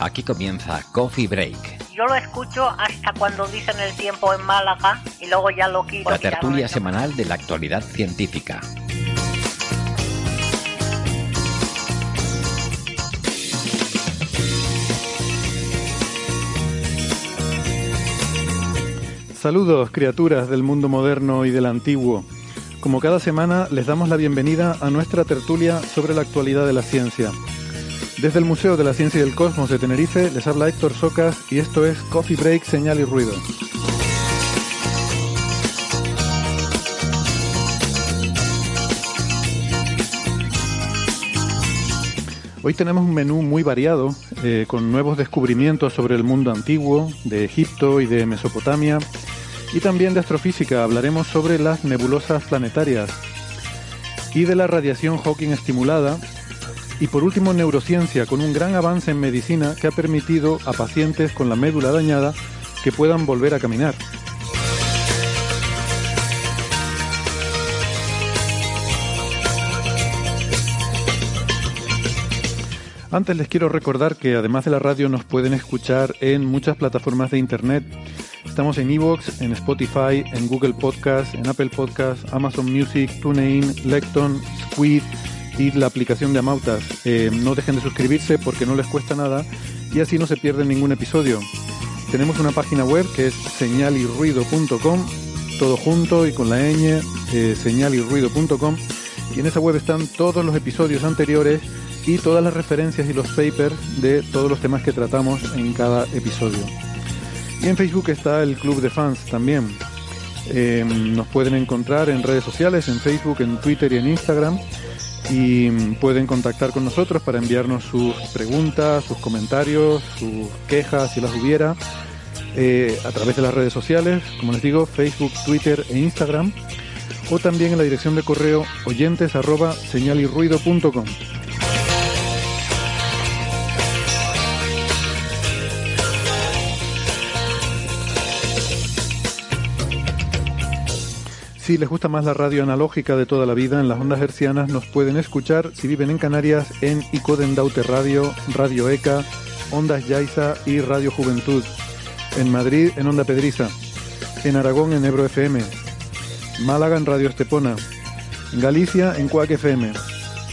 Aquí comienza Coffee Break, Yo lo escucho hasta cuando dicen el tiempo en Málaga y luego ya lo quito. la tertulia semanal de la actualidad científica. Saludos, criaturas del mundo moderno y del antiguo. Como cada semana, les damos la bienvenida a nuestra tertulia sobre la actualidad de la ciencia. Desde el Museo de la Ciencia y del Cosmos de Tenerife les habla Héctor Socas y esto es Coffee Break, Señal y Ruido. Hoy tenemos un menú muy variado, eh, con nuevos descubrimientos sobre el mundo antiguo, de Egipto y de Mesopotamia, y también de astrofísica. Hablaremos sobre las nebulosas planetarias y de la radiación Hawking estimulada. Y por último, neurociencia, con un gran avance en medicina que ha permitido a pacientes con la médula dañada que puedan volver a caminar. Antes les quiero recordar que además de la radio nos pueden escuchar en muchas plataformas de internet. Estamos en Evox, en Spotify, en Google Podcast, en Apple Podcast, Amazon Music, TuneIn, Lecton, Squid y la aplicación de Amautas. Eh, no dejen de suscribirse porque no les cuesta nada y así no se pierden ningún episodio. Tenemos una página web que es señalirruido.com, todo junto y con la ñ, eh, señalirruido.com. Y en esa web están todos los episodios anteriores y todas las referencias y los papers de todos los temas que tratamos en cada episodio. Y en Facebook está el Club de Fans también. Eh, nos pueden encontrar en redes sociales, en Facebook, en Twitter y en Instagram. Y mm, pueden contactar con nosotros para enviarnos sus preguntas, sus comentarios, sus quejas, si las hubiera, eh, a través de las redes sociales, como les digo, Facebook, Twitter e Instagram. O también en la dirección de correo oyentes arroba señalirruido.com. Si les gusta más la radio analógica de toda la vida, en las ondas hercianas nos pueden escuchar si viven en Canarias en Icoden Daute Radio, Radio ECA, Ondas Yaiza y Radio Juventud. En Madrid en Onda Pedriza. En Aragón en Ebro FM. Málaga en Radio Estepona. Galicia en Cuac FM.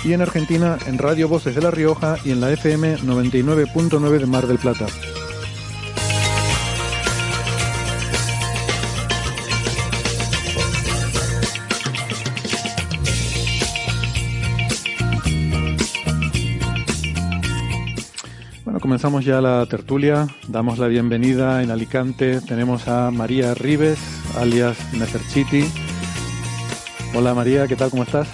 Y en Argentina en Radio Voces de La Rioja y en la FM 99.9 de Mar del Plata. Comenzamos ya la tertulia. Damos la bienvenida en Alicante. Tenemos a María Rives, alias Neferchiti. Hola María, ¿qué tal? ¿Cómo estás?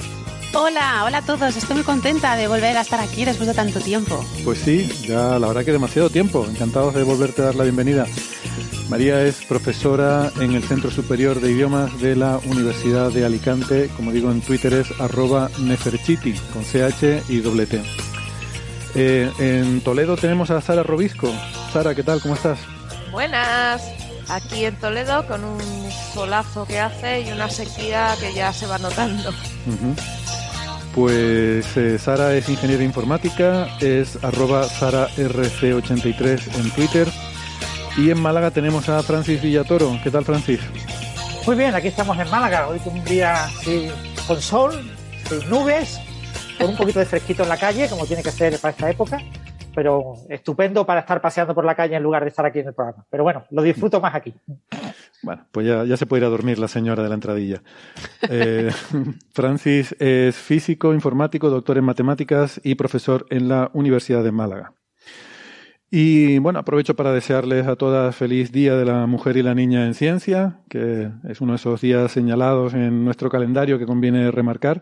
Hola, hola a todos. Estoy muy contenta de volver a estar aquí después de tanto tiempo. Pues sí, ya la verdad que demasiado tiempo. Encantados de volverte a dar la bienvenida. María es profesora en el Centro Superior de Idiomas de la Universidad de Alicante. Como digo en Twitter es arroba neferchiti, con CH y doble T. Eh, en Toledo tenemos a Sara Robisco. Sara, ¿qué tal? ¿Cómo estás? Buenas, aquí en Toledo con un solazo que hace y una sequía que ya se va notando. Pues eh, Sara es ingeniera informática, es arroba sararc83 en Twitter. Y en Málaga tenemos a Francis Villatoro. ¿Qué tal, Francis? Muy bien, aquí estamos en Málaga, hoy con un día así, con sol, sin nubes, con un poquito de fresquito en la calle, como tiene que ser para esta época. pero estupendo para estar paseando por la calle en lugar de estar aquí en el programa. Pero bueno, lo disfruto más aquí. Bueno, pues ya, se puede ir a dormir la señora de la entradilla. Eh, Francis es físico, informático, doctor en matemáticas y profesor en la Universidad de Málaga. Y bueno, aprovecho para desearles a todas feliz Día de la Mujer y la Niña en Ciencia, que es uno de esos días señalados en nuestro calendario que conviene remarcar.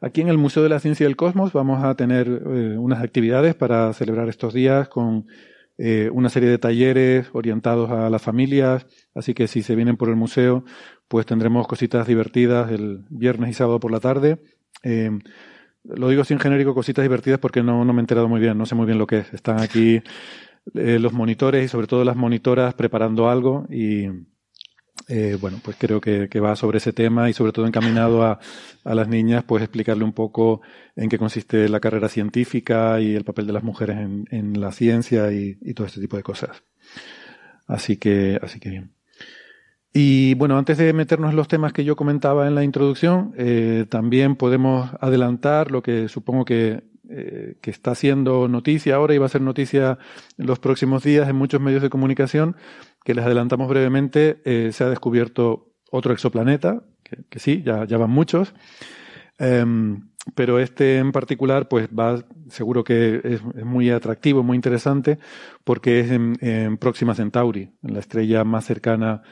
Aquí en el Museo de la Ciencia y el Cosmos vamos a tener eh, unas actividades para celebrar estos días con eh, una serie de talleres orientados a las familias, así que si se vienen por el museo, pues tendremos cositas divertidas el viernes y sábado por la tarde. Eh, lo digo sin genérico, cositas divertidas porque no, no me he enterado muy bien, no sé muy bien lo que es. Están aquí eh, los monitores y sobre todo las monitoras preparando algo y eh, bueno, pues creo que, que, va sobre ese tema y sobre todo encaminado a, a, las niñas, pues explicarle un poco en qué consiste la carrera científica y el papel de las mujeres en, en la ciencia y, y, todo este tipo de cosas. Así que, así que bien. Y bueno, antes de meternos en los temas que yo comentaba en la introducción, eh, también podemos adelantar lo que supongo que eh, que está siendo noticia ahora y va a ser noticia en los próximos días en muchos medios de comunicación, que les adelantamos brevemente, eh, se ha descubierto otro exoplaneta, que, sí, ya, ya, van muchos, um, pero este en particular, pues va, seguro que es, muy atractivo, muy interesante, porque es en, en, Próxima Centauri, en la estrella más cercana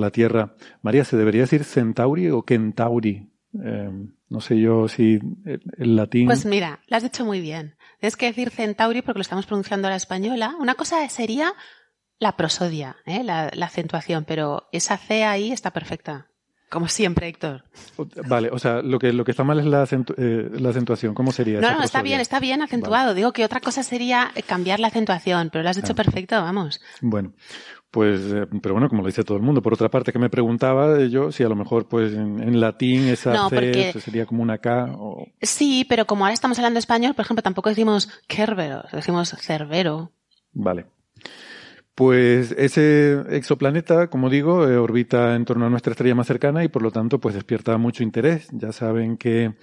la Tierra. María, ¿se debería decir Centauri o Kentauri? Eh, no sé yo si el latín. Pues mira, lo has dicho muy bien. Tienes que decir centauri porque lo estamos pronunciando a la española. Una cosa sería la prosodia, ¿eh? la, la, acentuación, pero esa C ahí está perfecta. Como siempre, Héctor. Vale, o sea, lo que, lo que está mal es la, acentu eh, la acentuación. ¿Cómo sería? No, no, está bien, está bien acentuado. Vale. Digo que otra cosa sería cambiar la acentuación, pero lo has dicho ah. perfecto, vamos. Bueno, pues, eh, pero bueno, como lo dice todo el mundo. Por otra parte, que me preguntaba yo si a lo mejor, pues, en, en latín esa no, C porque... sería como una K o... Sí, pero como ahora estamos hablando español, por ejemplo, tampoco decimos Kerbero, decimos Cerbero. Vale. Pues ese exoplaneta, como digo, eh, orbita en torno a nuestra estrella más cercana y por lo tanto, pues despierta mucho interés. Ya saben que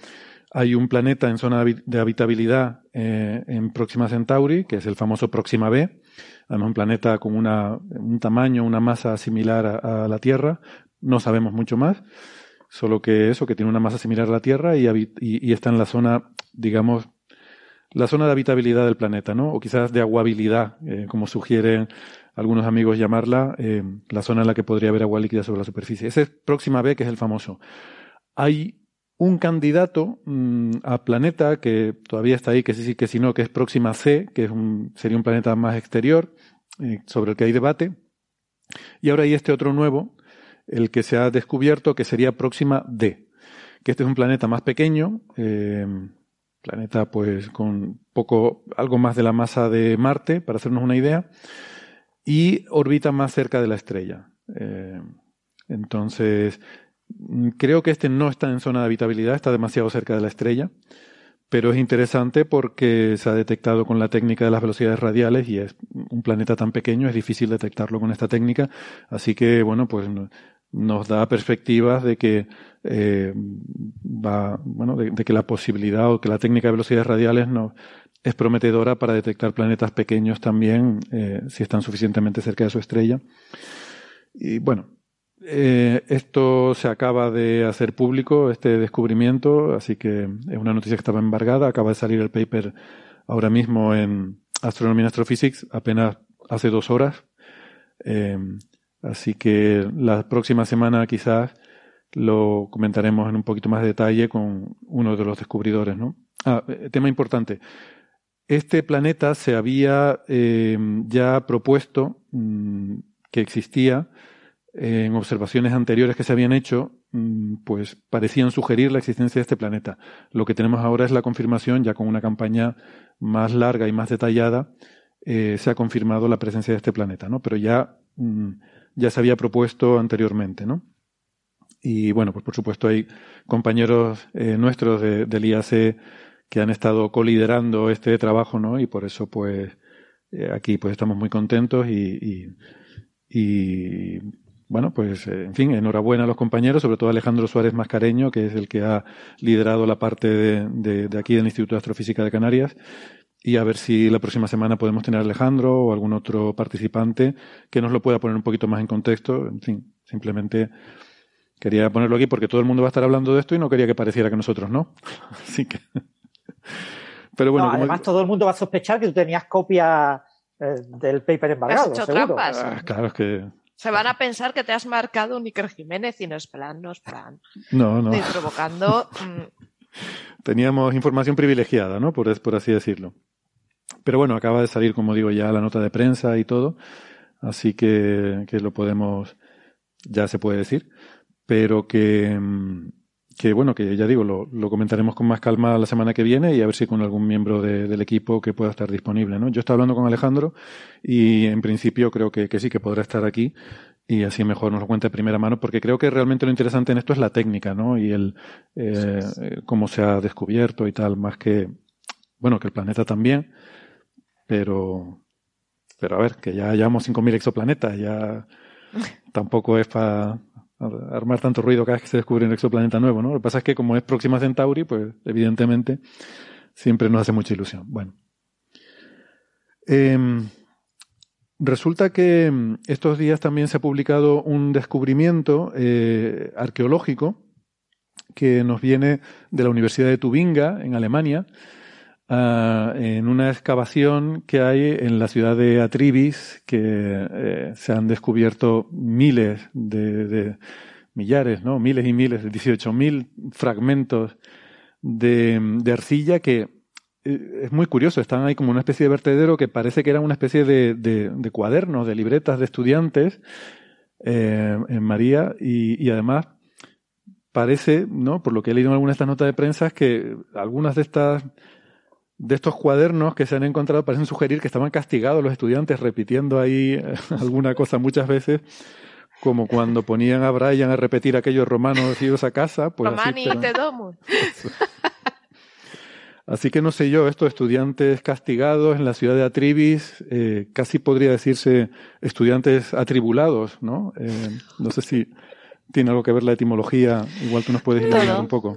hay un planeta en zona de habitabilidad eh, en Próxima Centauri, que es el famoso Próxima B, además un planeta con una, un tamaño, una masa similar a, la Tierra, no sabemos mucho más, solo que eso, que tiene una masa similar a la Tierra y, y, y está en la zona, digamos, la zona de habitabilidad del planeta, ¿no? O quizás de aguabilidad, eh, como sugieren algunos amigos llamarla, eh, la zona en la que podría haber agua líquida sobre la superficie. Ese es Próxima B, que es el famoso. Hay un candidato mmm, a planeta que todavía está ahí, que sí, sí, que si no, que es Próxima C, que es un, sería un planeta más exterior, eh, sobre el que hay debate. Y ahora hay este otro nuevo, el que se ha descubierto, que sería Próxima D, que este es un planeta más pequeño, eh, planeta pues con poco, algo más de la masa de Marte, para hacernos una idea, y orbita más cerca de la estrella. Eh, entonces, creo que este no está en zona de habitabilidad, está demasiado cerca de la estrella, pero es interesante porque se ha detectado con la técnica de las velocidades radiales y es un planeta tan pequeño, es difícil detectarlo con esta técnica, así que bueno, pues nos da perspectivas de que eh, va, bueno, de, de, que la posibilidad o que la técnica de velocidades radiales no, es prometedora para detectar planetas pequeños también, eh, si están suficientemente cerca de su estrella. Y bueno, eh, esto se acaba de hacer público, este descubrimiento, así que es una noticia que estaba embargada. Acaba de salir el paper ahora mismo en Astronomy and Astrophysics, apenas hace dos horas. Eh, así que la próxima semana quizás lo comentaremos en un poquito más de detalle con uno de los descubridores, ¿no? Ah, eh, tema importante. Este planeta se había eh, ya propuesto mmm, que existía en observaciones anteriores que se habían hecho, mmm, pues parecían sugerir la existencia de este planeta. Lo que tenemos ahora es la confirmación, ya con una campaña más larga y más detallada, eh, se ha confirmado la presencia de este planeta, ¿no? Pero ya, mmm, ya se había propuesto anteriormente, ¿no? Y bueno, pues por supuesto hay compañeros eh, nuestros de, del IAC que han estado coliderando este trabajo, ¿no? Y por eso, pues, eh, aquí pues estamos muy contentos y, y, y bueno, pues, eh, en fin, enhorabuena a los compañeros, sobre todo a Alejandro Suárez Mascareño, que es el que ha liderado la parte de, de, de aquí del Instituto de Astrofísica de Canarias. y a ver si la próxima semana podemos tener a Alejandro o algún otro participante que nos lo pueda poner un poquito más en contexto. En fin, simplemente quería ponerlo aquí porque todo el mundo va a estar hablando de esto y no quería que pareciera que nosotros no. Así que. Pero bueno, No, como- además, todo el mundo va a sospechar que tú tenías copia eh, del paper embargado. Has hecho seguro. trampas. Ah, claro, es que. Se van a pensar que te has marcado un Iker Jiménez y no es plan, no es plan. No, no. Ir provocando. mm, Teníamos información privilegiada, ¿no? Por, por así decirlo. Pero bueno, acaba de salir, como digo, ya la nota de prensa y todo. Así que, que lo podemos, ya se puede decir. Pero que, mm, que bueno, que ya digo, lo, lo comentaremos con más calma la semana que viene y a ver si con algún miembro de- del equipo que pueda estar disponible, ¿no? Yo estoy hablando con Alejandro y en principio creo que, que sí que podrá estar aquí y así mejor nos lo cuenta de primera mano porque creo que realmente lo interesante en esto es la técnica, ¿no? Y el, eh, eh, cómo se ha descubierto y tal, más que, bueno, que el planeta también, pero, pero a ver, que ya llevamos 5.000 exoplanetas, ya tampoco es para armar tanto ruido cada vez que se descubre un exoplaneta nuevo, ¿no? Lo que pasa es que como es Próxima Centauri, pues evidentemente siempre nos hace mucha ilusión. Bueno. Em, Resulta que mm, estos días también se ha publicado un descubrimiento eh, arqueológico que nos viene de la Universidad de Tubinga, en Alemania, ah, en una excavación que hay en la ciudad de Atribis, que eh, se han descubierto miles de, millares, ¿no? Miles y miles, 18.000 fragmentos de, de arcilla que eh, es muy curioso, están ahí como una especie de vertedero que parece que era una especie de, de- de cuadernos, de libretas de estudiantes eh, en María y, además parece, ¿no? Por lo que he leído en algunas de estas notas de prensa, que algunas de estas de estos cuadernos que se han encontrado parecen sugerir que estaban castigados los estudiantes repitiendo ahí eh, alguna cosa muchas veces, como cuando ponían a Brian a repetir aquellos romanos idos a casa, pues así, Romani pero- te domo. Así que no sé yo, estos estudiantes castigados en la ciudad de Atribis, eh, casi podría decirse estudiantes atribulados, ¿no? Eh, no sé si tiene algo que ver la etimología, igual tú nos puedes iluminar un poco.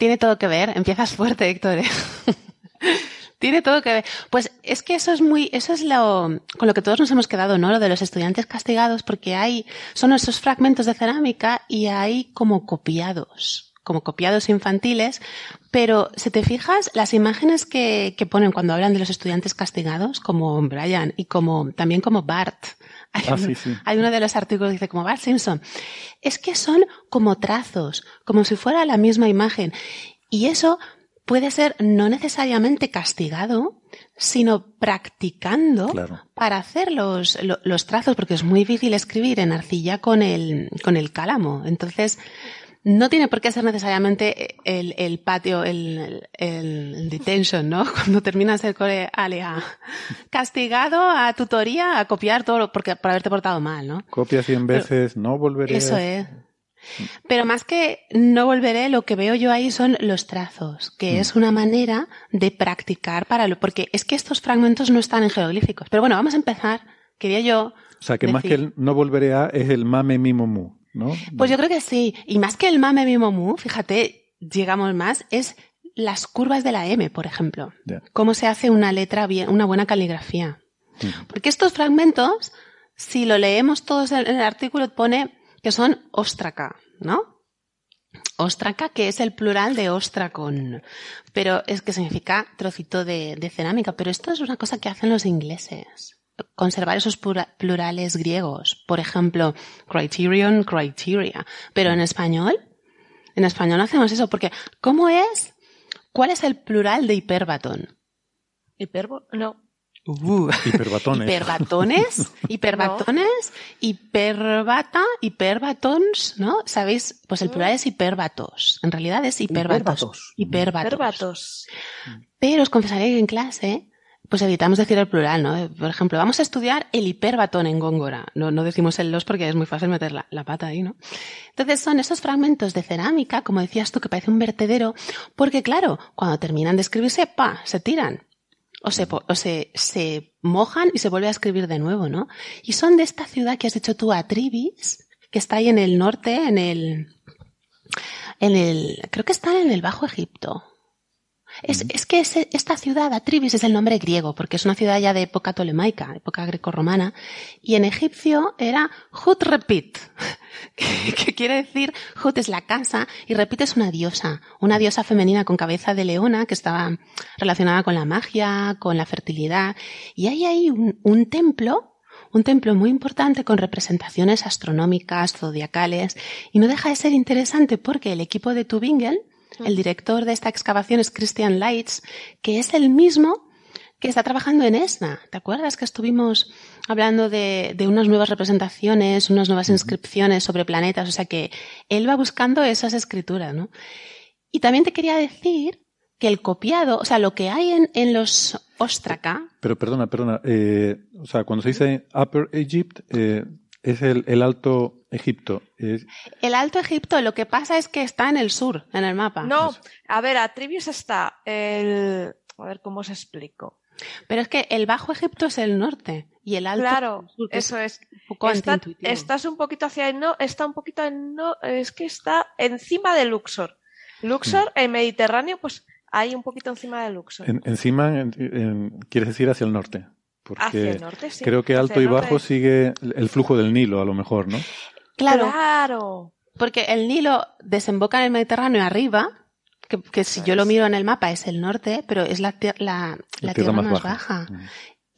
Tiene todo que ver. Empiezas fuerte, Héctor. ¿eh? Tiene todo que ver. Pues es que eso es muy, eso es lo, con lo que todos nos hemos quedado, ¿no? Lo de los estudiantes castigados, porque hay, son esos fragmentos de cerámica y hay como copiados, como copiados infantiles, pero si te fijas, las imágenes que, que ponen cuando hablan de los estudiantes castigados, como Brian y como, también como Bart, hay, Ah, uno, sí, sí. hay uno de los artículos que dice como Bart Simpson, es que son como trazos, como si fuera la misma imagen. Y eso puede ser no necesariamente castigado, sino practicando Claro. para hacer los, lo- los trazos, porque es muy difícil escribir en arcilla con el, con el cálamo. Entonces, no tiene por qué ser necesariamente el, el patio, el, el, el detention, ¿no? Cuando terminas el cole, ale, a- castigado a tutoría, a copiar todo lo- porque, por haberte portado mal, ¿no? Copia cien veces, no volveré. Eso es. Pero más que no volveré, lo que veo yo ahí son los trazos, que Mm. es una manera de practicar para lo, porque es que estos fragmentos no están en jeroglíficos. Pero bueno, vamos a empezar. Quería yo. O sea, que más que el no volveré a es el mame mimo mu, ¿no? Pues yo creo que sí. Y más que el mame mimomu, fíjate, llegamos más, es las curvas de la M, por ejemplo. Cómo se hace una letra bien, una buena caligrafía. Ujú. Porque estos fragmentos, si lo leemos todos en el artículo, pone que son óstraca, ¿no? Óstraca, que es el plural de ostracon. Pero es que significa trocito de, de cerámica. Pero esto es una cosa que hacen los ingleses. Conservar esos plura- plurales griegos. Por ejemplo, criterion, criteria. Pero en español, en español no hacemos eso. Porque, ¿cómo es? ¿Cuál es el plural de hiperbatón? Hiperbo, no. Uh. Hiperbatones. Hiperbatones, hiperbatones, hiperbata, hiperbatons, ¿no? ¿Sabéis? Pues el plural es hiperbatos. En realidad es hiperbatos. Hiperbatos. Hiperbatos. Hiperbatos. Pero os confesaré que en clase, pues evitamos decir el plural, ¿no? Por ejemplo, vamos a estudiar el hiperbatón en Góngora. No, no decimos el los porque es muy fácil meter la, la pata ahí, ¿no? Entonces son esos fragmentos de cerámica, como decías tú, que parece un vertedero, porque claro, cuando terminan de escribirse, pa, se tiran. O se, o se, se mojan y se vuelve a escribir de nuevo, ¿no? Y son de esta ciudad que has dicho tú, Atribis, que está ahí en el norte, en el, en el, creo que están en el Bajo Egipto. Es, es que esta ciudad, Atribis, es el nombre griego, porque es una ciudad ya de época tolemaica, época grecorromana, y en egipcio era Hutrepit, que, que quiere decir, Hut es la casa, y Repit es una diosa, una diosa femenina con cabeza de leona que estaba relacionada con la magia, con la fertilidad, y hay ahí un, un templo un templo muy importante con representaciones astronómicas, zodiacales, y no deja de ser interesante porque el equipo de Tubingen, el director de esta excavación es Christian Leitz, que es el mismo que está trabajando en ESNA. ¿Te acuerdas que estuvimos hablando de, de unas nuevas representaciones, unas nuevas inscripciones sobre planetas? O sea que él va buscando esas escrituras, ¿no? Y también te quería decir que el copiado, o sea, lo que hay en, en los Ostraca, Pero perdona, perdona. eh, o sea, cuando se dice Upper Egypt, eh, es el, el Alto Egipto. Es- El Alto Egipto lo que pasa es que está en el sur, en el mapa. No, a ver, a Trivius está el... A ver cómo os explico. Pero es que el Bajo Egipto es el norte y el Alto Claro, el sur, eso es. un poco Está- antiintuitivo. estás un poquito hacia el no, está un poquito en no, es que está encima de Luxor. Luxor, el Mediterráneo, pues ahí un poquito encima de Luxor. en- encima, en- en- quieres decir hacia el norte. Porque Hacia el norte, sí. creo que Hacia alto y bajo sigue el flujo del Nilo, a lo mejor, ¿no? Claro, Claro. porque el Nilo desemboca en el Mediterráneo arriba, que, que si yo lo miro en el mapa es el norte, pero es la, tier- la, la tierra, más, baja. Mm.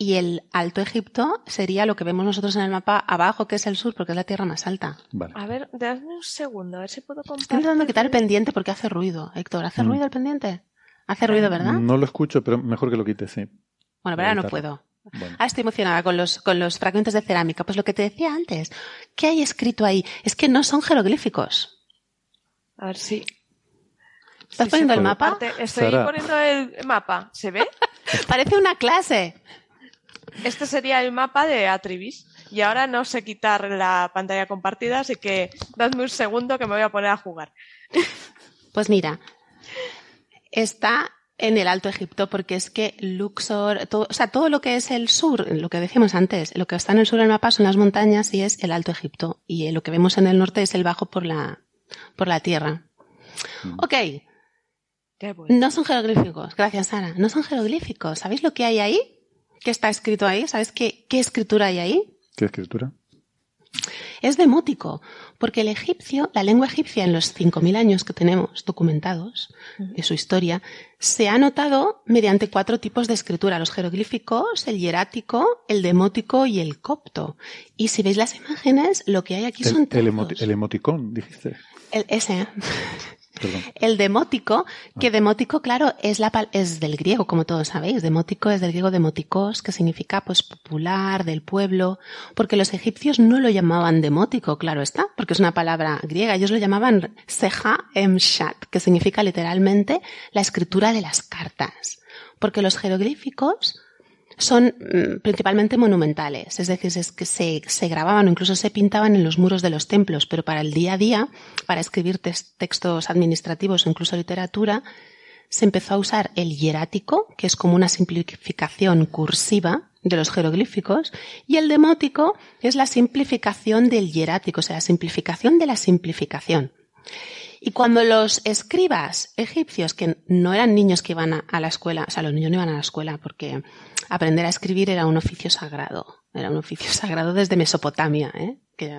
Y el Alto Egipto sería lo que vemos nosotros en el mapa abajo, que es el sur, porque es la tierra más alta. Vale. A ver, dadme un segundo, a ver si puedo Estoy intentando compartir. quitar el pendiente porque hace ruido, Héctor. ¿Hace Mm. ruido el pendiente? Hace ruido, ¿verdad? No lo escucho, pero mejor que lo quites, sí. Bueno, pero ahora no puedo. Bueno. Ah, estoy emocionada con los, con los fragmentos de cerámica. Pues lo que te decía antes, ¿qué hay escrito ahí? Es que no son jeroglíficos. A ver si. ¿Estás si poniendo el mapa? Estoy Sara. poniendo el mapa. ¿Se ve? Parece una clase. Este sería el mapa de Atribis. Y ahora no sé quitar la pantalla compartida, así que dadme un segundo que me voy a poner a jugar. Pues mira, está en el Alto Egipto porque es que Luxor, todo, o sea, todo lo que es el sur, lo que decíamos antes, lo que está en el sur del mapa son las montañas y es el Alto Egipto. Y eh, lo que vemos en el norte es el bajo por la, por la tierra. Ok, Qué bueno. no son jeroglíficos. Gracias, Sara. No son jeroglíficos. ¿Sabéis lo que hay ahí? ¿Qué está escrito ahí? ¿Sabéis qué, qué escritura hay ahí? ¿Qué escritura? Es demótico, porque el egipcio, la lengua egipcia en los 5.000 años que tenemos documentados de su historia, se ha notado mediante cuatro tipos de escritura, los jeroglíficos, el hierático, el demótico y el copto. Y si veis las imágenes, lo que hay aquí son El, el, trozos. emoti- el emoticón, dijiste. El- ese, Perdón. el demótico, que demótico, claro, es, la, pal- es del griego, como todos sabéis. Demótico es del griego demotikos, que significa pues popular, del pueblo, porque los egipcios no lo llamaban demótico, claro está, porque es una palabra griega. Ellos lo llamaban seja emshat, que significa literalmente la escritura de las cartas. Porque los jeroglíficos son mm, principalmente monumentales, es decir, es que se, se grababan o incluso se pintaban en los muros de los templos, pero para el día a día, para escribir textos administrativos o incluso literatura, se empezó a usar el hierático, que es como una simplificación cursiva de los jeroglíficos, y el demótico es la simplificación del hierático, o sea, la simplificación de la simplificación. Y cuando los escribas egipcios, que no eran niños que iban a la escuela, o sea, los niños no iban a la escuela porque aprender a escribir era un oficio sagrado, era un oficio sagrado desde Mesopotamia, ¿eh?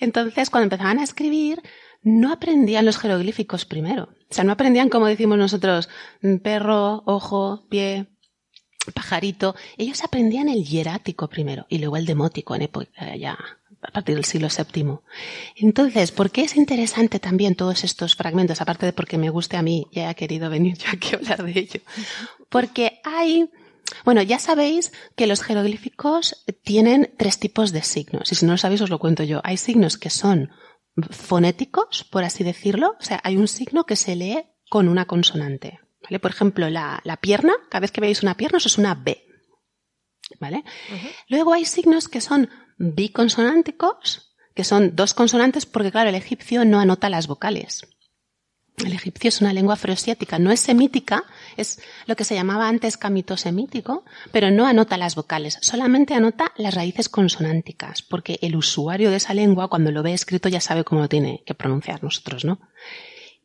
Entonces, cuando empezaban a escribir, no aprendían los jeroglíficos primero. O sea, no aprendían como decimos nosotros, mm, perro, ojo, pie, pajarito. Ellos aprendían el hierático primero y luego el demótico en época ya a partir del siglo VII. Entonces, ¿por qué es interesante también todos estos fragmentos? Aparte de porque me guste a mí y haya querido venir yo aquí a hablar de ello. Porque hay, bueno, ya sabéis que los jeroglíficos tienen tres tipos de signos. Y si no lo sabéis, os lo cuento yo. Hay signos que son fonéticos, por así decirlo. O sea, hay un signo que se lee con una consonante. ¿Vale? Por ejemplo, la, la pierna, cada vez que veis una pierna, eso es una B. ¿Vale? Luego hay signos que son biconsonánticos, que son dos consonantes, porque claro, el egipcio no anota las vocales. El egipcio es una lengua afroasiática, no es semítica, es lo que se llamaba antes camitosemítico, pero no anota las vocales, solamente anota las raíces consonánticas, porque el usuario de esa lengua, cuando lo ve escrito, ya sabe cómo lo tiene que pronunciar nosotros, ¿no?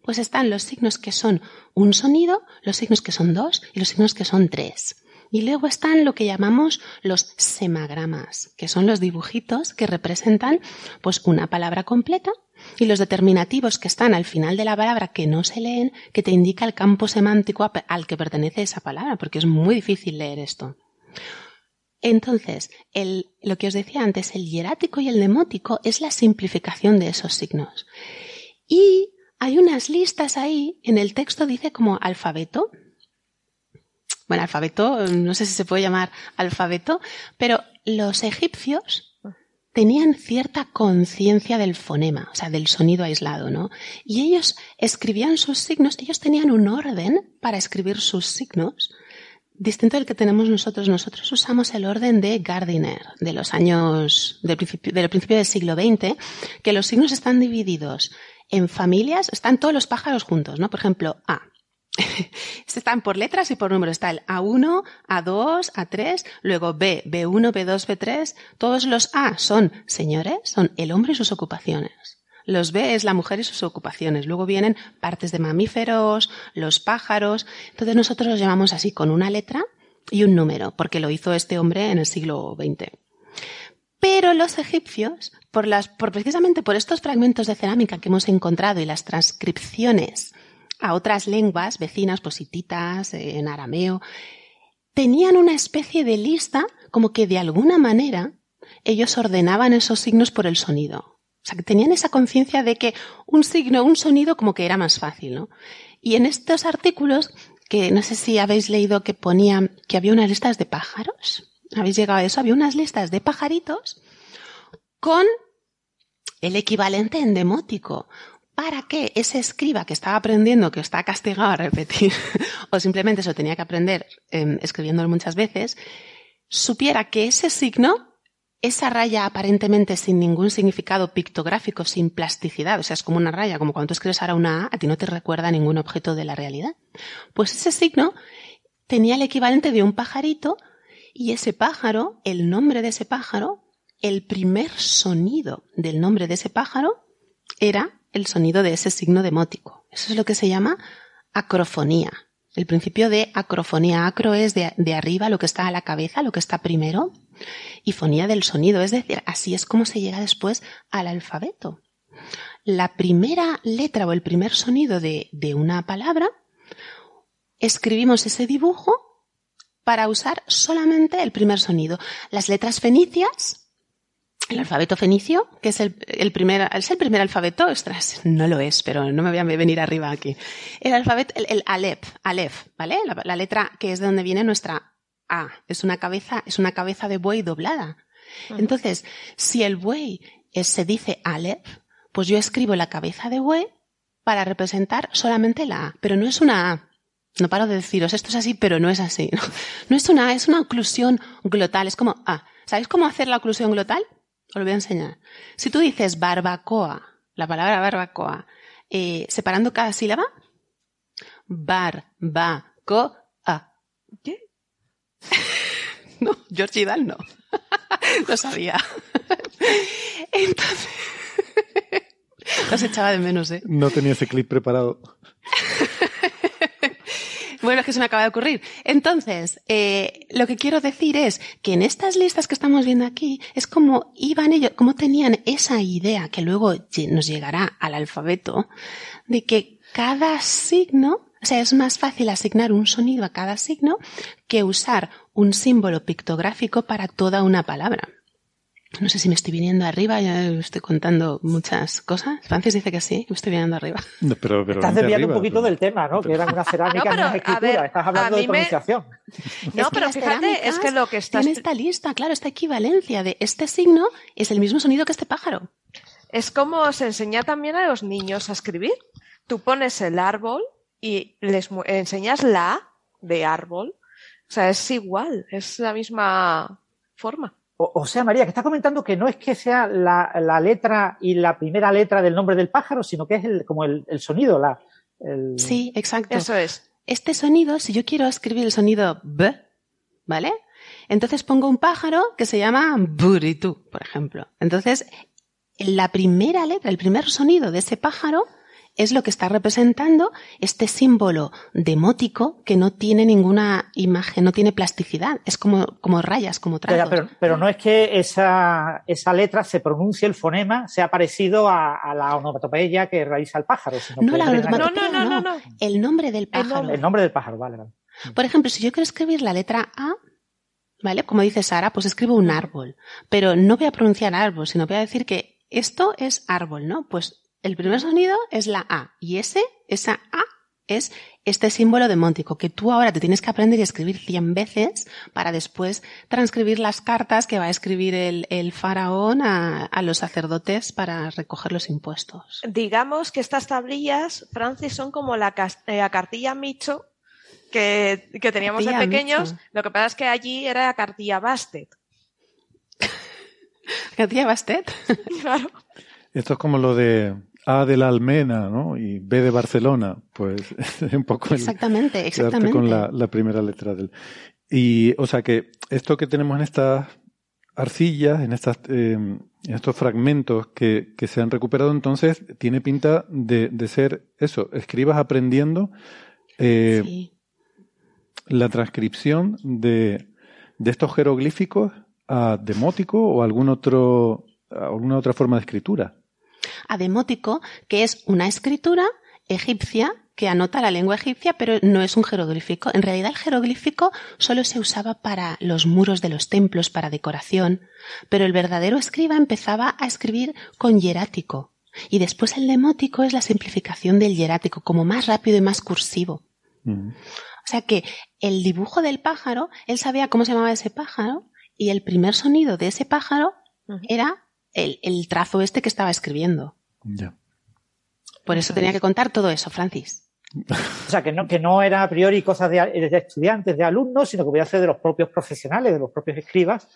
pues están los signos que son un sonido, los signos que son dos y los signos que son tres. Y luego están lo que llamamos los semagramas, que son los dibujitos que representan pues una palabra completa y los determinativos que están al final de la palabra que no se leen, que te indica el campo semántico al que pertenece esa palabra, porque es muy difícil leer esto. Entonces, el, lo que os decía antes, el hierático y el demótico es la simplificación de esos signos. Y hay unas listas ahí, en el texto dice como alfabeto. Bueno, alfabeto, no sé si se puede llamar alfabeto, pero los egipcios tenían cierta conciencia del fonema, o sea, del sonido aislado, ¿no? Y ellos escribían sus signos, ellos tenían un orden para escribir sus signos, distinto del que tenemos nosotros. Nosotros usamos el orden de Gardiner, de los años, del principio, del principio del siglo XX, que los signos están divididos en familias están todos los pájaros juntos, ¿no? Por ejemplo, A. están por letras y por números. Está el A1, A2, A3, luego B, B1, B2, B3. Todos los A son señores, son el hombre y sus ocupaciones. Los B es la mujer y sus ocupaciones. Luego vienen partes de mamíferos, los pájaros. Entonces nosotros los llamamos así, con una letra y un número, porque lo hizo este hombre en el siglo XX. Pero los egipcios, precisamente por estos fragmentos de cerámica que hemos encontrado y las transcripciones a otras lenguas vecinas, pues hititas, eh, en arameo, tenían una especie de lista como que de alguna manera ellos ordenaban esos signos por el sonido. O sea, que tenían esa conciencia de que un signo, un sonido como que era más fácil, ¿no? Y en estos artículos, que no sé si habéis leído que ponían que había unas listas de pájaros, habéis llegado a eso, había unas listas de pajaritos con el equivalente en demótico para que ese escriba que estaba aprendiendo, que está castigado a repetir, o simplemente se lo tenía que aprender eh, escribiéndolo muchas veces, supiera que ese signo, esa raya aparentemente sin ningún significado pictográfico, sin plasticidad, o sea, es como una raya, como cuando tú escribes ahora una A, a ti no te recuerda ningún objeto de la realidad. Pues ese signo tenía el equivalente de un pajarito y ese pájaro, el nombre de ese pájaro, el primer sonido del nombre de ese pájaro era el sonido de ese signo demótico. Eso es lo que se llama acrofonía. El principio de acrofonía. Acro es de, de, arriba, lo que está a la cabeza, lo que está primero, y fonía del sonido. Es decir, así es como se llega después al alfabeto. La primera letra o el primer sonido de, de una palabra, escribimos ese dibujo para usar solamente el primer sonido. Las letras fenicias, el alfabeto fenicio, que es el, el primer, es el primer alfabeto, ostras, no lo es, pero no me voy a venir arriba aquí. El alfabeto, el, el alef, alef, ¿vale? La, la, letra que es de donde viene nuestra A. Es una cabeza, es una cabeza de buey doblada. Entonces, si el buey es, se dice alef, pues yo escribo la cabeza de buey para representar solamente la A, pero no es una A. No paro de deciros, esto es así, pero no es así. No, no es una, es una oclusión glotal, es como, ah, ¿sabéis cómo hacer la oclusión glotal? Os lo voy a enseñar. Si tú dices barbacoa, la palabra barbacoa, eh, separando cada sílaba, barbacoa. ¿Qué? no, George Idal no. lo sabía. Entonces, los echaba de menos, ¿eh? No tenía ese clip preparado. Bueno, es que se me acaba de ocurrir. Entonces, eh, lo que quiero decir es que en estas listas que estamos viendo aquí es como iban ellos, como tenían esa idea que luego nos llegará al alfabeto de que cada signo, o sea, es más fácil asignar un sonido a cada signo que usar un símbolo pictográfico para toda una palabra. No sé si me estoy viniendo arriba, ya estoy contando muchas cosas. Francis dice que sí, me estoy viniendo arriba. No, pero, pero Estás desviando arriba, un poquito pero... del tema, ¿no? Que era una cerámica, No, pero, no es escritura. ver, Estás hablando de me- pronunciación. No, Es que pero fíjate, es que lo que estás... Tiene esta lista, claro, esta equivalencia de este signo es el mismo sonido que este pájaro. Es como se enseña también a los niños a escribir. Tú pones el árbol y les enseñas la A de árbol. O sea, es igual, es la misma forma. O, o sea, María, que estás comentando que no es que sea la, la letra y la primera letra del nombre del pájaro, sino que es el, como el, el sonido, la, el... Sí, exacto. Eso es. Este sonido, si yo quiero escribir el sonido B, ¿vale? Entonces pongo un pájaro que se llama buritú, por ejemplo. Entonces, la primera letra, el primer sonido de ese pájaro es lo que está representando este símbolo demótico que no tiene ninguna imagen, no tiene plasticidad, es como, como rayas, como trazos. pero, pero no es que esa, esa letra se pronuncie, el fonema sea parecido a, a la onomatopeya que realiza el pájaro. Sino No que la onomatopeya. no, no, no, no. El nombre del pájaro. nombre. El nombre del pájaro, vale, vale. Por ejemplo, si yo quiero escribir la letra A, ¿vale? Como dice Sara, pues escribo un árbol. Pero no voy a pronunciar árbol, sino voy a decir que esto es árbol, ¿no? Pues el primer sonido es la A. Y ese, esa A, es este símbolo demóntico que tú ahora te tienes que aprender y escribir 100 veces para después transcribir las cartas que va a escribir el, el faraón a, a los sacerdotes para recoger los impuestos. Digamos que estas tablillas, Francis, son como la, eh, la cartilla Micho que, que teníamos de Cartilla pequeños. Micho. Lo que pasa es que allí era la cartilla Bastet. ¿Tía Bastet? Claro. Esto es como lo de A de la Almena, ¿no? Y B de Barcelona. Pues es un poco el, Exactamente, quedarte exactamente. con la, la primera letra del. Y, o sea que esto que tenemos en estas arcillas, en estas, eh, en estos fragmentos que, que se han recuperado, entonces tiene pinta de, de ser eso, escribas aprendiendo eh, Sí. la transcripción de, de estos jeroglíficos a demótico o algún otro, alguna otra forma de escritura. Ademótico, que es una escritura egipcia que anota la lengua egipcia, pero no es un jeroglífico. En realidad el jeroglífico solo se usaba para los muros de los templos, para decoración, pero el verdadero escriba empezaba a escribir con hierático. Y después el demótico es la simplificación del hierático, como más rápido y más cursivo. Mm. O sea que el dibujo del pájaro, él sabía cómo se llamaba ese pájaro y el primer sonido de ese pájaro era el, el trazo este que estaba escribiendo. Ya. Por eso tenía que contar todo eso, Francis. O sea, que no, que no era a priori cosas de, de estudiantes, de alumnos, sino que podía ser de los propios profesionales, de los propios escribas,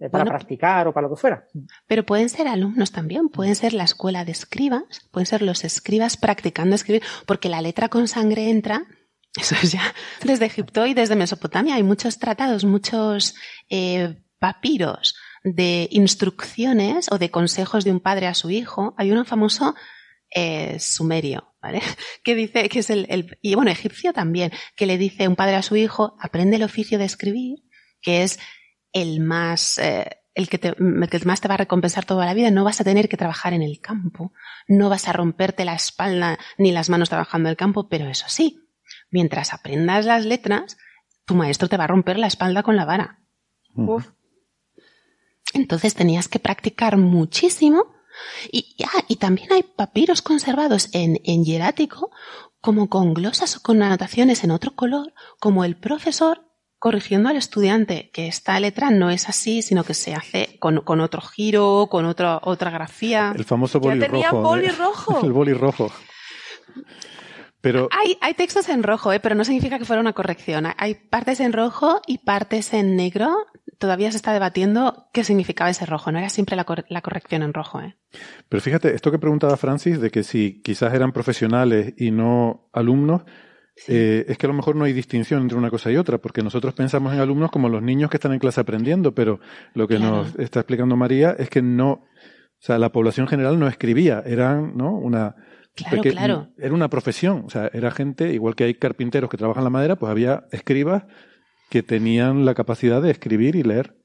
eh, para Bueno. practicar o para lo que fuera. Pero pueden ser alumnos también, pueden ser la escuela de escribas, pueden ser los escribas practicando escribir, porque la letra con sangre entra, eso es ya desde Egipto y desde Mesopotamia. Hay muchos tratados, muchos eh, papiros de instrucciones o de consejos de un padre a su hijo. Hay uno famoso eh, sumerio, ¿vale? Que dice que es el, y bueno, egipcio también, que le dice un padre a su hijo, aprende el oficio de escribir, que es el más, eh, el que, te, el que más te va a recompensar toda la vida. No vas a tener que trabajar en el campo, no vas a romperte la espalda ni las manos trabajando en el campo, pero eso sí, mientras aprendas las letras, tu maestro te va a romper la espalda con la vara. Uf. Entonces tenías que practicar muchísimo. Y, ah, y también hay papiros conservados en, en hierático, como con glosas o con anotaciones en otro color, como el profesor corrigiendo al estudiante que esta letra no es así, sino que se hace con, con otro giro, con otra otra grafía. El famoso Ya boli tenía rojo. boli ¿eh? rojo. El boli rojo. Pero Hay, hay textos en rojo, ¿eh? pero no significa que fuera una corrección. Hay partes en rojo y partes en negro. Todavía se está debatiendo qué significaba ese rojo. No era siempre la, cor- la corrección en rojo. ¿eh? Pero fíjate, esto que preguntaba Francis, de que si quizás eran profesionales y no alumnos, eh, es que a lo mejor no hay distinción entre una cosa y otra, porque nosotros pensamos en alumnos como los niños que están en clase aprendiendo, pero lo que Claro. nos está explicando María es que no, o sea, la población general no escribía, eran, ¿no? Una, Claro, porque claro. Era una profesión, o sea, era gente, igual que hay carpinteros que trabajan la madera, pues había escribas que tenían la capacidad de escribir y leer.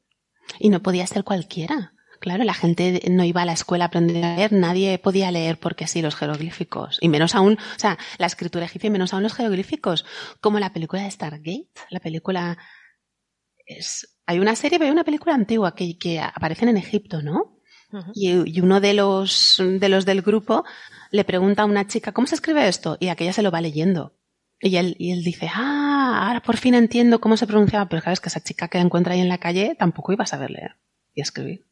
Y no podía ser cualquiera. Claro, la gente no iba a la escuela a aprender a leer, nadie podía leer porque sí los jeroglíficos. Y menos aún, o sea, la escritura egipcia y menos aún los jeroglíficos. Como la película de Stargate, la película es, hay una serie, pero hay una película antigua que, que aparecen en Egipto, ¿no? Y, y uno de los, de los del grupo le pregunta a una chica, ¿cómo se escribe esto? Y aquella se lo va leyendo. Y él, y él dice, ah, ahora por fin entiendo cómo se pronunciaba. Pero claro, es que esa chica que encuentra ahí en la calle tampoco iba a saber leer y escribir.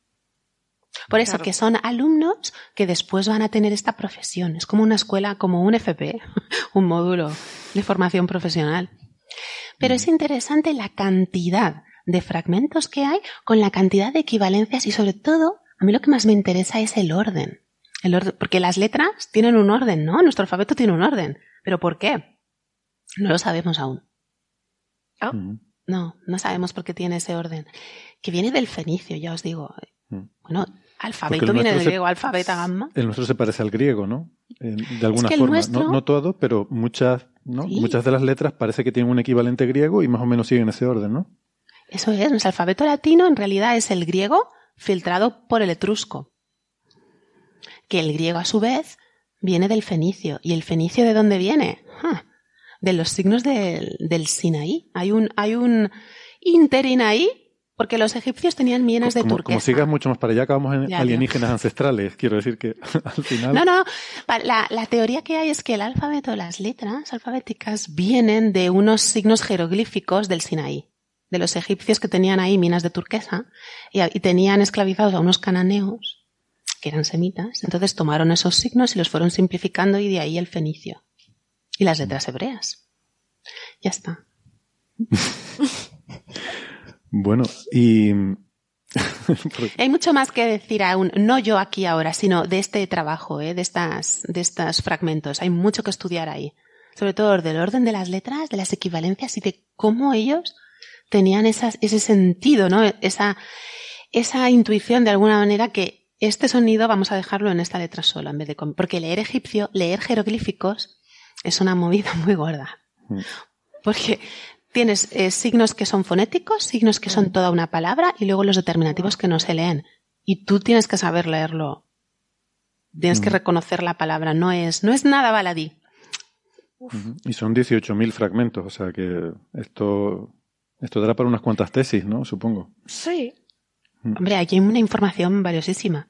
Por eso Claro. que son alumnos que después van a tener esta profesión. Es como una escuela, como un FP, un módulo de formación profesional. Pero es interesante la cantidad de fragmentos que hay con la cantidad de equivalencias y sobre todo, a mí lo que más me interesa es el orden. El orden porque las letras tienen un orden, ¿no? Nuestro alfabeto tiene un orden. ¿Pero por qué? No lo sabemos aún. Ah. Mm. No, no sabemos por qué tiene ese orden. Que viene del fenicio, ya os digo. Mm. Bueno, Alfabeto viene del griego alfa, beta, gamma. El nuestro se parece al griego, ¿no? De alguna que forma. nuestro- No, no todo, pero muchas, ¿no? Sí. Muchas de las letras parece que tienen un equivalente griego y más o menos siguen ese orden, ¿no? Eso es, nuestro alfabeto latino en realidad es el griego filtrado por el etrusco. Que el griego a su vez viene del fenicio. ¿Y el fenicio de dónde viene? Ja, De los signos del, del Sinaí. Hay un, hay un interín ahí porque los egipcios tenían minas de turquesa. como sigas mucho más para allá, acabamos en Ya, alienígenas ancestrales. Quiero decir que al final. No, no. La, la teoría que hay es que el alfabeto, las letras alfabéticas, vienen de unos signos jeroglíficos del Sinaí, de los egipcios que tenían ahí minas de turquesa y, y tenían esclavizados a unos cananeos que eran semitas. Entonces tomaron esos signos y los fueron simplificando y de ahí el fenicio. Y las letras hebreas. Ya está. Bueno, y. Hay mucho más que decir aún, no yo aquí ahora, sino de este trabajo, ¿eh? de, estas, de estos fragmentos. Hay mucho que estudiar ahí. Sobre todo del orden de las letras, de las equivalencias y de cómo ellos tenían esas, ese sentido, ¿no? Esa, esa intuición de alguna manera que este sonido vamos a dejarlo en esta letra sola en vez de porque leer egipcio, leer jeroglíficos es una movida muy gorda. Mm. Porque tienes eh, signos que son fonéticos, signos que son toda una palabra y luego los determinativos que no se leen. Y tú tienes que saber leerlo. Tienes que Mm. reconocer la palabra. No es, no es nada baladí. Y son 18.000 fragmentos, o sea que esto, esto dará para unas cuantas tesis, ¿no? Supongo. Sí. Hombre, aquí hay una información valiosísima.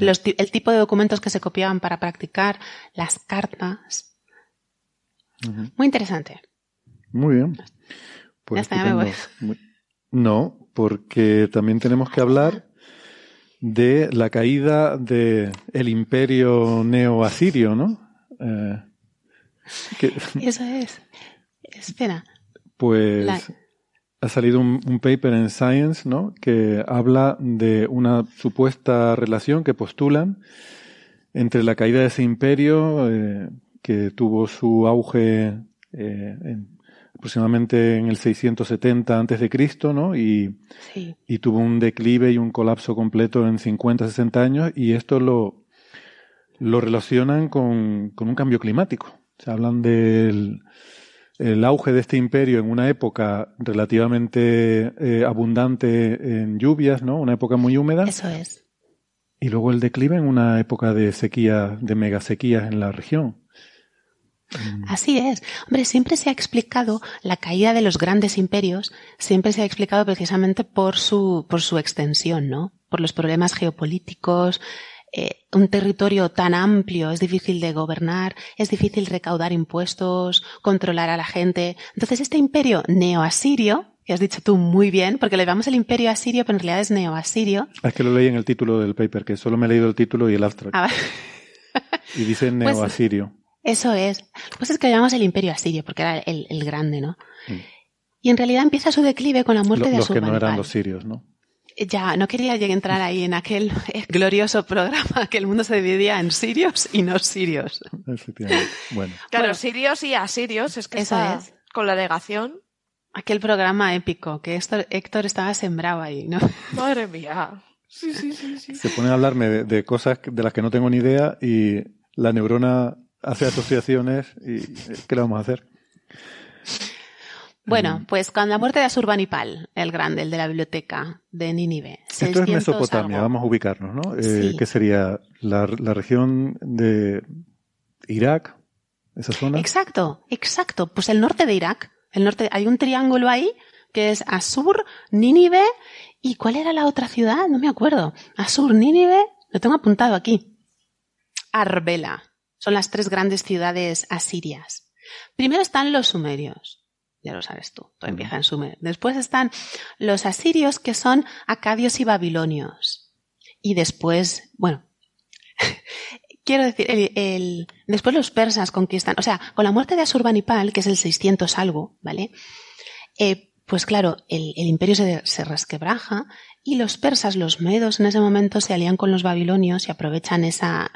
Los el tipo de documentos que se copiaban para practicar, las cartas. Muy interesante. Muy bien. Pues Ya está, ya me voy. Muy- No, porque también tenemos que hablar de la caída del el imperio neo-asirio, ¿no? Eh, que, Eso es. Espera. pues La- ha salido un, un paper en Science, ¿no? Que habla de una supuesta relación que postulan entre la caída de ese imperio eh, que tuvo su auge eh, en- aproximadamente en el 670 antes de Cristo, ¿no? Y, Sí. y tuvo un declive y un colapso completo en 50, 60 años y esto lo, lo relacionan con, con un cambio climático. Se hablan del el auge de este imperio en una época relativamente eh, abundante en lluvias, ¿no? Una época muy húmeda. Eso es. Y luego el declive en una época de sequía, de mega sequías en la región. Así es. Hombre, siempre se ha explicado la caída de los grandes imperios, siempre se ha explicado precisamente por su, por su extensión, ¿no? Por los problemas geopolíticos. Eh, un territorio tan amplio es difícil de gobernar, es difícil recaudar impuestos, controlar a la gente. Entonces, este imperio neoasirio, que has dicho tú muy bien, porque le llamamos el imperio asirio, pero en realidad es neoasirio. Es que lo leí en el título del paper, que solo me he leído el título y el abstract. Ah, Y dice Pues- neo-asirio. Eso es. Pues es que lo llamamos el imperio asirio, porque era el, el grande, ¿no? Mm. Y en realidad empieza su declive con la muerte Lo- de los que no eran los sirios, ¿no? Ya, no quería llegar a entrar ahí en aquel glorioso programa que el mundo se dividía en sirios y no sirios. Efectivamente. Bueno. Claro, Bueno. sirios y asirios, es que Eso está es. con la negación. Aquel programa épico que Héctor, Héctor estaba sembrado ahí, ¿no? Madre mía. Sí, sí, sí, sí. Se ponen a hablarme de, de cosas de las que no tengo ni idea y la neurona hace asociaciones y ¿qué le vamos a hacer? Bueno, pues con la muerte de Asurbanipal, el grande, el de la biblioteca de Nínive. Esto es 600 Mesopotamia, algo. vamos a ubicarnos, ¿no? Eh, Sí. ¿Qué sería? La, la región de Irak, esa zona. Exacto, exacto. Pues el norte de Irak. El norte, hay un triángulo ahí que es Asur, Nínive y ¿cuál era la otra ciudad? No me acuerdo. Asur, Nínive, lo tengo apuntado aquí. Arbela. Son las tres grandes ciudades asirias. Primero están los sumerios. Ya lo sabes tú, todo empieza en Sumer. Después están los asirios que son acadios y babilonios. Y después, bueno, quiero decir, el, el- después los persas conquistan, o sea, con la muerte de Asurbanipal, que es el 600 algo, ¿vale? Eh, pues claro, el, el imperio se, se resquebraja y los persas, los medos en ese momento se alían con los babilonios y aprovechan esa,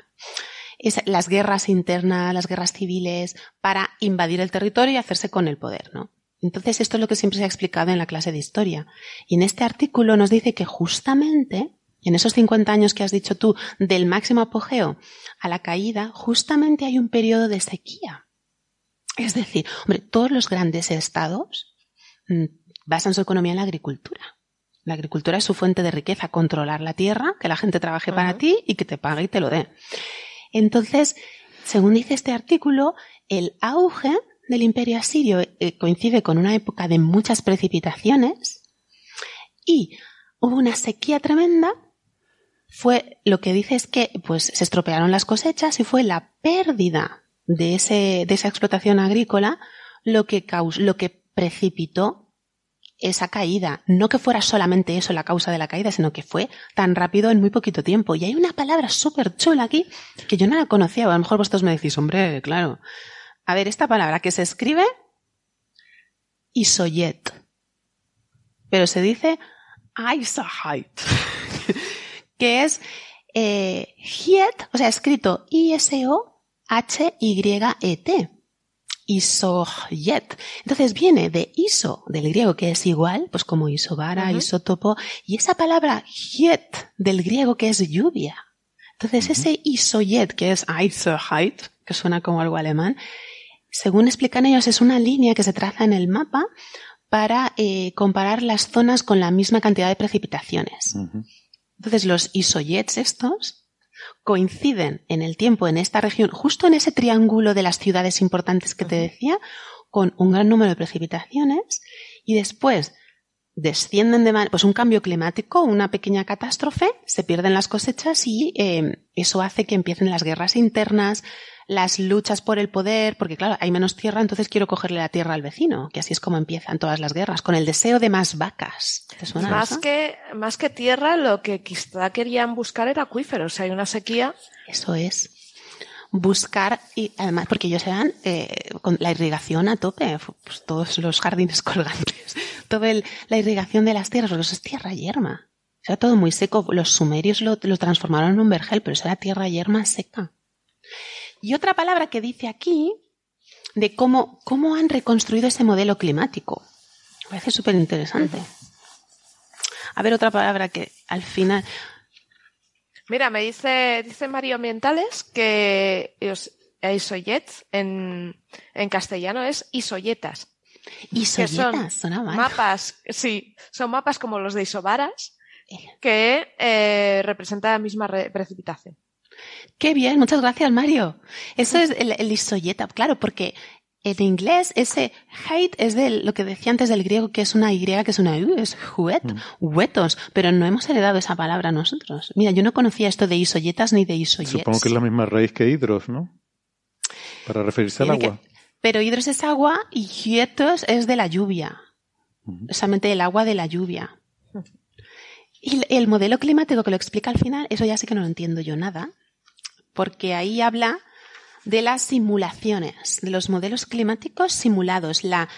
esa- las guerras internas, las guerras civiles, para invadir el territorio y hacerse con el poder, ¿no? Entonces, esto es lo que siempre se ha explicado en la clase de historia. Y en este artículo nos dice que justamente en esos 50 años que has dicho tú, del máximo apogeo a la caída, justamente hay un periodo de sequía. Es decir, hombre, todos los grandes estados mm, basan su economía en la agricultura. La agricultura es su fuente de riqueza, controlar la tierra, que la gente trabaje para ti y que te pague y te lo dé. Entonces, según dice este artículo, el auge del imperio asirio eh, coincide con una época de muchas precipitaciones y hubo una sequía tremenda. Fue lo que dice es que pues se estropearon las cosechas y fue la pérdida de, ese, de esa explotación agrícola lo que, lo que precipitó esa caída. No que fuera solamente eso la causa de la caída, sino que fue tan rápido en muy poquito tiempo. Y hay una palabra súper chula aquí que yo no la conocía. A lo mejor vosotros me decís, hombre, claro. A ver, esta palabra que se escribe isoyet. Pero se dice isohite. que es eh, o sea, escrito I-S-O-H-Y-E-T isoyet. Entonces viene de iso, del griego que es igual, pues como isobara, isótopo, y esa palabra yet del griego que es lluvia. Entonces ese isoyet, que es isoheit, que suena como algo alemán, según explican ellos, es una línea que se traza en el mapa para eh, comparar las zonas con la misma cantidad de precipitaciones. Entonces los isoyets estos coinciden en el tiempo en esta región, justo en ese triángulo de las ciudades importantes que te decía, con un gran número de precipitaciones y después descienden de pues un cambio climático, una pequeña catástrofe, se pierden las cosechas y eh, eso hace que empiecen las guerras internas, las luchas por el poder, porque claro, hay menos tierra, entonces quiero cogerle la tierra al vecino, que así es como empiezan todas las guerras, con el deseo de más vacas. más que, más que tierra, lo que quizá querían buscar era acuíferos, hay una sequía. Eso es buscar y además porque ellos eran eh, con la irrigación a tope, pues todos los jardines colgantes, toda la irrigación de las tierras, porque eso es tierra yerma. O sea, todo muy seco. Los sumerios lo, lo transformaron en un vergel, pero eso era tierra yerma seca. Y otra palabra que dice aquí de cómo, cómo han reconstruido ese modelo climático. Me parece súper interesante. A ver, otra palabra que al final. Mira, me dice, dice Mario Ambientales que isoyets en, en castellano es isoyetas. Isoyetas, son mapas, sí, son mapas como los de isobaras eh. que eh, representan la misma precipitación. Qué bien, muchas gracias, Mario. Eso es el, el isoyeta, claro, porque en inglés ese hate es de lo que decía antes del griego, que es una Y, que es una U, es huet, mm. huetos, pero no hemos heredado esa palabra nosotros. Mira, yo no conocía esto de isoyetas ni de isoyets. Supongo que es la misma raíz que hidros, ¿no? Para referirse al agua. pero hidros es agua y hietos es de la lluvia. Solamente el agua de la lluvia. Y el modelo climático que lo explica al final, eso ya sí que no lo entiendo yo nada porque ahí habla de las simulaciones, de los modelos climáticos simulados, la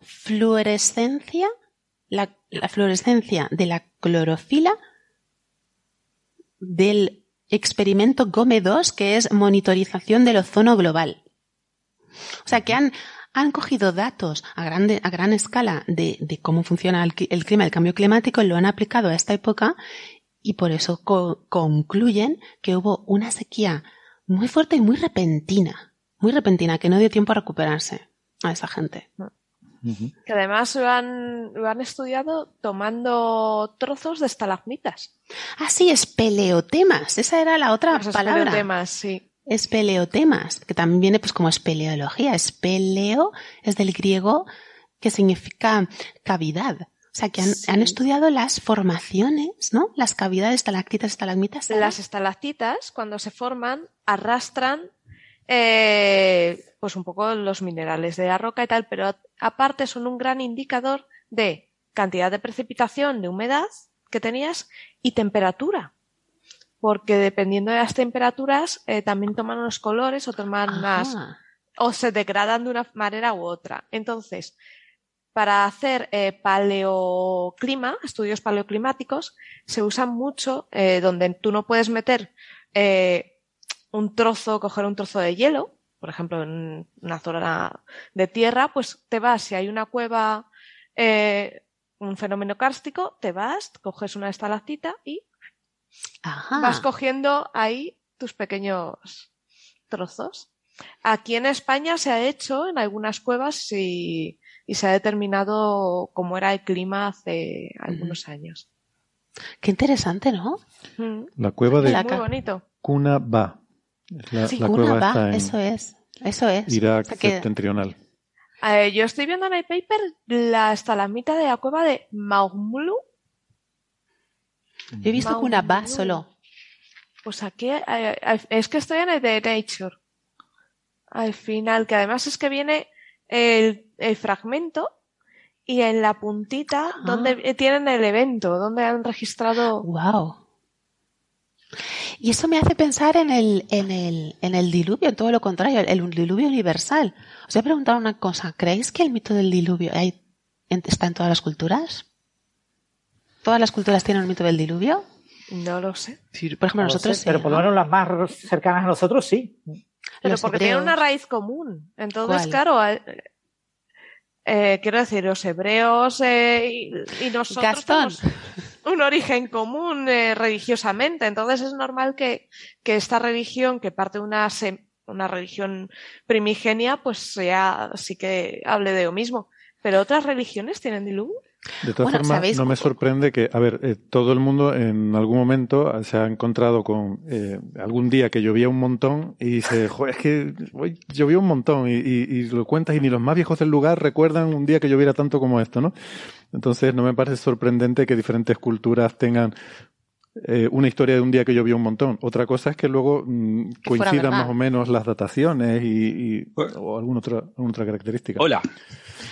fluorescencia, la, fluorescencia de la clorofila del experimento GOME 2, que es monitorización del ozono global. O sea, que han, han cogido datos a, grande, a gran escala de, cómo funciona el, clima, el cambio climático, lo han aplicado a esta época y por eso concluyen que hubo una sequía muy fuerte y muy repentina, muy repentina, que no dio tiempo a recuperarse a esa gente. Que además lo han, lo han estudiado tomando trozos de estalagmitas. Ah, sí, espeleotemas. Esa era la otra Los palabra. Espeleotemas, sí. Espeleotemas, que también viene pues como espeleología. Espeleo es del griego que significa cavidad. O sea, que han, estudiado las formaciones, ¿no? Las cavidades, estalactitas, estalagmitas. Las estalactitas, cuando se forman, arrastran eh, pues un poco los minerales de la roca y tal, pero aparte son un gran indicador de cantidad de precipitación, de humedad que tenías y temperatura. Porque dependiendo de las temperaturas, eh, también toman unos colores o toman más, o se degradan de una manera u otra. Entonces, para hacer eh, paleoclima, estudios paleoclimáticos, se usan mucho eh, donde tú no puedes meter eh, un trozo, coger un trozo de hielo, por ejemplo, en una zona de tierra, pues te vas, si hay una cueva, un fenómeno kárstico, te vas, coges una estalactita y Ajá. vas cogiendo ahí tus pequeños trozos. Aquí en España se ha hecho en algunas cuevas y, y se ha determinado cómo era el clima hace algunos años. Qué interesante, ¿no? Mm. La cueva de La Muy bonito. Cuna Ba. Es La, Sí, la cueva va, está en eso es. Eso es. Irak O sea que- septentrional. Eh, yo estoy viendo en el paper la estalagmita de la cueva de Maumulu. yo he visto una va solo. Pues aquí eh, eh, es que estoy en el de Nature. Al final, que además es que viene el, el fragmento y en la puntita Ah. donde tienen el evento, donde han registrado. Wow. Y eso me hace pensar en el, en el, en el diluvio, en todo lo contrario, el, el diluvio universal. Os voy a preguntar una cosa. ¿Creéis que el mito del diluvio hay- en- está en todas las culturas? ¿Todas las culturas tienen un mito del diluvio? No lo sé. Sí, por ejemplo, No lo nosotros sé, sí, pero por lo ¿no? menos las más cercanas a nosotros sí. Pero Los porque tienen hebreos. una raíz común. Entonces, ¿Cuál? claro, eh, quiero decir, los hebreos eh, y, y nosotros tenemos un origen común eh, religiosamente. Entonces es normal que, que esta religión, que parte de una, se- una religión primigenia, pues sea, sí que hable de lo mismo. Pero otras religiones tienen diluvio. De todas Bueno, formas, ¿sabéis no me sorprende que, a ver, eh, todo el mundo en algún momento se ha encontrado con eh, algún día que llovía un montón y dice, "Joder, es que hoy llovió un montón y, y- y lo cuentas y ni los más viejos del lugar recuerdan un día que lloviera tanto como esto, ¿no? Entonces no me parece sorprendente que diferentes culturas tengan eh, una historia de un día que llovió un montón. Otra cosa es que luego mm, Que coincidan más o menos las dataciones y, y- o alguna otra, alguna otra característica. Hola.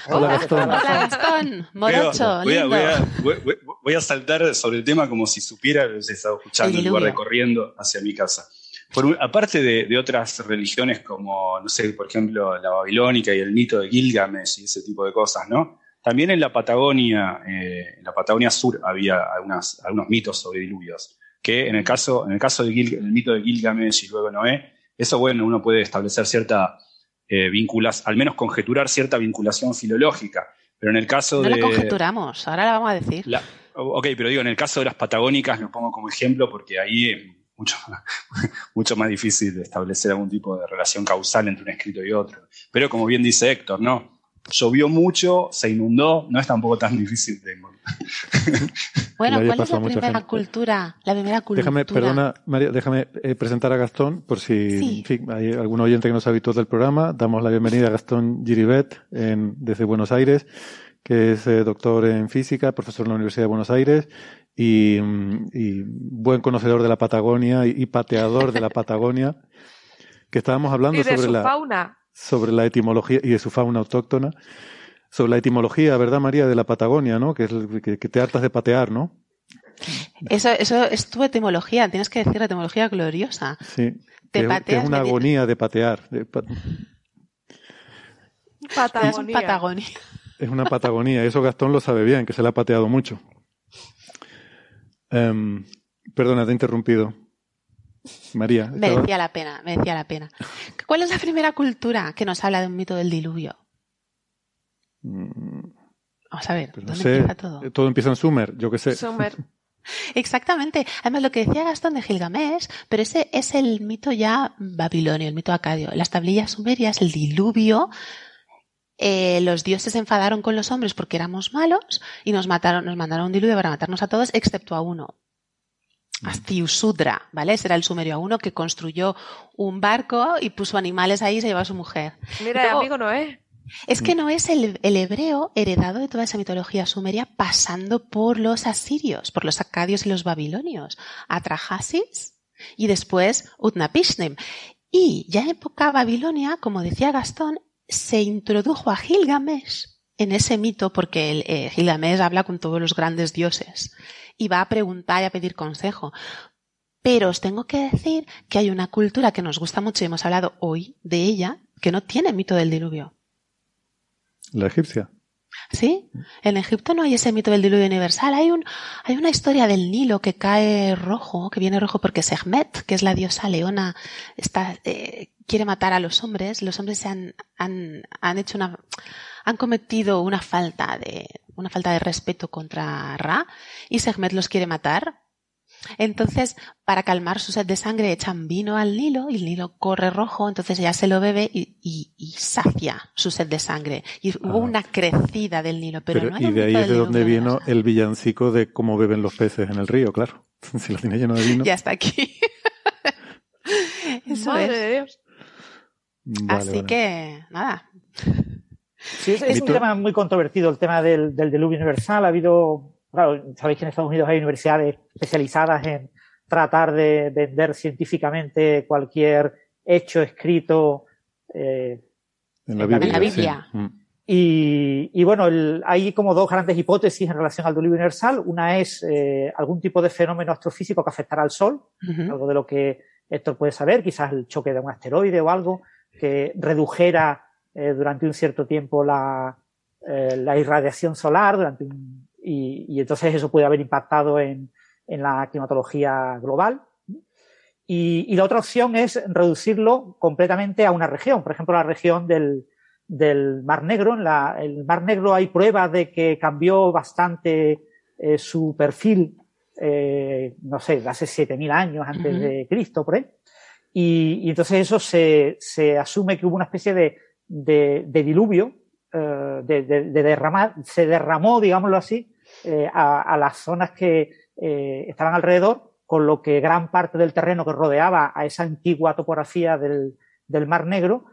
Hola, Gastón. Hola, Gastón. Morocho, voy, a, lindo. voy, a, voy, voy- voy a saltar sobre el tema como si supiera, lo he estado escuchando en lugar de corriendo hacia mi casa. Por un- aparte de, de otras religiones como, no sé, por ejemplo, la babilónica y el mito de Gilgamesh y ese tipo de cosas, ¿no? También en la Patagonia, eh, en la Patagonia Sur había algunas, algunos mitos sobre diluvios, que en el caso, en el caso del mito de Gilgamesh y luego Noé, eso, bueno, uno puede establecer cierta eh, vinculación, al menos conjeturar cierta vinculación filológica. Pero en el caso No de. la conjeturamos, ahora la vamos a decir. la- ok, pero digo, en el caso de las patagónicas lo pongo como ejemplo porque ahí es mucho, mucho más difícil de establecer algún tipo de relación causal entre un escrito y otro. Pero como bien dice Héctor, ¿no? Llovió mucho, se inundó, no es tampoco tan difícil de Bueno, ¿cuál es la primera gente. cultura? La primera cultura. Déjame, perdona, María, déjame eh, presentar a Gastón, por si Sí. en fin, hay algún oyente que no es habitual del programa. Damos la bienvenida a Gastón Giribet en- desde Buenos Aires, que es eh, doctor en física, profesor en la Universidad de Buenos Aires y, y buen conocedor de la Patagonia y, y pateador de la Patagonia, que estábamos hablando Y de sobre su la, fauna. Sobre la etimología y de su fauna autóctona. Sobre la etimología, ¿verdad, María, de la Patagonia, ¿no? Que, es, el- que, que te hartas de patear, ¿no? Eso, eso es tu etimología, tienes que decir etimología gloriosa. Sí. Te que, es- que pateas es una agonía de patear. de pa- Es un Patagonia. Es una Patagonía. Eso Gastón lo sabe bien, que se le ha pateado mucho. Em, perdona, te he interrumpido. María. Merecía la pena, merecía la pena. ¿Cuál es la primera cultura que nos habla de un mito del diluvio? Mm, Vamos a ver, pues no ¿dónde sé. empieza todo? Todo empieza en Sumer, yo qué sé. Sumer. Exactamente. Además, lo que decía Gastón de Gilgamesh, pero ese es el mito ya babilonio, el mito acadio. Las tablillas sumerias, el diluvio, eh, los dioses se enfadaron con los hombres porque éramos malos y nos mataron, nos mandaron un diluvio para matarnos a todos, excepto a uno. Astiusudra, ¿vale? Ese era el sumerio a uno que construyó un barco y puso animales ahí y se llevó a su mujer. Mira, Luego- amigo Noé. Es que no es el, el hebreo heredado de toda esa mitología sumeria pasando por los asirios, por los acadios y los babilonios, Atrahasis y después Utnapishtim. Y ya en época babilonia, como decía Gastón, se introdujo a Gilgamesh en ese mito porque el, eh, Gilgamesh habla con todos los grandes dioses y va a preguntar y a pedir consejo. Pero os tengo que decir que hay una cultura que nos gusta mucho y hemos hablado hoy de ella que no tiene mito del diluvio. La egipcia. ¿Sí? En Egipto no hay ese mito del diluvio universal. Hay, un, hay una historia del Nilo que cae rojo, que viene rojo porque Sekhmet, que es la diosa leona, está, eh, quiere matar a los hombres. Los hombres se han, han, han hecho una, han cometido una falta de, una falta de respeto contra Ra y Sekhmet los quiere matar. Entonces, para calmar su sed de sangre, echan vino al Nilo y el Nilo corre rojo, entonces ella se lo bebe y, y- y sacia su sed de sangre. Y hubo Ah. una crecida del Nilo, pero, Pero, no hay y de ahí es de donde vino el villancico de cómo beben los peces en el río, claro. Si lo tiene lleno de vino. Ya está aquí. Eso Madre es. de Dios. Vale, Así vale. que, nada. Sí, es, es un tema muy controvertido el tema del, del diluvio universal. Ha habido, claro, sabéis que en Estados Unidos hay universidades especializadas en tratar de vender científicamente cualquier hecho escrito. eh, En la en la Biblia. Biblia. sí. Mm. y, y bueno, el- hay como dos grandes hipótesis en relación al diluvio universal. Una es eh, algún tipo de fenómeno astrofísico que afectará al Sol, Ujú. algo de lo que Héctor puede saber, quizás el choque de un asteroide o algo que redujera eh, durante un cierto tiempo la, eh, la irradiación solar durante un- y, y entonces eso puede haber impactado en, en la climatología global. Y, y la otra opción es reducirlo completamente a una región, por ejemplo, la región del, del Mar Negro. En la, el Mar Negro hay pruebas de que cambió bastante eh, su perfil, eh, no sé, hace 7.000 años antes de Cristo, por ahí. Y, y entonces eso se, se asume que hubo una especie de, de, de diluvio, eh, de, de- de derramar, se derramó, digámoslo así, eh, a, a las zonas que eh, estaban alrededor, con lo que gran parte del terreno que rodeaba a esa antigua topografía del, del Mar Negro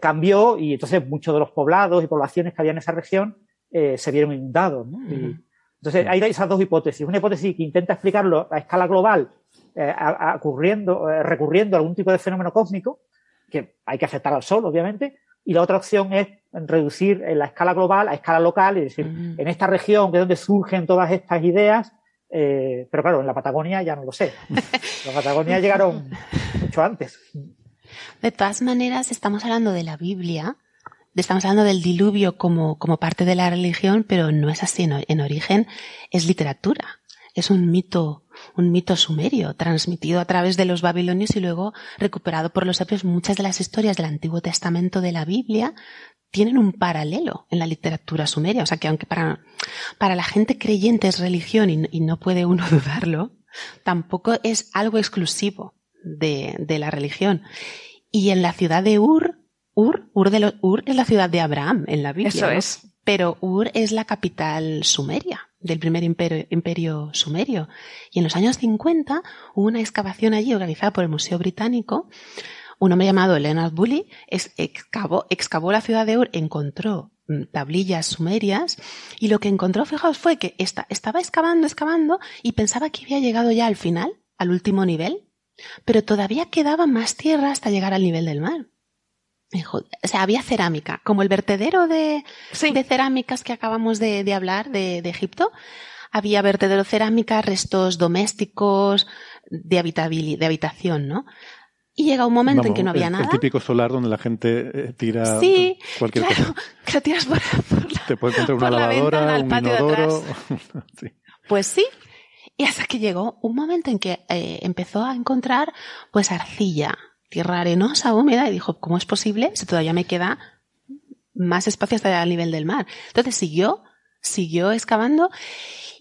cambió y entonces muchos de los poblados y poblaciones que había en esa región se vieron inundados. ¿no? Y- Ujú. entonces, hay esas dos hipótesis. Una hipótesis que intenta explicarlo a escala global, eh, a- a- ocurriendo, eh, recurriendo a algún tipo de fenómeno cósmico, que hay que afectar al Sol, obviamente, y la otra opción es reducir en la escala global a escala local y decir, en esta región que es donde surgen todas estas ideas, eh, pero claro, en la Patagonia ya no lo sé. La Patagonia llegaron mucho antes. De todas maneras, estamos hablando de la Biblia, estamos hablando del diluvio como, como parte de la religión, pero no es así. En origen es literatura. Es un mito, un mito sumerio, transmitido a través de los babilonios y luego recuperado por los sabios. Muchas de las historias del Antiguo Testamento de la Biblia tienen un paralelo en la literatura sumeria. O sea que aunque para, para la gente creyente es religión y, y no puede uno dudarlo, tampoco es algo exclusivo de, de la religión. Y en la ciudad de Ur, Ur, Ur, de lo- Ur es la ciudad de Abraham en la Biblia. Eso ¿no? es. Pero Ur es la capital sumeria, del primer imperio, imperio sumerio. Y en los años 50 hubo una excavación allí organizada por el Museo Británico. Un hombre llamado Leonard Bully excavó, excavó la ciudad de Ur, encontró mm, tablillas sumerias y lo que encontró, fijaos, fue que esta- estaba excavando, excavando y pensaba que había llegado ya al final, al último nivel, pero todavía quedaba más tierra hasta llegar al nivel del mar. O sea, había cerámica, como el vertedero de, Sí. de cerámicas que acabamos de, de hablar de, de Egipto. Había vertedero cerámica, restos domésticos, de, habitabil- de habitación, ¿no? Y llega un momento en que no había el, nada. El típico solar donde la gente eh, tira Sí, cualquier claro, cosa. que lo tiras por, por la- Te puede encontrar una por la lavadora, ventana al un patio de inodoro. Sí. Pues sí. Y hasta que llegó un momento en que eh, empezó a encontrar pues arcilla, tierra arenosa, húmeda, y dijo, ¿cómo es posible si todavía me queda más espacio hasta el nivel del mar? Entonces siguió, siguió excavando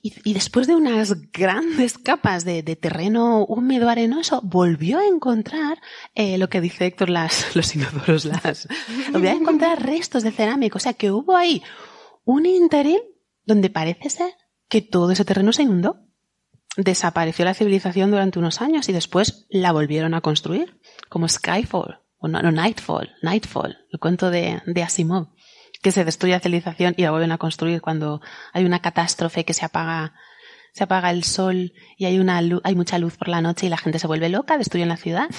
y, después de unas grandes capas de, de terreno húmedo arenoso, volvió a encontrar eh, lo que dice Héctor, las, los inodoros, las, volvió a encontrar restos de cerámica. O sea que hubo ahí un interín donde parece ser que todo ese terreno se inundó. Desapareció la civilización durante unos años y después la volvieron a construir, como Skyfall, o no, no, Nightfall, Nightfall, el cuento de, de Asimov, que se destruye la civilización y la vuelven a construir cuando hay una catástrofe que se apaga, se apaga el sol y hay una lu- hay mucha luz por la noche y la gente se vuelve loca, destruyen la ciudad.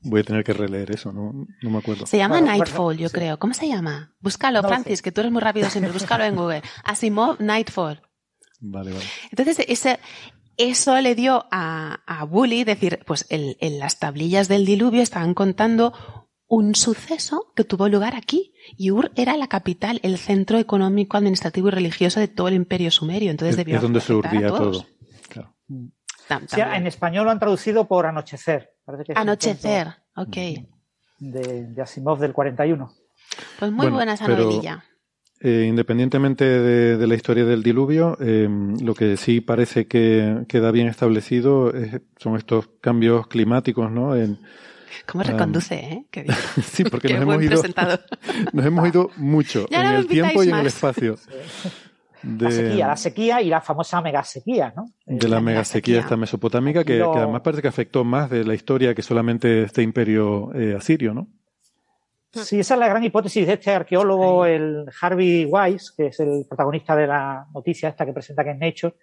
Voy a tener que releer eso, no, no me acuerdo. Se llama Bueno, bueno, Nightfall, yo sí. creo. ¿Cómo se llama? Búscalo, No Francis, que tú eres muy rápido siempre. Búscalo en Google. Asimov, Nightfall. Vale, vale. Entonces, ese, eso le dio a, a Bully decir, pues en, en las tablillas del diluvio estaban contando un suceso que tuvo lugar aquí. Y Ur era la capital, el centro económico, administrativo y religioso de todo el imperio sumerio. Entonces Es, debió es donde se urdía todo. Claro. Tam- Sí, en español lo han traducido por anochecer. Parece que Anochecer, ok. De, de Asimov del 41. Pues muy Bueno, buena esa pero- novelilla. Eh, independientemente de, de la historia del diluvio, eh, lo que sí parece que queda bien establecido es- son estos cambios climáticos, ¿no? En- ¿Cómo Ah. reconduce, eh? Qué bien. sí, porque Qué nos hemos ido, nos hemos ido mucho Ya en el tiempo y en el espacio. La sequía, la sequía y la famosa megasequía, ¿no? de la La mega megasequía. sequía esta mesopotámica que, Lo- que además parece que afectó más de la historia que solamente este imperio eh, asirio, ¿no? Sí, esa es la gran hipótesis de este arqueólogo, el Harvey Weiss, que es el protagonista de la noticia esta que presenta que es Nature,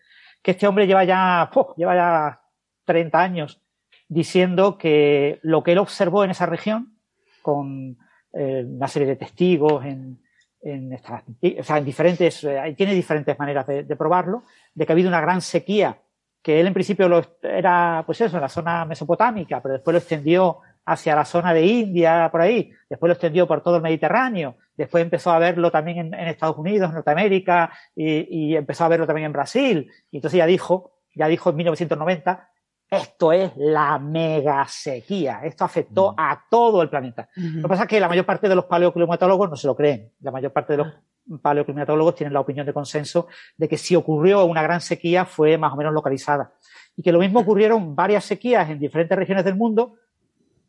que este hombre lleva ya, ¡puf! lleva ya 30 años diciendo que lo que él observó en esa región, con eh, una serie de testigos en, en, estas- o sea, en diferentes, eh, tiene diferentes maneras de, de probarlo, de que ha habido una gran sequía, que él en principio lo, era, pues eso, en la zona mesopotámica, pero después lo extendió hacia la zona de India, por ahí, después lo extendió por todo el Mediterráneo, después empezó a verlo también en, en Estados Unidos, en Norteamérica, y, y empezó a verlo también en Brasil, y entonces ya dijo, ya dijo en 1990, esto es la mega sequía, esto afectó a todo el planeta. Lo que pasa es que la mayor parte de los paleoclimatólogos no se lo creen. La mayor parte de los paleoclimatólogos tienen la opinión de consenso de que si ocurrió una gran sequía fue más o menos localizada. Y que lo mismo ocurrieron varias sequías en diferentes regiones del mundo.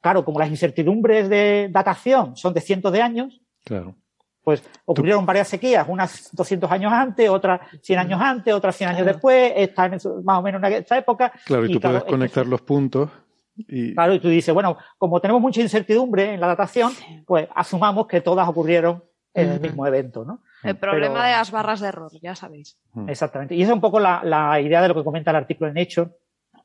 Claro, como las incertidumbres de datación son de cientos de años, Claro. pues ocurrieron varias sequías, unas 200 años antes, otras 100 años antes, otras 100 años después, esta en eso- más o menos en esta época. Claro, y, tú puedes conectar los puntos y Claro, y tú dices, bueno, como tenemos mucha incertidumbre en la datación, pues asumamos que todas ocurrieron en el mismo evento, ¿no? El problema Pero- de las barras de error, ya sabéis. Exactamente. Y esa es un poco la, la idea de lo que comenta el artículo en Nature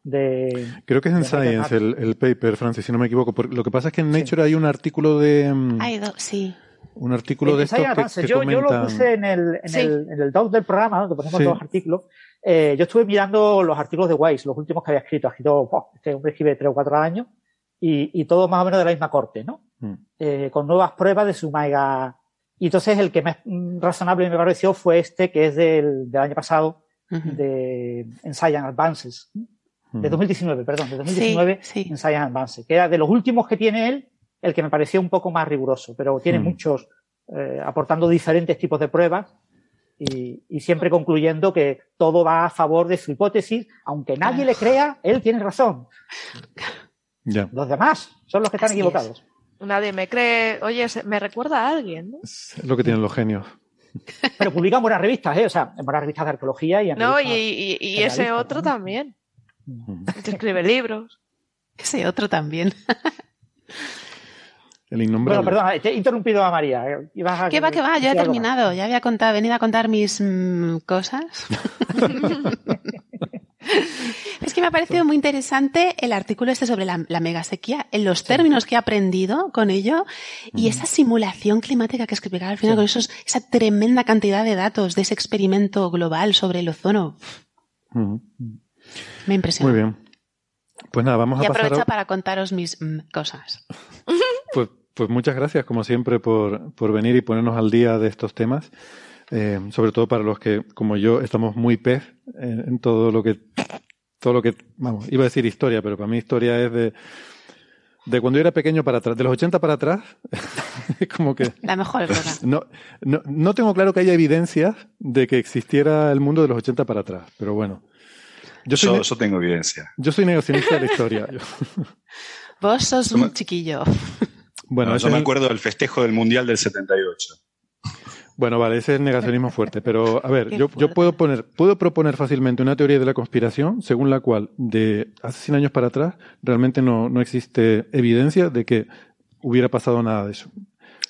de... Creo que es en de Science el, el paper, Francis, si no me equivoco. Porque lo que pasa es que en Nature hay un artículo de mm, Hay dos, sí. un artículo de estos que, yo, yo lo puse en el, en Sí. el, en el doc del programa, donde ponemos Sí. todos los artículos. Eh, yo estuve mirando los artículos de Weiss, los últimos que había escrito. Ha escrito, oh, este hombre escribe tres o cuatro años y, y todo más o menos de la misma corte, ¿no? Mm. eh, con nuevas pruebas de su mega. Y entonces el que más mm, razonable me pareció fue este, que es del, del año pasado, Ujú. de en Science Advances, de Mm. 2019, perdón, de 2019 Sí, sí. en Science Advances, que era de los últimos que tiene él, el que me pareció un poco más riguroso, pero tiene Mm. muchos, eh, aportando diferentes tipos de pruebas y, y siempre concluyendo que todo va a favor de su hipótesis, aunque nadie le crea, él tiene razón. Ya. Los demás son los que están Así es. equivocados. Nadie me cree, oye, me recuerda a alguien, ¿no? Es lo que tienen los genios. Pero publican buenas revistas, ¿eh? O sea, en buenas revistas de arqueología y en No, y, y- y ese otro también. Que escribe libros. Ese otro también. El innombrable. Bueno, perdona, te he interrumpido a María. ibas a- ¿Qué va, qué va? Ya he terminado. Ya había contado, venido a contar mis mm, cosas. es que me ha parecido muy interesante el artículo este sobre la, la megasequía, en los términos que he aprendido con ello y esa simulación climática que explicaba al final Sí. con esos, esa tremenda cantidad de datos de ese experimento global sobre el ozono. Mm. Me impresionó. Muy bien. Pues nada, vamos Y a pasar aprovecho a, para contaros mis mm, cosas. Pues, pues muchas gracias, como siempre, por, por venir y ponernos al día de estos temas. Eh, sobre todo para los que, como yo, estamos muy pez en, en todo lo que, todo lo que, vamos, iba a decir historia, pero para mí historia es de, de cuando yo era pequeño para atrás, de los 80 para atrás, es como que La mejor época. no, no, no tengo claro que haya evidencias de que existiera el mundo de los 80 para atrás, pero bueno. Yo soy, tengo evidencia. yo soy negacionista de la historia. Vos sos un chiquillo. bueno, No, yo me acuerdo del festejo del Mundial del 78. Bueno, vale, ese es negacionismo fuerte, pero a ver, yo, yo puedo poner, puedo proponer fácilmente una teoría de la conspiración según la cual de hace 100 años para atrás realmente no, no existe evidencia de que hubiera pasado nada de eso.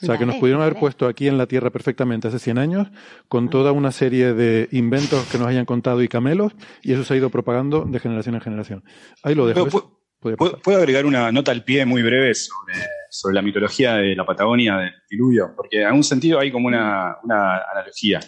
O sea, que nos Vale, pudieron haber puesto aquí en la Tierra perfectamente hace 100 años con toda una serie de inventos que nos hayan contado y camelos y eso se ha ido propagando de generación en generación. Ahí lo dejo. Pero, ¿Puedo, agregar una nota al pie muy breve sobre, sobre la mitología de la Patagonia, del diluvio? Porque en algún sentido hay como una, una analogía.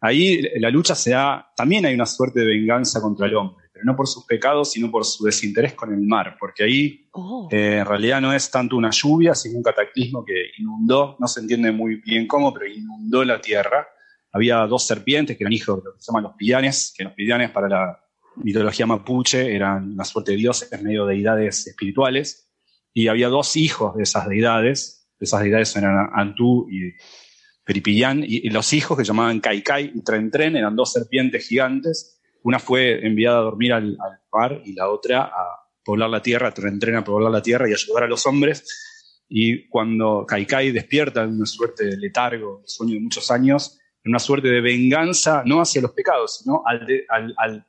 Ahí la lucha se da, también hay una suerte de venganza contra el hombre, pero no por sus pecados, sino por su desinterés con el mar, porque ahí Oh. eh, en realidad no es tanto una lluvia, sino un cataclismo que inundó, no se entiende muy bien cómo, pero inundó la tierra. Había dos serpientes que eran hijos de lo que se llaman los pillanes, que los pillanes para la mitología mapuche eran una suerte de dioses, medio deidades espirituales, y había dos hijos de esas deidades, esas deidades eran Antú y Peripillán, y, y los hijos que llamaban Kaikai y Tren Tren eran dos serpientes gigantes. Una fue enviada a dormir al, al mar y la otra a poblar la tierra, Tren Tren a poblar la tierra y ayudar a los hombres. Y cuando Kaikai despierta en una suerte de letargo, sueño de muchos años, en una suerte de venganza, no hacia los pecados, sino al, de- al, al-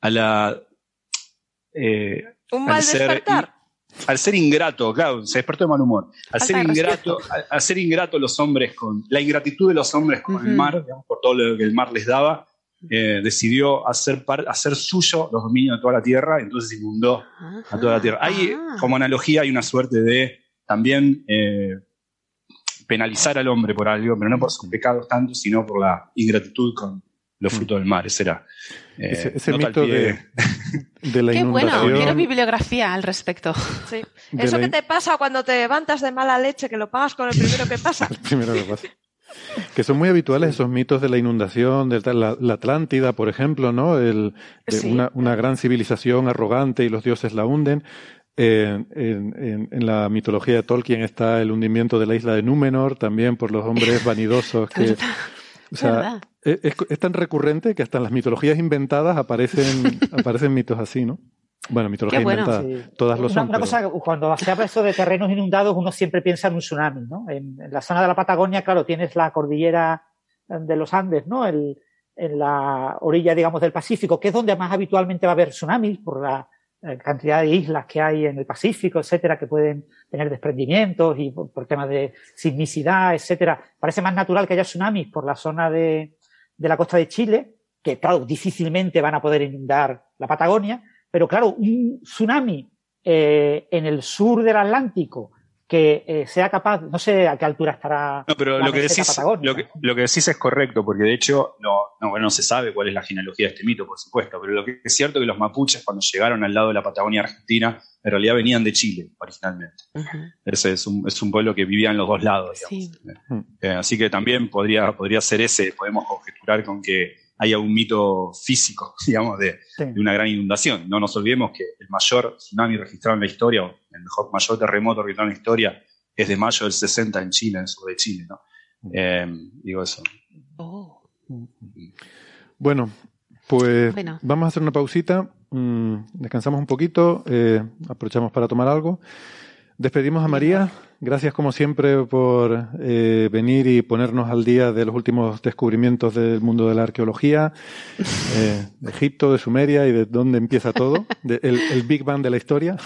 a la... eh, Un al mal ser- despertar. al ser ingrato, claro, se despertó de mal humor. Al ser de ingrato, al, al ser ingrato los hombres con la ingratitud de los hombres con el Ujú. mar, digamos, por todo lo que el mar les daba, eh, decidió hacer, par- hacer suyo los dominios de toda la tierra, entonces inundó a toda la tierra. Hay, Ah. como analogía, hay una suerte de también eh, penalizar al hombre por algo, pero no por sus pecados tanto, sino por la ingratitud con los frutos del mar. Ese era. eh, Ese, mito de, de la Qué bueno, quiero bibliografía al respecto. Sí. Eso la que te pasa cuando te levantas de mala leche, que lo pagas con el primero que pasa. Primero que pasa. Que son muy habituales esos mitos de la inundación, de la, la Atlántida, por ejemplo, ¿no? El, de Sí. una, una gran civilización arrogante y los dioses la hunden. Eh, en, en- en la mitología de Tolkien está el hundimiento de la isla de Númenor, también por los hombres vanidosos que... O sea, es, es- es tan recurrente que hasta en las mitologías inventadas aparecen, aparecen mitos así, ¿no? Bueno, mitología Qué bueno. inventada. Sí. Todas lo una, son. una pero- cosa, cuando se habla eso de terrenos inundados, uno siempre piensa en un tsunami, ¿no? En, en la zona de la Patagonia, claro, tienes la cordillera de los Andes, ¿no? El- en la orilla, digamos, del Pacífico, que es donde más habitualmente va a haber tsunamis por la eh, cantidad de islas que hay en el Pacífico, etcétera, que pueden tener desprendimientos y por, por temas de sismicidad, etcétera. Parece más natural que haya tsunamis por la zona de, de la costa de Chile, que claro, difícilmente van a poder inundar la Patagonia, pero claro, un tsunami eh, en el sur del Atlántico que eh, sea capaz, no sé a qué altura estará. No, pero la lo que, decís, lo, que, lo que decís es correcto, porque de hecho no, no, bueno, no se sabe cuál es la genealogía de este mito, por supuesto, pero lo que es cierto es que los mapuches cuando llegaron al lado de la Patagonia Argentina, en realidad venían de Chile originalmente. Ese es un, es un pueblo que vivía en los dos lados. Sí. digamos. Eh, así que también podría, podría ser ese, podemos conjeturar con que haya un mito físico, digamos, de, Sí. de una gran inundación. No nos olvidemos que el mayor tsunami registrado en la historia, o el mejor, mayor terremoto registrado en la historia, es de mayo del 60 en Chile, en el sur de Chile. ¿no? Eh, digo eso. Oh. Bueno, pues Bueno. vamos a hacer una pausita, mm, descansamos un poquito, eh, aprovechamos para tomar algo. Despedimos a María, gracias como siempre por eh, venir y ponernos al día de los últimos descubrimientos del mundo de la arqueología, eh, de Egipto, de Sumeria y de dónde empieza todo, de- el, el Big Bang de la historia.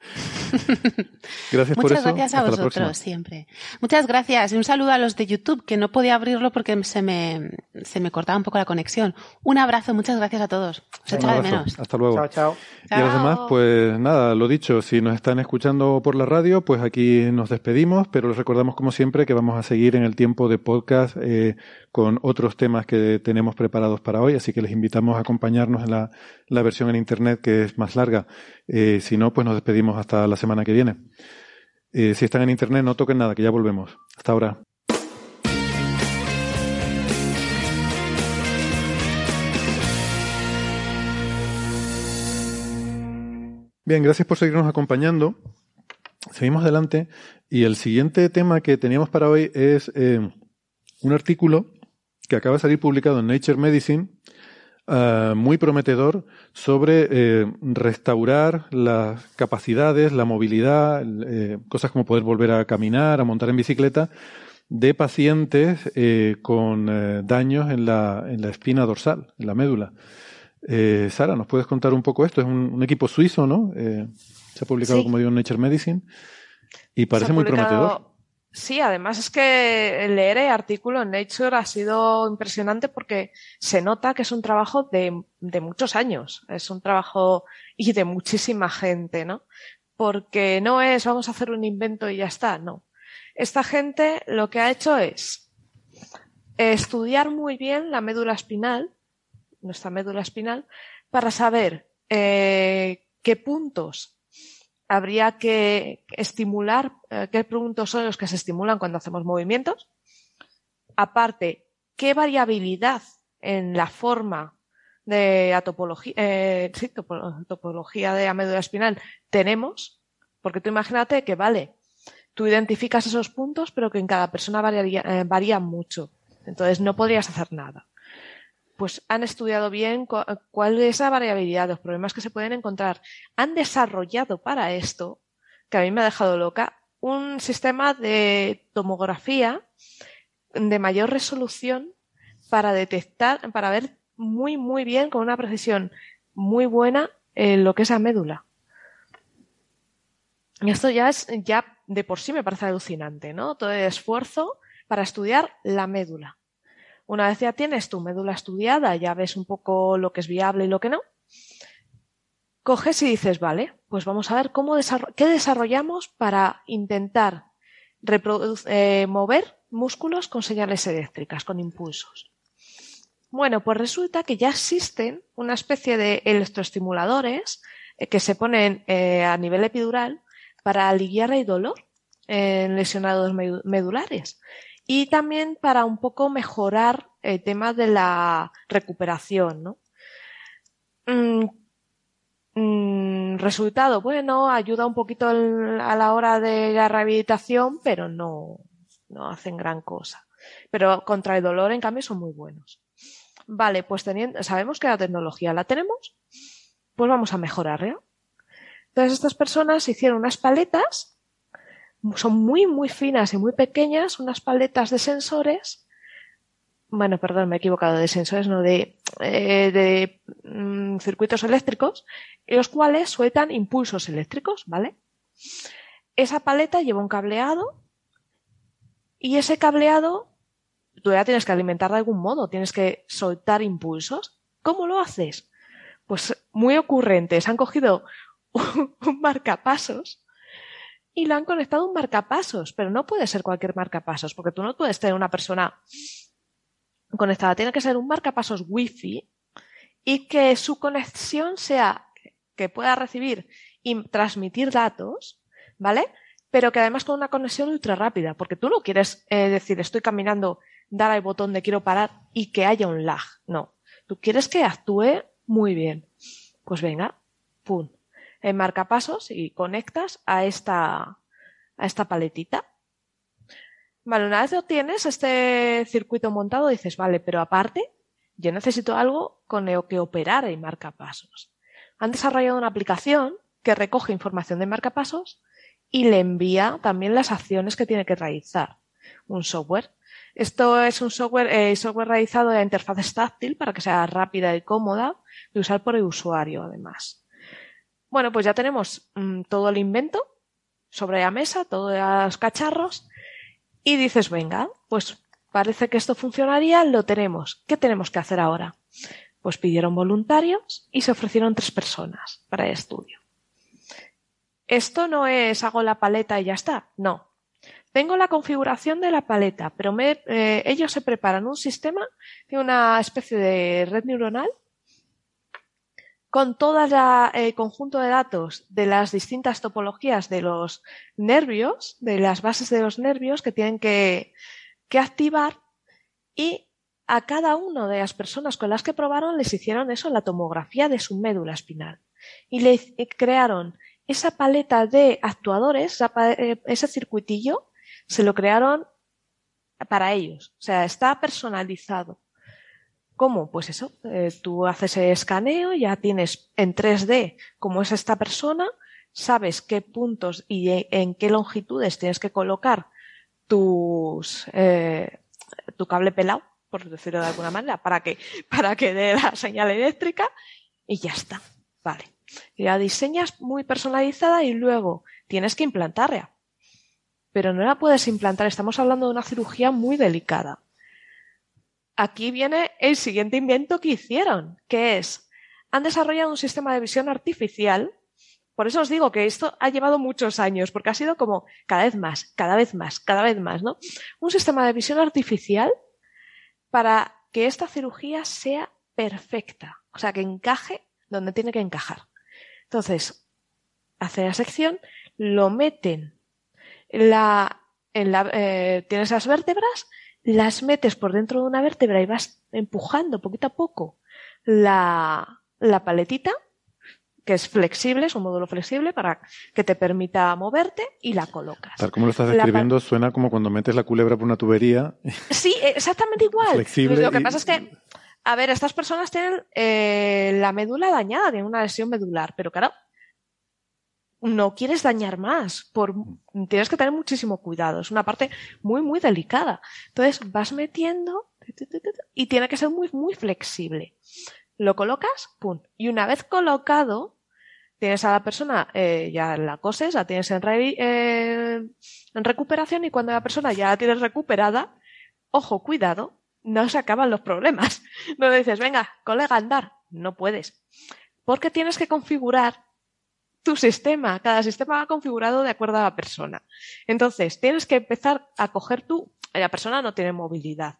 gracias por Muchas eso. gracias a Hasta vosotros siempre. Muchas gracias y un saludo a los de YouTube que no podía abrirlo porque se me, se me cortaba un poco la conexión. Un abrazo, muchas gracias a todos. Os de menos. Hasta luego. Chao, chao. Y a los demás, pues nada, lo dicho, si nos están escuchando por la radio, pues aquí nos despedimos, pero les recordamos como siempre que vamos a seguir en el tiempo de podcast eh, con otros temas que tenemos preparados para hoy, así que les invitamos a acompañarnos en la, versión en internet que es más larga. Eh, si no, pues nos despedimos hasta la semana que viene. Eh, si están en internet, no toquen nada, que ya volvemos. Hasta ahora. Bien, gracias por seguirnos acompañando. Seguimos adelante y el siguiente tema que teníamos para hoy es eh, un artículo que acaba de salir publicado en Nature Medicine, ah, muy prometedor, sobre eh, restaurar las capacidades, la movilidad, eh, cosas como poder volver a caminar, a montar en bicicleta, de pacientes eh, con daños en la, en la espina dorsal, en la médula. Eh, Sara, ¿nos puedes contar un poco esto? Es un, un equipo suizo, ¿no? Se ha publicado, Sí. como digo, en Nature Medicine y parece muy prometedor. Sí, además es que leer el artículo en Nature ha sido impresionante porque se nota que es un trabajo de, de muchos años, es un trabajo y de muchísima gente, ¿no? Porque no es vamos a hacer un invento y ya está, no. Esta gente lo que ha hecho es estudiar muy bien la médula espinal, nuestra médula espinal, para saber eh, qué puntos habría que estimular, eh, qué puntos son los que se estimulan cuando hacemos movimientos. Aparte, qué variabilidad en la forma de topología, eh, sí, topo- topología de la médula espinal tenemos, porque tú imagínate que, vale, tú identificas esos puntos, pero que en cada persona varía, eh, varían mucho. Entonces no podrías hacer nada. Pues han estudiado bien cu- cuál es la variabilidad, los problemas que se pueden encontrar. Han desarrollado para esto, que a mí me ha dejado loca, un sistema de tomografía de mayor resolución para detectar, para ver muy, muy bien, con una precisión muy buena, eh, lo que es la médula. Y esto ya es, ya de por sí me parece alucinante, ¿no? Todo el esfuerzo para estudiar la médula. Una vez ya tienes tu médula estudiada, ya ves un poco lo que es viable y lo que no, coges y dices, vale, pues vamos a ver cómo qué desarrollamos para intentar eh, mover músculos con señales eléctricas, con impulsos. Bueno, pues resulta que ya existen una especie de electroestimuladores eh, que se ponen eh, a nivel epidural para aliviar el dolor en lesionados medu- medulares y también para un poco mejorar el tema de la recuperación, ¿no? Mm, mm, resultado, bueno, ayuda un poquito a la hora de la rehabilitación, pero no, no hacen gran cosa. Pero contra el dolor, en cambio, son muy buenos. Vale, pues sabemos que la tecnología la tenemos, pues vamos a mejorarla. Entonces estas personas hicieron unas paletas, son muy, muy finas y muy pequeñas, unas paletas de sensores. Bueno, perdón, me he equivocado de sensores, no de, eh, de mm, circuitos eléctricos, los cuales sueltan impulsos eléctricos, ¿vale? Esa paleta lleva un cableado y ese cableado tú ya tienes que alimentar de algún modo, tienes que soltar impulsos. ¿Cómo lo haces? Pues muy ocurrentes. Han cogido un, un marcapasos y lo han conectado un marcapasos, pero no puede ser cualquier marcapasos, porque tú no puedes tener una persona conectada, tiene que ser un marcapasos wifi y que su conexión sea que pueda recibir y transmitir datos, ¿vale? Pero que además con una conexión ultra rápida, porque tú no quieres eh, decir estoy caminando, dar al botón de quiero parar y que haya un lag, no. Tú quieres que actúe muy bien. Pues venga, pum, en marcapasos y conectas a esta, a esta paletita. Vale, una vez lo tienes, este circuito montado, dices, vale, pero aparte, yo necesito algo con lo que operar el marcapasos. Han desarrollado una aplicación que recoge información de marcapasos y le envía también las acciones que tiene que realizar. Un software. Esto es un software, eh, software realizado de interfaz táctil para que sea rápida y cómoda de usar por el usuario, además. Bueno, pues ya tenemos mm, todo el invento sobre la mesa, todos los cacharros, y dices, venga, pues parece que esto funcionaría, lo tenemos. ¿Qué tenemos que hacer ahora? Pues pidieron voluntarios y se ofrecieron tres personas para el estudio. Esto no es hago la paleta y ya está, no. Tengo la configuración de la paleta, pero me, eh, ellos se preparan un sistema de una especie de red neuronal con todo el conjunto de datos de las distintas topologías de los nervios, de las bases de los nervios que tienen que, que activar y a cada una de las personas con las que probaron les hicieron eso, la tomografía de su médula espinal. Y le crearon esa paleta de actuadores, esa, ese circuitillo, se lo crearon para ellos. O sea, está personalizado. ¿Cómo? Pues eso, eh, tú haces el escaneo, ya tienes en 3D cómo es esta persona, sabes qué puntos y en qué longitudes tienes que colocar tus, eh, tu cable pelado, por decirlo de alguna manera, para que, para que dé la señal eléctrica y ya está. Vale. Y la diseñas muy personalizada y luego tienes que implantarla. Pero no la puedes implantar, estamos hablando de una cirugía muy delicada aquí viene el siguiente invento que hicieron, que es, han desarrollado un sistema de visión artificial. Por eso os digo que esto ha llevado muchos años, porque ha sido como cada vez más, cada vez más, cada vez más, ¿no? Un sistema de visión artificial para que esta cirugía sea perfecta, o sea, que encaje donde tiene que encajar. Entonces, hace la sección, lo meten en la, en la, eh, tienes las vértebras, las metes por dentro de una vértebra y vas empujando poquito a poco la, la paletita, que es flexible, es un módulo flexible para que te permita moverte y la colocas. Tal como lo estás describiendo, suena como cuando metes la culebra por una tubería. Sí, exactamente igual. Flexible Lo que y- pasa es que, a ver, estas personas tienen eh, la médula dañada, tienen una lesión medular, pero claro, no quieres dañar más, por, tienes que tener muchísimo cuidado, es una parte muy, muy delicada. Entonces vas metiendo y tiene que ser muy, muy flexible. Lo colocas, pum, y una vez colocado, tienes a la persona, eh, ya la coses, la tienes en, re- eh, en recuperación y cuando la persona ya la tienes recuperada, ojo, cuidado, no se acaban los problemas. No le dices, venga, colega, andar. No puedes. Porque tienes que configurar tu sistema. Cada sistema va configurado de acuerdo a la persona. Entonces, tienes que empezar a coger tú. La persona no tiene movilidad.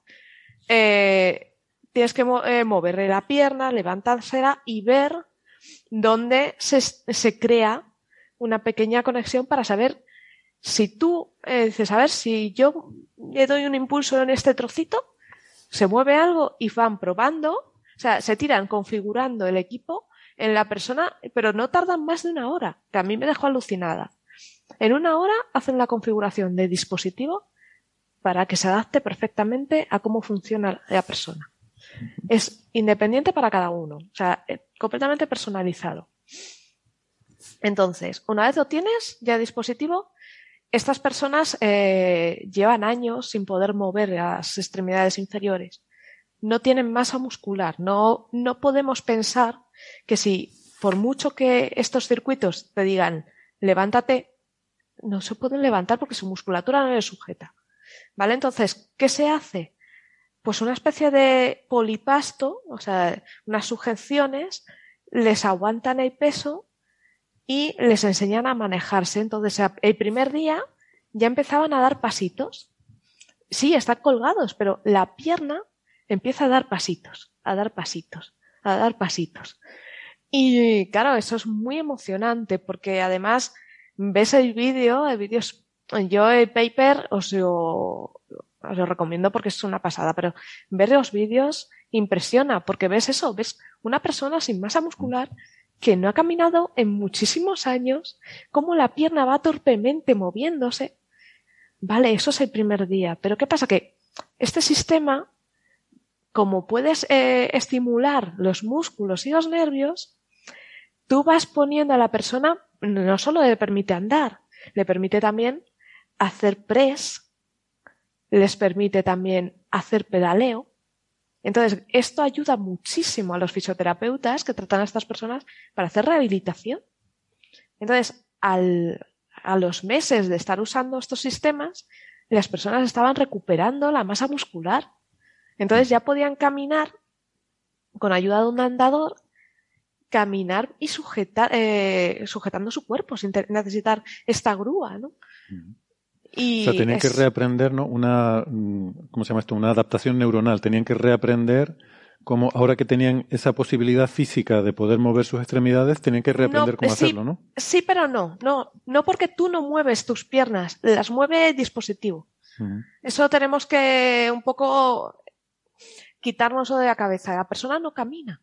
Eh, tienes que mo- eh, moverle la pierna, levantársela y ver dónde se, se crea una pequeña conexión para saber si tú eh, dices, a ver, si yo le doy un impulso en este trocito, se mueve algo y van probando, o sea, se tiran configurando el equipo en la persona, pero no tardan más de una hora, que a mí me dejó alucinada. En una hora hacen la configuración del dispositivo para que se adapte perfectamente a cómo funciona la persona. Es independiente para cada uno, o sea, eh, completamente personalizado. Entonces, una vez lo tienes ya dispositivo, estas personas eh, llevan años sin poder mover las extremidades inferiores. No tienen masa muscular. No, no podemos pensar que si, por mucho que estos circuitos te digan levántate, no se pueden levantar porque su musculatura no les sujeta. ¿Vale? Entonces, ¿qué se hace? Pues una especie de polipasto, o sea, unas sujeciones, les aguantan el peso y les enseñan a manejarse. Entonces, el primer día ya empezaban a dar pasitos. Sí, están colgados, pero la pierna empieza a dar pasitos, a dar pasitos, a dar pasitos. Y claro, eso es muy emocionante porque además ves el vídeo, el vídeo yo el paper os lo, os lo recomiendo porque es una pasada, pero ver los vídeos impresiona porque ves eso, ves una persona sin masa muscular que no ha caminado en muchísimos años, cómo la pierna va torpemente moviéndose. Vale, eso es el primer día, pero ¿qué pasa? Que este sistema, como puedes eh, estimular los músculos y los nervios, tú vas poniendo a la persona, no solo le permite andar, le permite también hacer press, les permite también hacer pedaleo. Entonces, esto ayuda muchísimo a los fisioterapeutas que tratan a estas personas para hacer rehabilitación. Entonces, a los meses de estar usando estos sistemas, las personas estaban recuperando la masa muscular. Entonces ya podían caminar con ayuda de un andador, caminar y sujetar, eh, sujetando su cuerpo sin necesitar esta grúa, ¿no? Y o sea, tenían que reaprender, ¿no? Una, mm, ¿cómo se llama esto? Una adaptación neuronal. Tenían que reaprender cómo, ahora que tenían esa posibilidad física de poder mover sus extremidades, tenían que reaprender cómo sí, hacerlo, ¿no? Sí, pero no, no, no porque tú no mueves tus piernas, las mueve el dispositivo. Eso tenemos que un poco quitarnos de la cabeza. La persona no camina.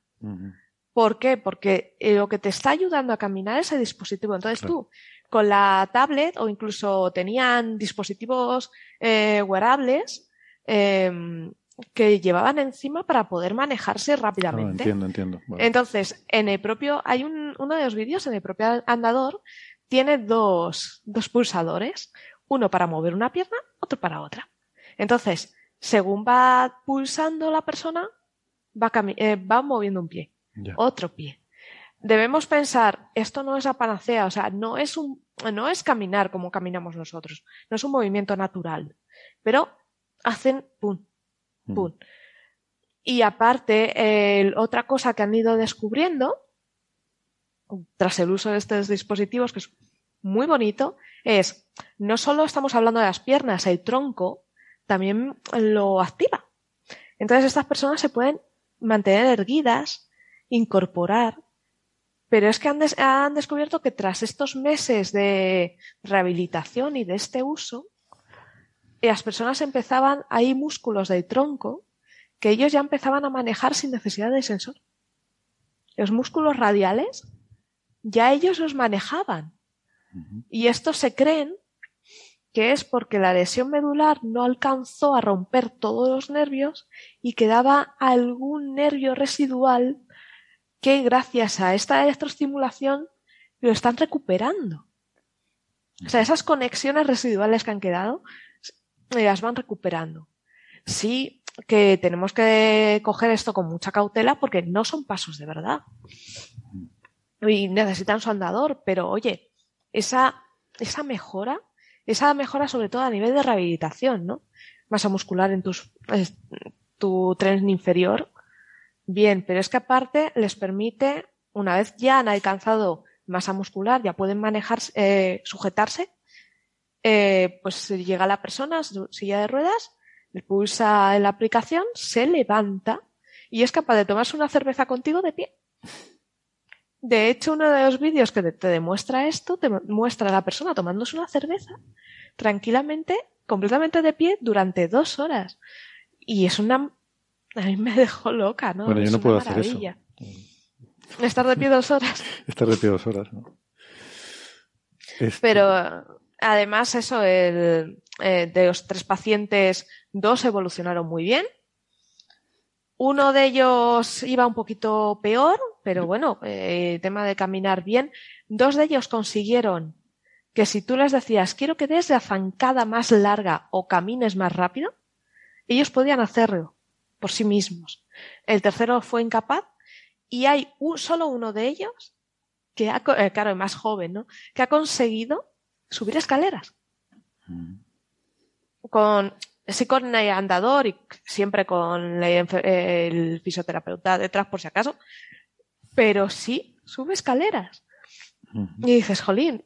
¿Por qué? Porque eh, lo que te está ayudando a caminar es el dispositivo. Entonces Claro. tú, con la tablet o incluso tenían dispositivos eh, wearables eh, que llevaban encima para poder manejarse Ah, rápidamente. entiendo, entiendo. Vale. Entonces, en el propio, hay un, uno de los vídeos, en el propio andador, tiene dos, dos pulsadores. Uno para mover una pierna, otro para otra. Entonces, según va pulsando la persona, va, eh, va moviendo un pie, Ya. otro pie. Debemos pensar, esto no es la panacea, o sea, no es un, no es caminar como caminamos nosotros, no es un movimiento natural, pero hacen pum, pum. Y aparte, otra cosa que han ido descubriendo, tras el uso de estos dispositivos, que es muy bonito, es, no solo estamos hablando de las piernas, el tronco también lo activa. Entonces estas personas se pueden mantener erguidas, incorporar, pero es que han, des- han descubierto que tras estos meses de rehabilitación y de este uso, las personas empezaban, hay músculos del tronco que ellos ya empezaban a manejar sin necesidad de sensor. Los músculos radiales ya ellos los manejaban. Y estos se creen que es porque la lesión medular no alcanzó a romper todos los nervios y quedaba algún nervio residual que gracias a esta electroestimulación lo están recuperando. O sea, esas conexiones residuales que han quedado las van recuperando. Sí que tenemos que coger esto con mucha cautela porque no son pasos de verdad. Y necesitan su andador, pero oye, esa, esa mejora esa mejora sobre todo a nivel de rehabilitación, ¿no? Masa muscular en tus, tu tren inferior. Bien, pero es que aparte les permite, una vez ya han alcanzado masa muscular, ya pueden manejar, eh, sujetarse, eh, pues llega la persona, silla de ruedas, le pulsa en la aplicación, se levanta y es capaz de tomarse una cerveza contigo de pie. De hecho, uno de los vídeos que te, demuestra esto, te muestra a la persona tomándose una cerveza tranquilamente, completamente de pie, durante dos horas. Y es una... A mí me dejó loca, ¿no? Bueno, yo no puedo hacer eso. Estar de pie dos horas. Estar de pie dos horas, ¿no? Este Pero además eso, el, eh, de los tres pacientes, dos evolucionaron muy bien. Uno de ellos iba un poquito peor, pero bueno, eh, tema de caminar bien. Dos de ellos consiguieron que si tú les decías, quiero que des la zancada más larga o camines más rápido, ellos podían hacerlo por sí mismos. El tercero fue incapaz y hay un, solo uno de ellos que ha, eh, claro, el más joven, ¿no? Que ha conseguido subir escaleras. Mm. Con, sí con el andador y siempre con el fisioterapeuta detrás por si acaso, pero sí sube escaleras. Y dices, jolín.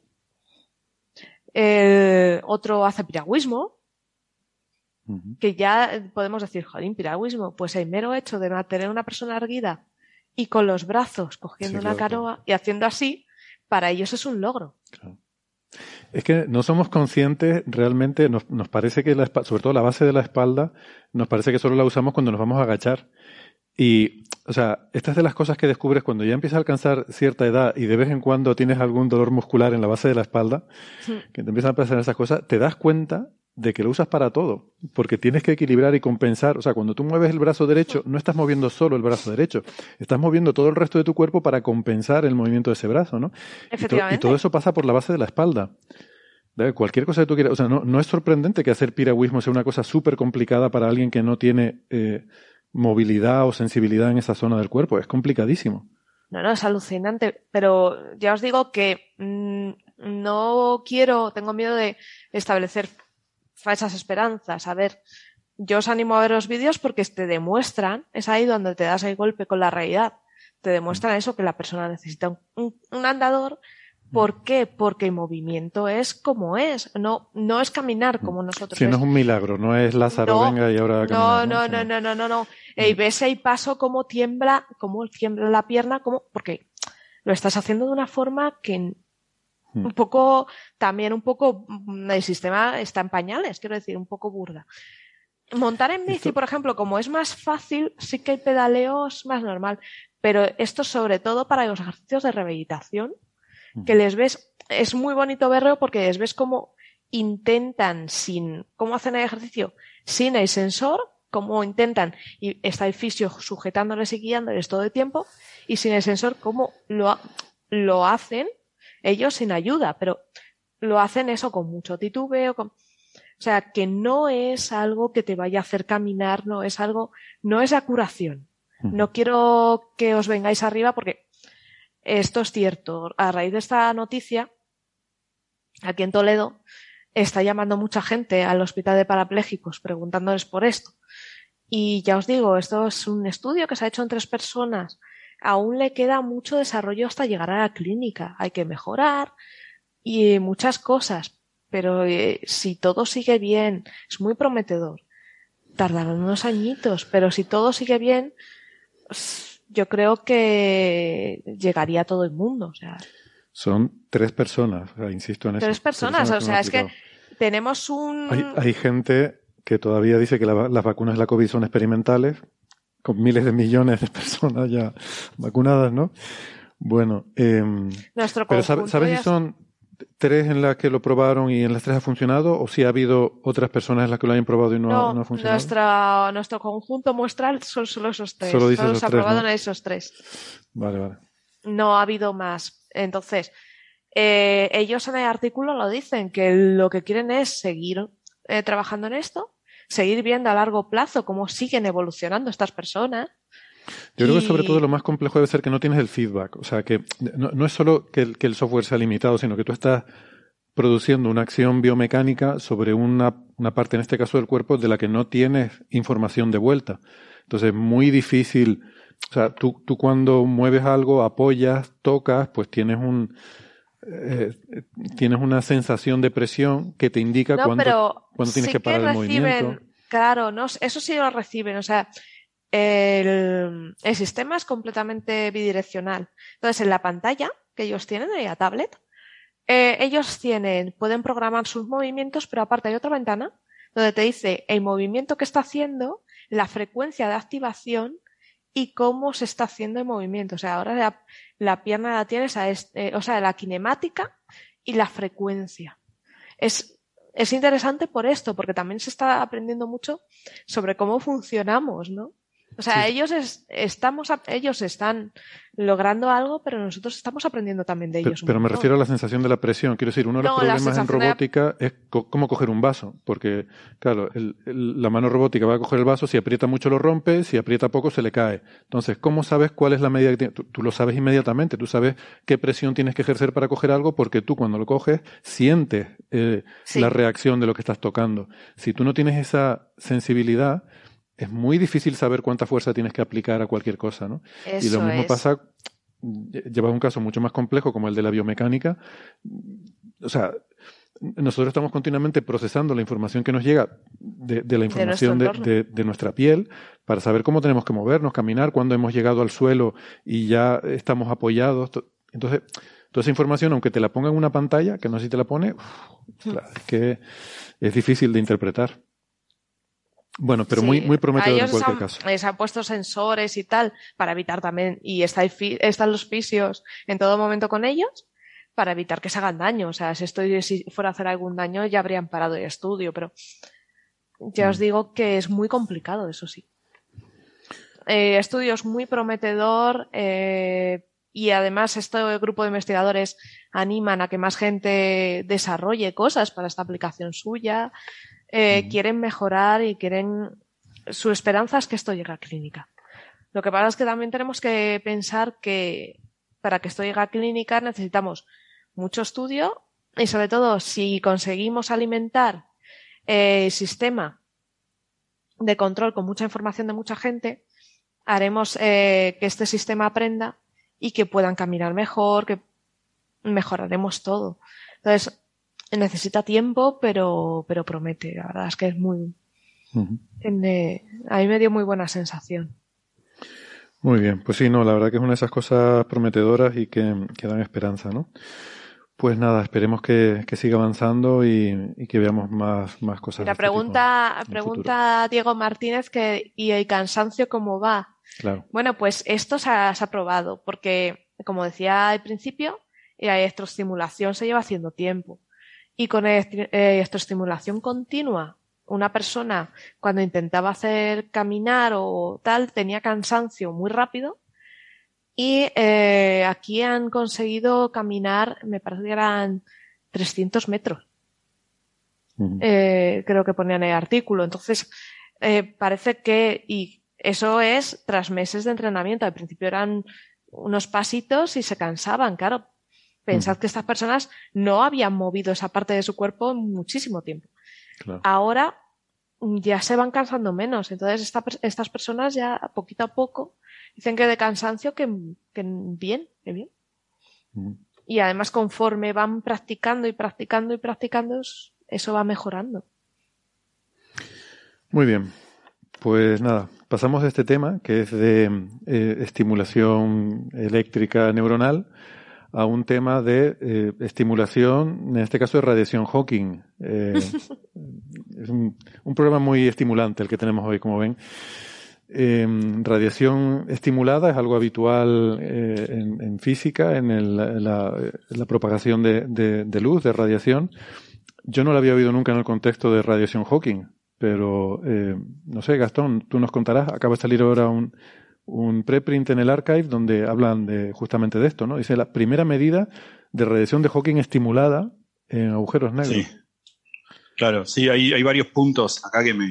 El otro hace piragüismo, que ya podemos decir, jolín, piragüismo, pues el mero hecho de mantener una persona erguida y con los brazos cogiendo una canoa y haciendo así, para ellos es un logro. Es que no somos conscientes realmente, nos, nos parece que, la, sobre todo la base de la espalda, nos parece que solo la usamos cuando nos vamos a agachar. Y, o sea, esta es de las cosas que descubres cuando ya empiezas a alcanzar cierta edad y de vez en cuando tienes algún dolor muscular en la base de la espalda, que te empiezan a pasar esas cosas, te das cuenta de que lo usas para todo, porque tienes que equilibrar y compensar. O sea, cuando tú mueves el brazo derecho, no estás moviendo solo el brazo derecho, estás moviendo todo el resto de tu cuerpo para compensar el movimiento de ese brazo, ¿no? Efectivamente. Y, todo eso pasa por la base de la espalda. Cualquier cosa que tú quieras, o sea, no, no es sorprendente que hacer piragüismo sea una cosa súper complicada para alguien que no tiene eh, movilidad o sensibilidad en esa zona del cuerpo, es complicadísimo. No, no, es alucinante, pero ya os digo que mm, no quiero, tengo miedo de establecer falsas esperanzas. A ver, yo os animo a ver los vídeos porque te demuestran, es ahí donde te das el golpe con la realidad, te demuestran eso, que la persona necesita un, andador. ¿Por qué? Porque el movimiento es como es, no, no es caminar como nosotros. Sí, no es un milagro, no es Lázaro, venga y ahora caminar, no, no, no, no, no, no, no. Y ves ahí paso cómo tiembla, cómo tiembla la pierna, como, porque lo estás haciendo de una forma que Hmm. un poco, también un poco, mm, el sistema está en pañales, quiero decir, un poco burda. Montar en bici, por ejemplo, como es más fácil, sí que hay pedaleos más normal, pero esto sobre todo para los ejercicios de rehabilitación. Que les ves, es muy bonito verlo porque les ves cómo intentan sin, cómo hacen el ejercicio sin el sensor, cómo intentan, y está el fisio sujetándoles y guiándoles todo el tiempo, y sin el sensor, cómo lo, lo hacen ellos sin ayuda, pero lo hacen eso con mucho titubeo, con... o sea, que no es algo que te vaya a hacer caminar, no es algo, no es la curación. No quiero que os vengáis arriba porque esto es cierto. A raíz de esta noticia, aquí en Toledo, está llamando mucha gente al hospital de parapléjicos preguntándoles por esto. Y ya os digo, esto es un estudio que se ha hecho en tres personas aún le queda mucho desarrollo hasta llegar a la clínica. Hay que mejorar y muchas cosas, pero eh, si todo sigue bien, es muy prometedor. Tardarán unos añitos, pero si todo sigue bien, yo creo que llegaría a todo el mundo. O sea, Son tres personas, insisto en eso. Tres personas, o sea, es que tenemos un... Hay, gente que todavía dice que las vacunas de la COVID son experimentales, con miles de millones de personas ya vacunadas, ¿no? Bueno, eh, Nuestro pero ¿sabe- conjunto ¿sabes si son tres en las que lo probaron y en las tres ha funcionado? ¿O si ha habido otras personas en las que lo hayan probado y no, ha- No, ha funcionado? nuestra, nuestro conjunto muestral son solo esos tres. Solo se ha tres, probado ¿no? en esos tres. Vale, vale. No ha habido más. Entonces, eh, ellos en el artículo lo dicen, que lo que quieren es seguir eh, trabajando en esto, seguir viendo a largo plazo cómo siguen evolucionando estas personas. Yo creo que sobre todo lo más complejo debe ser que no tienes el feedback. O sea, que no, no es solo que el, que el software sea limitado, sino que tú estás produciendo una acción biomecánica sobre una, una parte, en este caso del cuerpo, de la que no tienes información de vuelta. Entonces es muy difícil. O sea, tú, tú cuando mueves algo, apoyas, tocas, pues tienes un eh, tienes una sensación de presión que te indica No, cuándo, pero cuándo tienes sí que parar el reciben, movimiento. Claro, no, eso sí lo reciben. O sea, el, sistema es completamente bidireccional. Entonces, en la pantalla que ellos tienen, en la tablet, eh, ellos tienen, pueden programar sus movimientos, pero aparte hay otra ventana donde te dice el movimiento que está haciendo, la frecuencia de activación y cómo se está haciendo el movimiento. O sea, ahora la, pierna la tienes a este, o sea, la kinemática y la frecuencia. Es, es interesante por esto, porque también se está aprendiendo mucho sobre cómo funcionamos, ¿no? O sea, Sí. ellos es- estamos, ellos están logrando algo, pero nosotros estamos aprendiendo también de ellos. pero me refiero a la sensación de la presión. Quiero decir, uno de los No, problemas en de robótica es co- cómo coger un vaso. Porque, claro, el- el- la mano robótica va a coger el vaso, si aprieta mucho lo rompe, si aprieta poco se le cae. Entonces, ¿cómo sabes cuál es la medida que tiene? Tú, tú lo sabes inmediatamente, tú sabes qué presión tienes que ejercer para coger algo, porque tú cuando lo coges sientes eh, Sí. la reacción de lo que estás tocando. Si tú no tienes esa sensibilidad, es muy difícil saber cuánta fuerza tienes que aplicar a cualquier cosa, ¿no? y lo mismo es. pasa, llevas un caso mucho más complejo como el de la biomecánica. O sea, nosotros estamos continuamente procesando la información que nos llega de, de la información de, entorno. de- de nuestra piel para saber cómo tenemos que movernos, caminar, cuándo hemos llegado al suelo y ya estamos apoyados. To- Entonces, toda esa información, aunque te la ponga en una pantalla, que no sé si te la pone, uf, claro, es que es difícil de interpretar. Bueno, pero Sí, muy, prometedor en cualquier han- caso. Les han puesto sensores y tal para evitar también, y está están los fisios en todo momento con ellos para evitar que se hagan daño. O sea, si esto si fuera a hacer algún daño ya habrían parado el estudio, pero ya os Mm. digo que es muy complicado, eso sí. Eh, estudio es muy prometedor eh, y además este grupo de investigadores animan a que más gente desarrolle cosas para esta aplicación suya. Eh, Mm. Quieren mejorar y quieren. Su esperanza es que esto llegue a clínica. Lo que pasa es que también tenemos que pensar que para que esto llegue a clínica necesitamos mucho estudio y sobre todo si conseguimos alimentar eh, el sistema de control con mucha información de mucha gente, haremos eh, que este sistema aprenda y que puedan caminar mejor, que mejoraremos todo. Entonces, necesita tiempo, pero, pero promete. La verdad es que es muy. A mí me dio muy buena sensación. Muy bien, pues sí, no, la verdad que es una de esas cosas prometedoras y que, que dan esperanza, ¿no? Pues nada, esperemos que, que siga avanzando y, y que veamos más, más cosas. Mira, este pregunta, el pregunta Diego Martínez que, ¿y el cansancio cómo va? Claro. Bueno, pues esto se ha, se ha probado, porque, como decía al principio, la electroestimulación se lleva haciendo tiempo. Y con electri- eh, electroestimulación continua, una persona cuando intentaba hacer caminar o tal, tenía cansancio muy rápido. Y eh, aquí han conseguido caminar, me parece que eran 300 metros eh, creo que ponían en el artículo. Entonces, eh, parece que, y eso es tras meses de entrenamiento. Al principio eran unos pasitos y se cansaban, claro. Pensad Ujú. que estas personas no habían movido esa parte de su cuerpo en muchísimo tiempo. Claro. Ahora mm, ya se van cansando menos. Entonces, esta estas personas ya poquito a poco dicen que de cansancio que, que bien, que bien. Ujú. Y además, conforme van practicando y practicando y practicando, es- eso va mejorando. Muy bien. Pues nada, pasamos de este tema, que es de eh, estimulación eléctrica neuronal, a un tema de eh, estimulación, en este caso de radiación Hawking. Eh, es un, un programa muy estimulante el que tenemos hoy, como ven. Eh, radiación estimulada es algo habitual eh, en, en, física, en, el, la, la, propagación de, de, de, luz, de radiación. Yo no la había oído nunca en el contexto de radiación Hawking, pero no sé, Gastón, tú nos contarás. Acaba de salir ahora un, un preprint en el archive donde hablan de justamente de esto, ¿no? Dice la primera medida de radiación de Hawking estimulada en agujeros negros. Sí. Claro, sí, hay, hay varios puntos acá que me,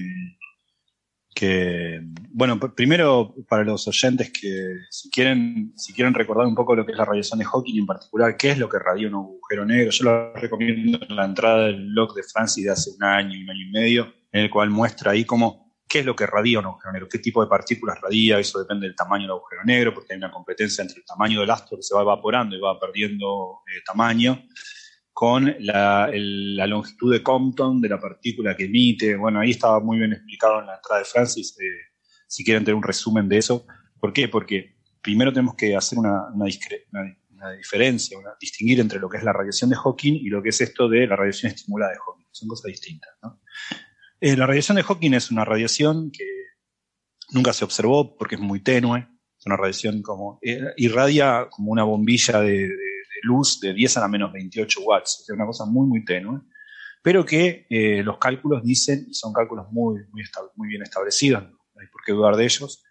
que, bueno, primero para los oyentes que si quieren, si quieren recordar un poco lo que es la radiación de Hawking en particular, qué es lo que radia un agujero negro, yo lo recomiendo en la entrada del blog de Francis de hace un año, un año y medio, en el cual muestra ahí cómo, qué es lo que radia un agujero negro, qué tipo de partículas radia, eso depende del tamaño del agujero negro, porque hay una competencia entre el tamaño del astro que se va evaporando y va perdiendo eh, tamaño, con la, longitud de Compton de la partícula que emite. Bueno, ahí estaba muy bien explicado en la entrada de Francis, eh, si quieren tener un resumen de eso. ¿Por qué? Porque primero tenemos que hacer una, una diferencia, distinguir entre lo que es la radiación de Hawking y lo que es esto de la radiación estimulada de Hawking. Son cosas distintas. ¿no? Eh, la radiación de Hawking es una radiación que nunca se observó porque es muy tenue. Es una radiación como eh, irradia como una bombilla de, luz de 10 a la menos 28 watts, sea, una cosa muy, muy tenue, pero que eh, los cálculos dicen, y son cálculos muy, muy, muy bien establecidos, no hay por qué dudar de ellos,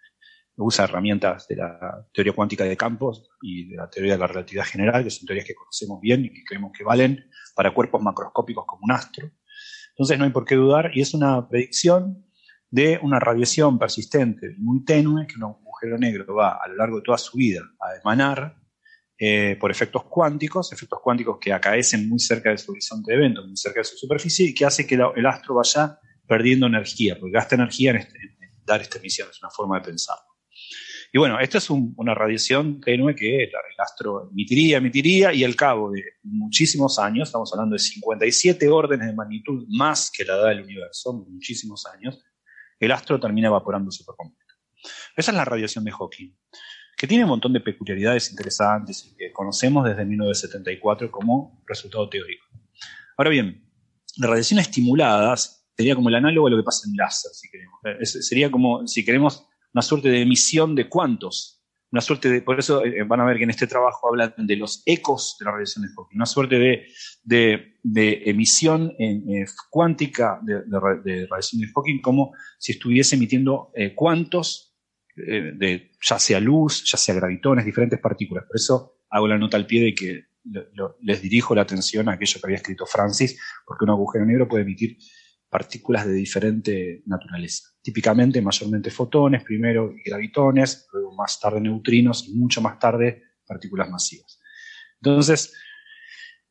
usa herramientas de la teoría cuántica de campos y de la teoría de la relatividad general, que son teorías que conocemos bien y que creemos que valen para cuerpos macroscópicos como un astro. Entonces no hay por qué dudar y es una predicción de una radiación persistente muy tenue que un agujero negro va a lo largo de toda su vida a emanar eh, por efectos cuánticos, efectos cuánticos que acaecen muy cerca de su horizonte de evento, muy cerca de su superficie, y que hace que el astro vaya perdiendo energía, porque gasta energía en, este, en dar esta emisión, es una forma de pensar. Y bueno, esto es un, una radiación tenue que el, el, astro emitiría, emitiría, y al cabo de muchísimos años, estamos hablando de 57 órdenes de magnitud más que la edad del universo, muchísimos años, el astro termina evaporándose por completo. Esa es la radiación de Hawking que tiene un montón de peculiaridades interesantes y que conocemos desde 1974 como resultado teórico. Ahora bien, la radiación estimulada sería como el análogo a lo que pasa en láser, si queremos. Es, sería como, si queremos, una suerte de emisión de cuantos. Una suerte de, por eso eh, van a ver que en este trabajo hablan de los ecos de la radiación de Hawking, una suerte de, de, emisión en, eh, cuántica de, radiación de Hawking, como si estuviese emitiendo eh, cuantos eh, de ya sea luz, ya sea gravitones, diferentes partículas. Por eso hago la nota al pie de que les dirijo la atención a aquello que había escrito Francis, porque un agujero negro puede emitir partículas de diferente naturaleza. Típicamente, mayormente fotones, primero gravitones, luego más tarde neutrinos y mucho más tarde partículas masivas. Entonces,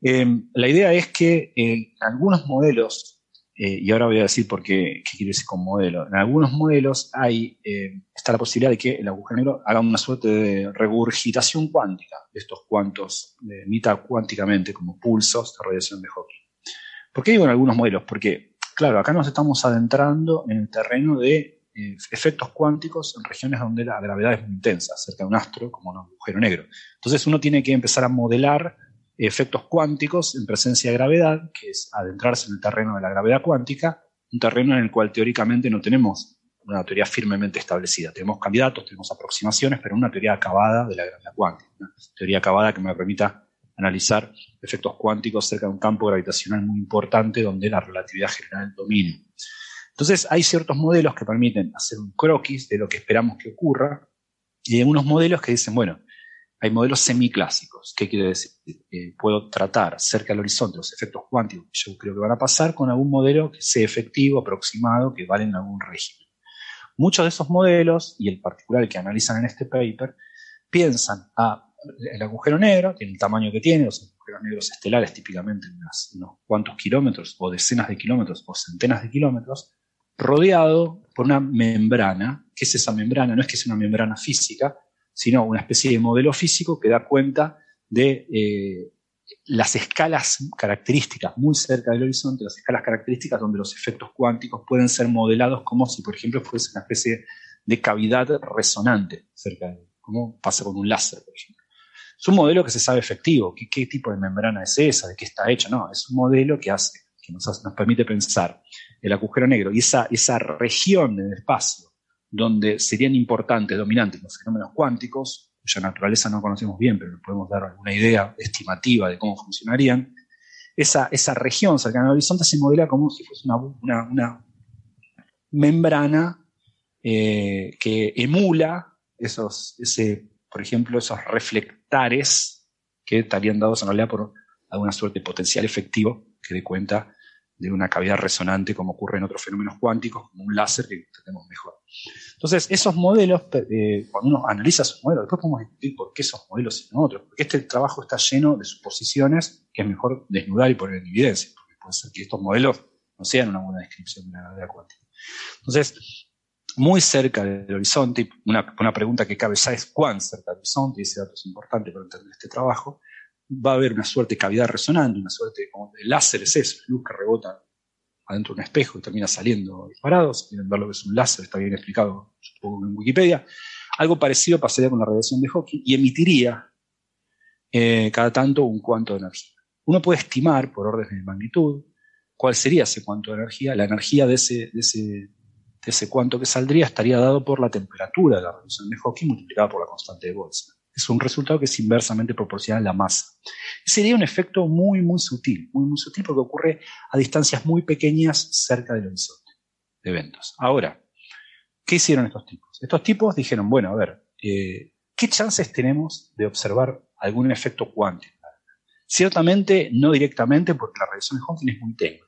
eh, la idea es que eh, algunos modelos eh, y ahora voy a decir por qué, qué quiere decir con modelo. En algunos modelos hay, eh, está la posibilidad de que el agujero negro haga una suerte de regurgitación cuántica de estos cuantos, emita cuánticamente como pulsos de radiación de Hawking. ¿Por qué digo en algunos modelos? Porque, claro, acá nos estamos adentrando en el terreno de eh, efectos cuánticos en regiones donde la gravedad es muy intensa, cerca de un astro como un agujero negro. Entonces uno tiene que empezar a modelar efectos cuánticos en presencia de gravedad, que es adentrarse en el terreno de la gravedad cuántica, un terreno en el cual teóricamente no tenemos una teoría firmemente establecida. Tenemos candidatos, tenemos aproximaciones, pero una teoría acabada de la gravedad cuántica. Una teoría acabada que me permita analizar efectos cuánticos cerca de un campo gravitacional muy importante donde la relatividad general domina. Entonces hay ciertos modelos que permiten hacer un croquis de lo que esperamos que ocurra y hay unos modelos que dicen, bueno, hay modelos semiclásicos. ¿Qué quiere decir? Eh, puedo tratar cerca del horizonte los efectos cuánticos que yo creo que van a pasar con algún modelo que sea efectivo, aproximado, que vale en algún régimen. Muchos de esos modelos, y el particular que analizan en este paper, piensan a el agujero negro, tiene el tamaño que tiene, los agujeros negros estelares típicamente unas, unos cuantos kilómetros, o decenas de kilómetros, o centenas de kilómetros, rodeado por una membrana. ¿Qué es esa membrana? No es que sea una membrana física, sino una especie de modelo físico que da cuenta de eh, las escalas características muy cerca del horizonte, las escalas características donde los efectos cuánticos pueden ser modelados como si, por ejemplo, fuese una especie de cavidad resonante cerca de él, como pasa con un láser, por ejemplo. Es un modelo que se sabe efectivo, ¿qué, qué tipo de membrana es esa, de qué está hecho, no, es un modelo que hace, que nos, permite pensar el agujero negro y esa, esa región del espacio donde serían importantes, dominantes los fenómenos cuánticos, cuya naturaleza no conocemos bien, pero podemos dar alguna idea estimativa de cómo funcionarían, esa, esa región cercana al horizonte se modela como si fuese una, una, membrana eh, que emula esos, ese, por ejemplo, esos reflectares que estarían dados en realidad por alguna suerte de potencial efectivo que dé cuenta de una cavidad resonante como ocurre en otros fenómenos cuánticos, como un láser que tenemos mejor. Entonces, esos modelos, eh, cuando uno analiza esos modelos, después podemos discutir por qué esos modelos y no otros, porque este trabajo está lleno de suposiciones que es mejor desnudar y poner en evidencia, porque puede ser que estos modelos no sean una buena descripción de la gravedad cuántica. Entonces, muy cerca del horizonte, una, una pregunta que cabe ya es cuán cerca del horizonte, y ese dato es importante para entender este trabajo, va a haber una suerte de cavidad resonante, una suerte como el láser es eso, luz que rebota adentro de un espejo y termina saliendo disparado. Si quieren ver lo que es un láser, está bien explicado supongo, en Wikipedia. Algo parecido pasaría con la radiación de Hawking y emitiría eh, cada tanto un cuanto de energía. Uno puede estimar por órdenes de magnitud cuál sería ese cuanto de energía. La energía de ese, de ese, de ese cuanto que saldría estaría dado por la temperatura de la radiación de Hawking multiplicada por la constante de Boltzmann es un resultado que es inversamente proporcional a la masa. sería un efecto muy, muy sutil, muy, muy sutil porque ocurre a distancias muy pequeñas cerca del horizonte de eventos. Ahora, ¿qué hicieron estos tipos? Estos tipos dijeron, bueno, a ver, eh, ¿qué chances tenemos de observar algún efecto cuántico? Ciertamente, no directamente, porque la radiación de Hawking es muy tenue.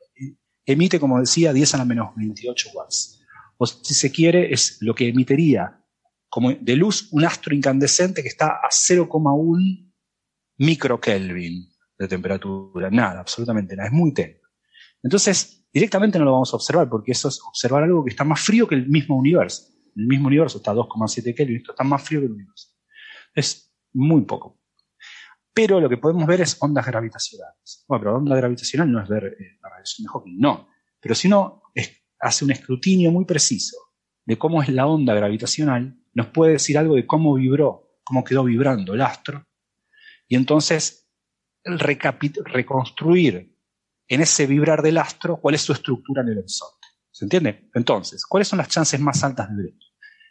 Emite, como decía, 10 a la menos 28 watts. O si se quiere, es lo que emitiría como de luz un astro incandescente que está a 0,1 microkelvin de temperatura. Nada, absolutamente nada. Es muy tenue. Entonces, directamente no lo vamos a observar porque eso es observar algo que está más frío que el mismo universo. El mismo universo está a 2,7 Kelvin, esto está más frío que el universo. Es muy poco. Pero lo que podemos ver es ondas gravitacionales. Bueno, pero onda gravitacional no es ver eh, la radiación de Hawking, no. Pero si uno hace un escrutinio muy preciso de cómo es la onda gravitacional, nos puede decir algo de cómo vibró, cómo quedó vibrando el astro, y entonces reconstruir en ese vibrar del astro cuál es su estructura en el horizonte. ¿Se entiende? Entonces, ¿cuáles son las chances más altas de ver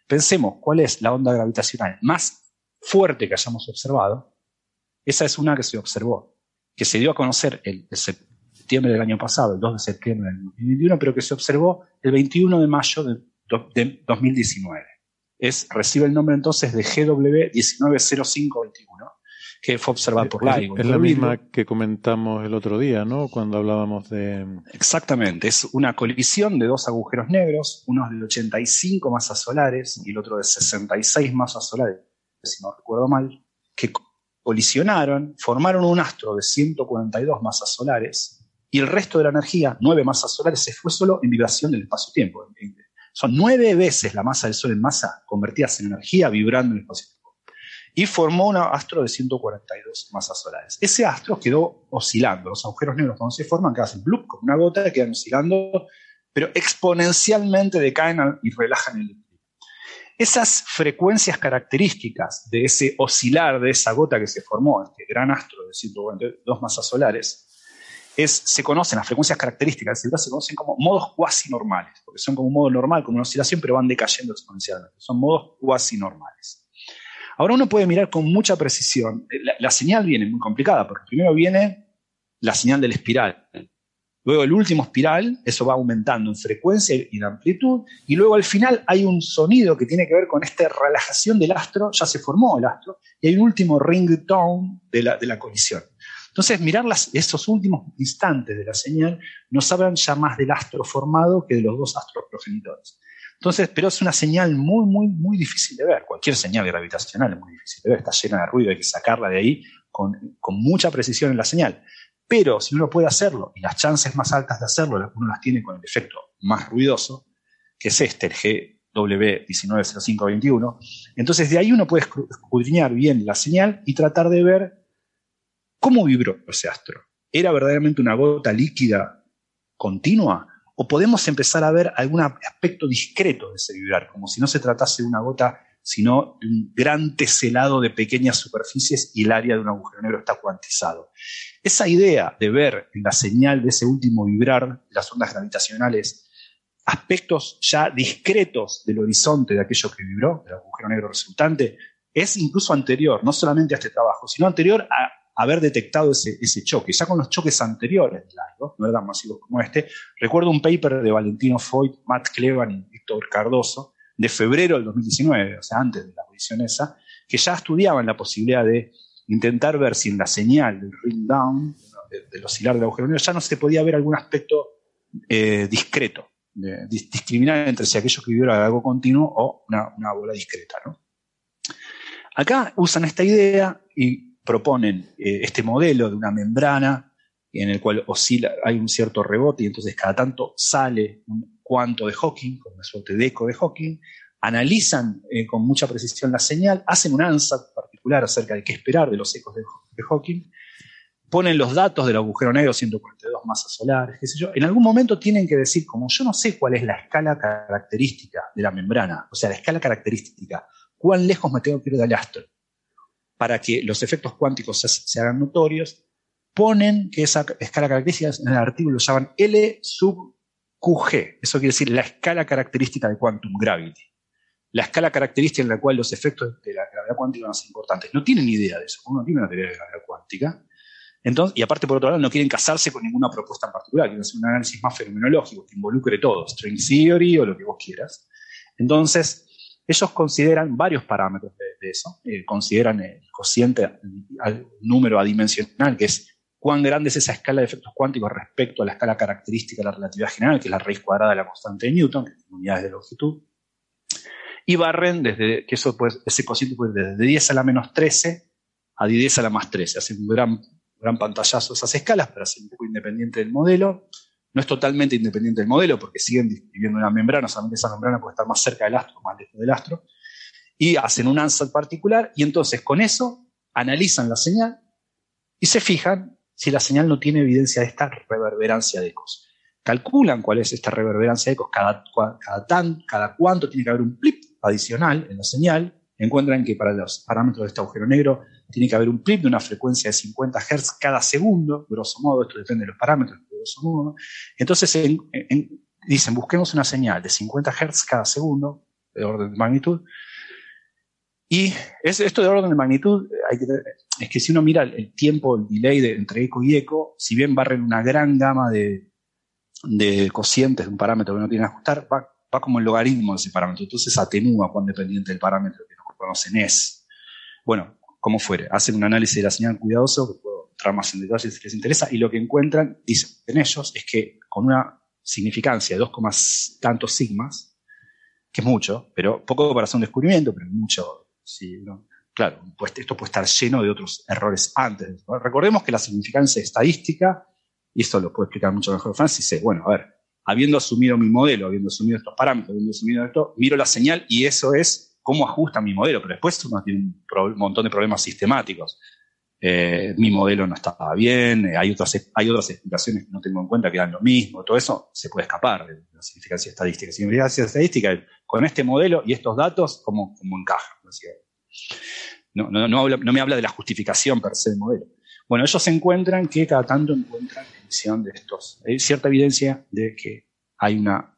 Pensemos cuál es la onda gravitacional más fuerte que hayamos observado. Esa es una que se observó, que se dio a conocer el, el septiembre del año pasado, el 2 de septiembre del 2021, pero que se observó el 21 de mayo de, de 2019 es, recibe el nombre entonces de GW 190521, que fue observada por LIGO. Es, la misma que comentamos el otro día, ¿no? Cuando hablábamos de... Exactamente, es una colisión de dos agujeros negros, uno de 85 masas solares y el otro de 66 masas solares, si no recuerdo mal, que colisionaron, formaron un astro de 142 masas solares y el resto de la energía, 9 masas solares, se fue solo en vibración del espacio-tiempo, son nueve veces la masa del Sol en masa convertidas en energía vibrando en el espacio. Y formó un astro de 142 masas solares. Ese astro quedó oscilando. Los agujeros negros cuando se forman, que hacen como una gota, quedan oscilando, pero exponencialmente decaen y relajan el esas frecuencias características de ese oscilar de esa gota que se formó, este gran astro de 142 masas solares, se conocen, las frecuencias características del se conocen como modos cuasi normales, porque son como un modo normal, como una oscilación, pero van decayendo exponencialmente. Son modos cuasi normales. Ahora uno puede mirar con mucha precisión. La, señal viene muy complicada, porque primero viene la señal del espiral. Luego el último espiral, eso va aumentando en frecuencia y en amplitud, y luego al final hay un sonido que tiene que ver con esta relajación del astro, ya se formó el astro, y hay un último ringtone de la, de la colisión. Entonces, mirar esos últimos instantes de la señal nos hablan ya más del astro formado que de los dos astros progenitores. Entonces, pero es una señal muy, muy, muy difícil de ver. Cualquier señal gravitacional es muy difícil de ver, está llena de ruido, hay que sacarla de ahí con, mucha precisión en la señal. Pero si uno puede hacerlo, y las chances más altas de hacerlo, uno las tiene con el efecto más ruidoso, que es este, el GW190521, entonces de ahí uno puede escudriñar bien la señal y tratar de ver ¿Cómo vibró ese astro? ¿Era verdaderamente una gota líquida continua? ¿O podemos empezar a ver algún aspecto discreto de ese vibrar, como si no se tratase de una gota, sino de un gran teselado de pequeñas superficies y el área de un agujero negro está cuantizado? Esa idea de ver en la señal de ese último vibrar, las ondas gravitacionales, aspectos ya discretos del horizonte de aquello que vibró, del agujero negro resultante, es incluso anterior, no solamente a este trabajo, sino anterior a haber detectado ese, ese choque. Ya con los choques anteriores del LIGO, no eran masivos como este, recuerdo un paper de Valentino Foyt, Matt Clevan y Víctor Cardoso, de febrero del 2019, o sea, antes de la audición esa, que ya estudiaban la posibilidad de intentar ver si en la señal del ring down, del oscilar del agujero negro, ya no se podía ver algún aspecto eh, discreto, discriminar entre si aquello que viviera algo continuo o una, una bola discreta. ¿no? Acá usan esta idea y proponen eh, este modelo de una membrana en el cual oscila, hay un cierto rebote y entonces cada tanto sale un cuanto de Hawking, con una suerte de eco de Hawking, analizan eh, con mucha precisión la señal, hacen un ANSAT particular acerca de qué esperar de los ecos de, Hawking, ponen los datos del agujero negro, 142 masas solares, qué sé yo, en algún momento tienen que decir, como yo no sé cuál es la escala característica de la membrana, o sea, la escala característica, cuán lejos me tengo que ir del astro, para que los efectos cuánticos se, hagan notorios, ponen que esa escala característica en el artículo lo llaman L sub QG. Eso quiere decir la escala característica de quantum gravity. La escala característica en la cual los efectos de la gravedad cuántica van a ser importantes. No tienen idea de eso. Uno tiene una teoría de gravedad cuántica. Entonces, y aparte, por otro lado, no quieren casarse con ninguna propuesta en particular. Quieren hacer un análisis más fenomenológico que involucre todo, string theory o lo que vos quieras. Entonces, ellos consideran varios parámetros de, eso. Eh, consideran el cociente, el número adimensional, que es cuán grande es esa escala de efectos cuánticos respecto a la escala característica de la relatividad general, que es la raíz cuadrada de la constante de Newton, que unidades de longitud. Y barren desde, que eso ese cociente puede desde 10 a la menos 13 a 10 a la más 13. Hacen un gran, gran pantallazo esas escalas para ser un poco independiente del modelo. No es totalmente independiente del modelo porque siguen describiendo una membrana, solamente esa membrana puede estar más cerca del astro más lejos del astro. Y hacen un ansatz particular y entonces con eso analizan la señal y se fijan si la señal no tiene evidencia de esta reverberancia de ecos. Calculan cuál es esta reverberancia de ecos, cada, cada, tan, cada cuánto tiene que haber un plip adicional en la señal. Encuentran que para los parámetros de este agujero negro tiene que haber un plip de una frecuencia de 50 Hz cada segundo, grosso modo, esto depende de los parámetros, entonces dicen, busquemos una señal de 50 Hz cada segundo, de orden de magnitud. Y esto de orden de magnitud, es que si uno mira el, tiempo, el delay entre eco y eco, si bien barren una gran gama de, de cocientes de un parámetro que no tiene que ajustar, va, como el logaritmo de ese parámetro. Entonces atenúa cuán dependiente del parámetro que no conocen es. Bueno, como fuere, hacen un análisis de la señal cuidadoso, más en si les interesa, y lo que encuentran, dicen ellos, es que con una significancia de 2, tantos sigmas, que es mucho, pero poco para hacer un descubrimiento, pero mucho, sí, claro, pues esto puede estar lleno de otros errores antes. Recordemos que la significancia estadística, y esto lo puede explicar mucho mejor Francis, dice, bueno, a ver, habiendo asumido mi modelo, habiendo asumido estos parámetros, habiendo asumido esto, miro la señal y eso es cómo ajusta mi modelo, pero después uno tiene un montón de problemas sistemáticos. Eh, mi modelo no estaba bien, eh, hay, otras, hay otras explicaciones que no tengo en cuenta que dan lo mismo, todo eso se puede escapar de la significancia estadística. Significancia estadística con este modelo y estos datos, ¿cómo, cómo encajan? No, no, no, no, me habla de la justificación per se del modelo. Bueno, ellos encuentran que cada tanto encuentran emisión de estos. Hay cierta evidencia de que hay una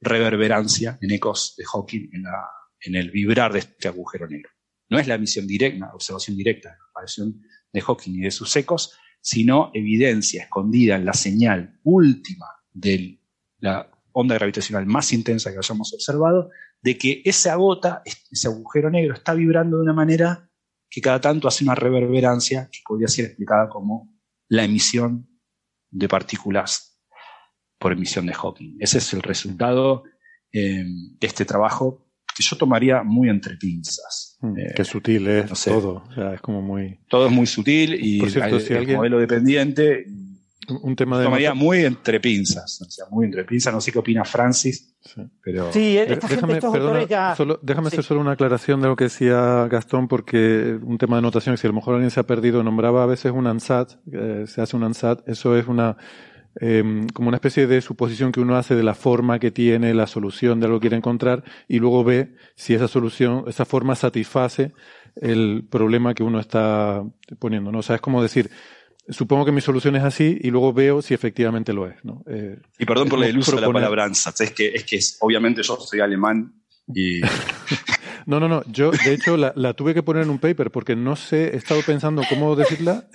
reverberancia en ecos de Hawking en, la, en el vibrar de este agujero negro. No es la emisión directa, observación directa, la aparición de Hawking y de sus ecos, sino evidencia escondida en la señal última de la onda gravitacional más intensa que hayamos observado, de que esa gota, ese agujero negro, está vibrando de una manera que cada tanto hace una reverberancia que podría ser explicada como la emisión de partículas por emisión de Hawking. Ese es el resultado eh, de este trabajo que yo tomaría muy entre pinzas. Mm, eh, qué sutil es todo, es como muy... Todo es muy sutil y Por cierto, si alguien... modelo dependiente un tema de tomaría muy entre pinzas, o sea, muy entre pinzas, no sé qué opina Francis, pero... Sí, déjame, solo, déjame hacer solo una aclaración de lo que decía Gastón, porque un tema de notación, si a lo mejor alguien se ha perdido, nombraba a veces un ANSAT, eh, se hace un ANSAT, eso es una Em, como una especie de suposición que uno hace de la forma que tiene la solución de algo que quiere encontrar y luego ve si esa solución, esa forma satisface el problema que uno está poniendo. ¿no? O sea, es como decir, supongo que mi solución es así y luego veo si efectivamente lo es. ¿no? Eh, y perdón por el uso de la palabra es que, es que obviamente yo soy alemán y No, no, no. Yo, de hecho, la, tuve que poner en un paper porque no sé, he estado pensando cómo decirla,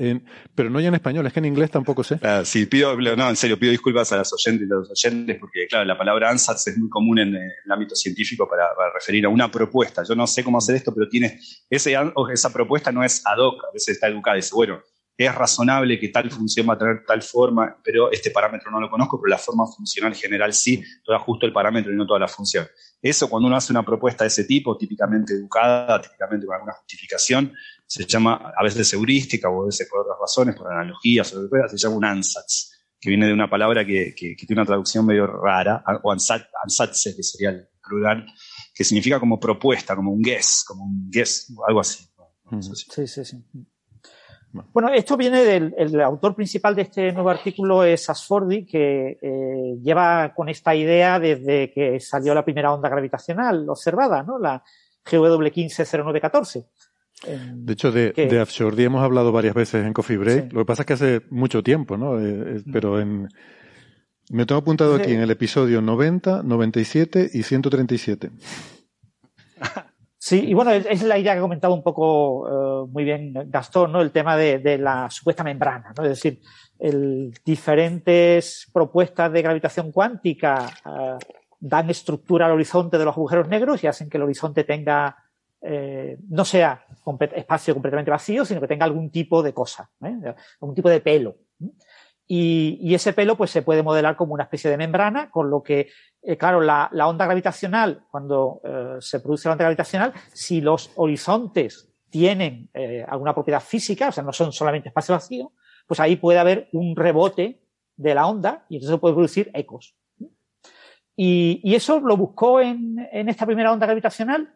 pero no ya en español, es que en inglés tampoco sé. Ah, sí, pido, no, en serio, pido disculpas a las oyentes y a los oyentes porque, claro, la palabra ANSATS es muy común en, el ámbito científico para, referir a una propuesta. Yo no sé cómo hacer esto, pero tiene, ese, esa propuesta no es ad hoc, a veces está educada, dice, bueno, es razonable que tal función va a tener tal forma, pero este parámetro no lo conozco, pero la forma funcional general sí, todo justo el parámetro y no toda la función. Eso cuando uno hace una propuesta de ese tipo, típicamente educada, típicamente con alguna justificación, se llama a veces heurística o a veces por otras razones, por analogías o se llama un ansatz, que viene de una palabra que, tiene una traducción medio rara, o ansatz, que sería el plural, que significa como propuesta, como un guess, como un guess, algo así. Sí, sí, sí. Bueno, esto viene del el autor principal de este nuevo artículo es Asfordi, que eh, lleva con esta idea desde que salió la primera onda gravitacional observada, ¿no? La GW150914. De hecho, de, de hemos hablado varias veces en Coffee Break. Lo que pasa es que hace mucho tiempo, ¿no? Eh, eh, pero en, me tengo apuntado aquí en el episodio 90, 97 y 137. Sí, y bueno, es la idea que ha comentado un poco eh, muy bien Gastón, ¿no? El tema de, la supuesta membrana, ¿no? Es decir, el, diferentes propuestas de gravitación cuántica eh, dan estructura al horizonte de los agujeros negros y hacen que el horizonte tenga, eh, no sea espacio completamente vacío, sino que tenga algún tipo de cosa, algún tipo de pelo. Y, ese pelo pues se puede modelar como una especie de membrana, con lo que, eh, claro, la, onda gravitacional, cuando eh, se produce la onda gravitacional, si los horizontes tienen eh, alguna propiedad física, o sea, no son solamente espacio vacío, pues ahí puede haber un rebote de la onda y entonces puede producir ecos. Y, eso lo buscó en, en esta primera onda gravitacional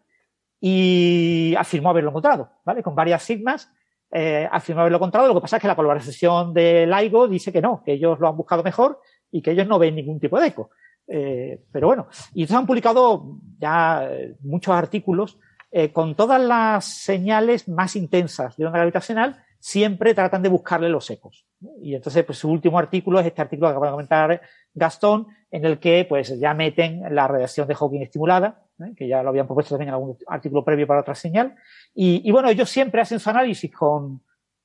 y afirmó haberlo encontrado, ¿vale? Con varias sigmas eh, afirma haberlo encontrado. Lo que pasa es que la colaboración de LIGO dice que no, que ellos lo han buscado mejor y que ellos no ven ningún tipo de eco. Eh, pero bueno, y entonces han publicado ya eh, muchos artículos eh, con todas las señales más intensas de onda gravitacional, siempre tratan de buscarle los ecos. Y entonces, pues su último artículo es este artículo que acaba de comentar Gastón, en el que pues ya meten la radiación de Hawking estimulada, que ya lo habían propuesto también en algún artículo previo para otra señal, y, bueno, ellos siempre hacen su análisis con,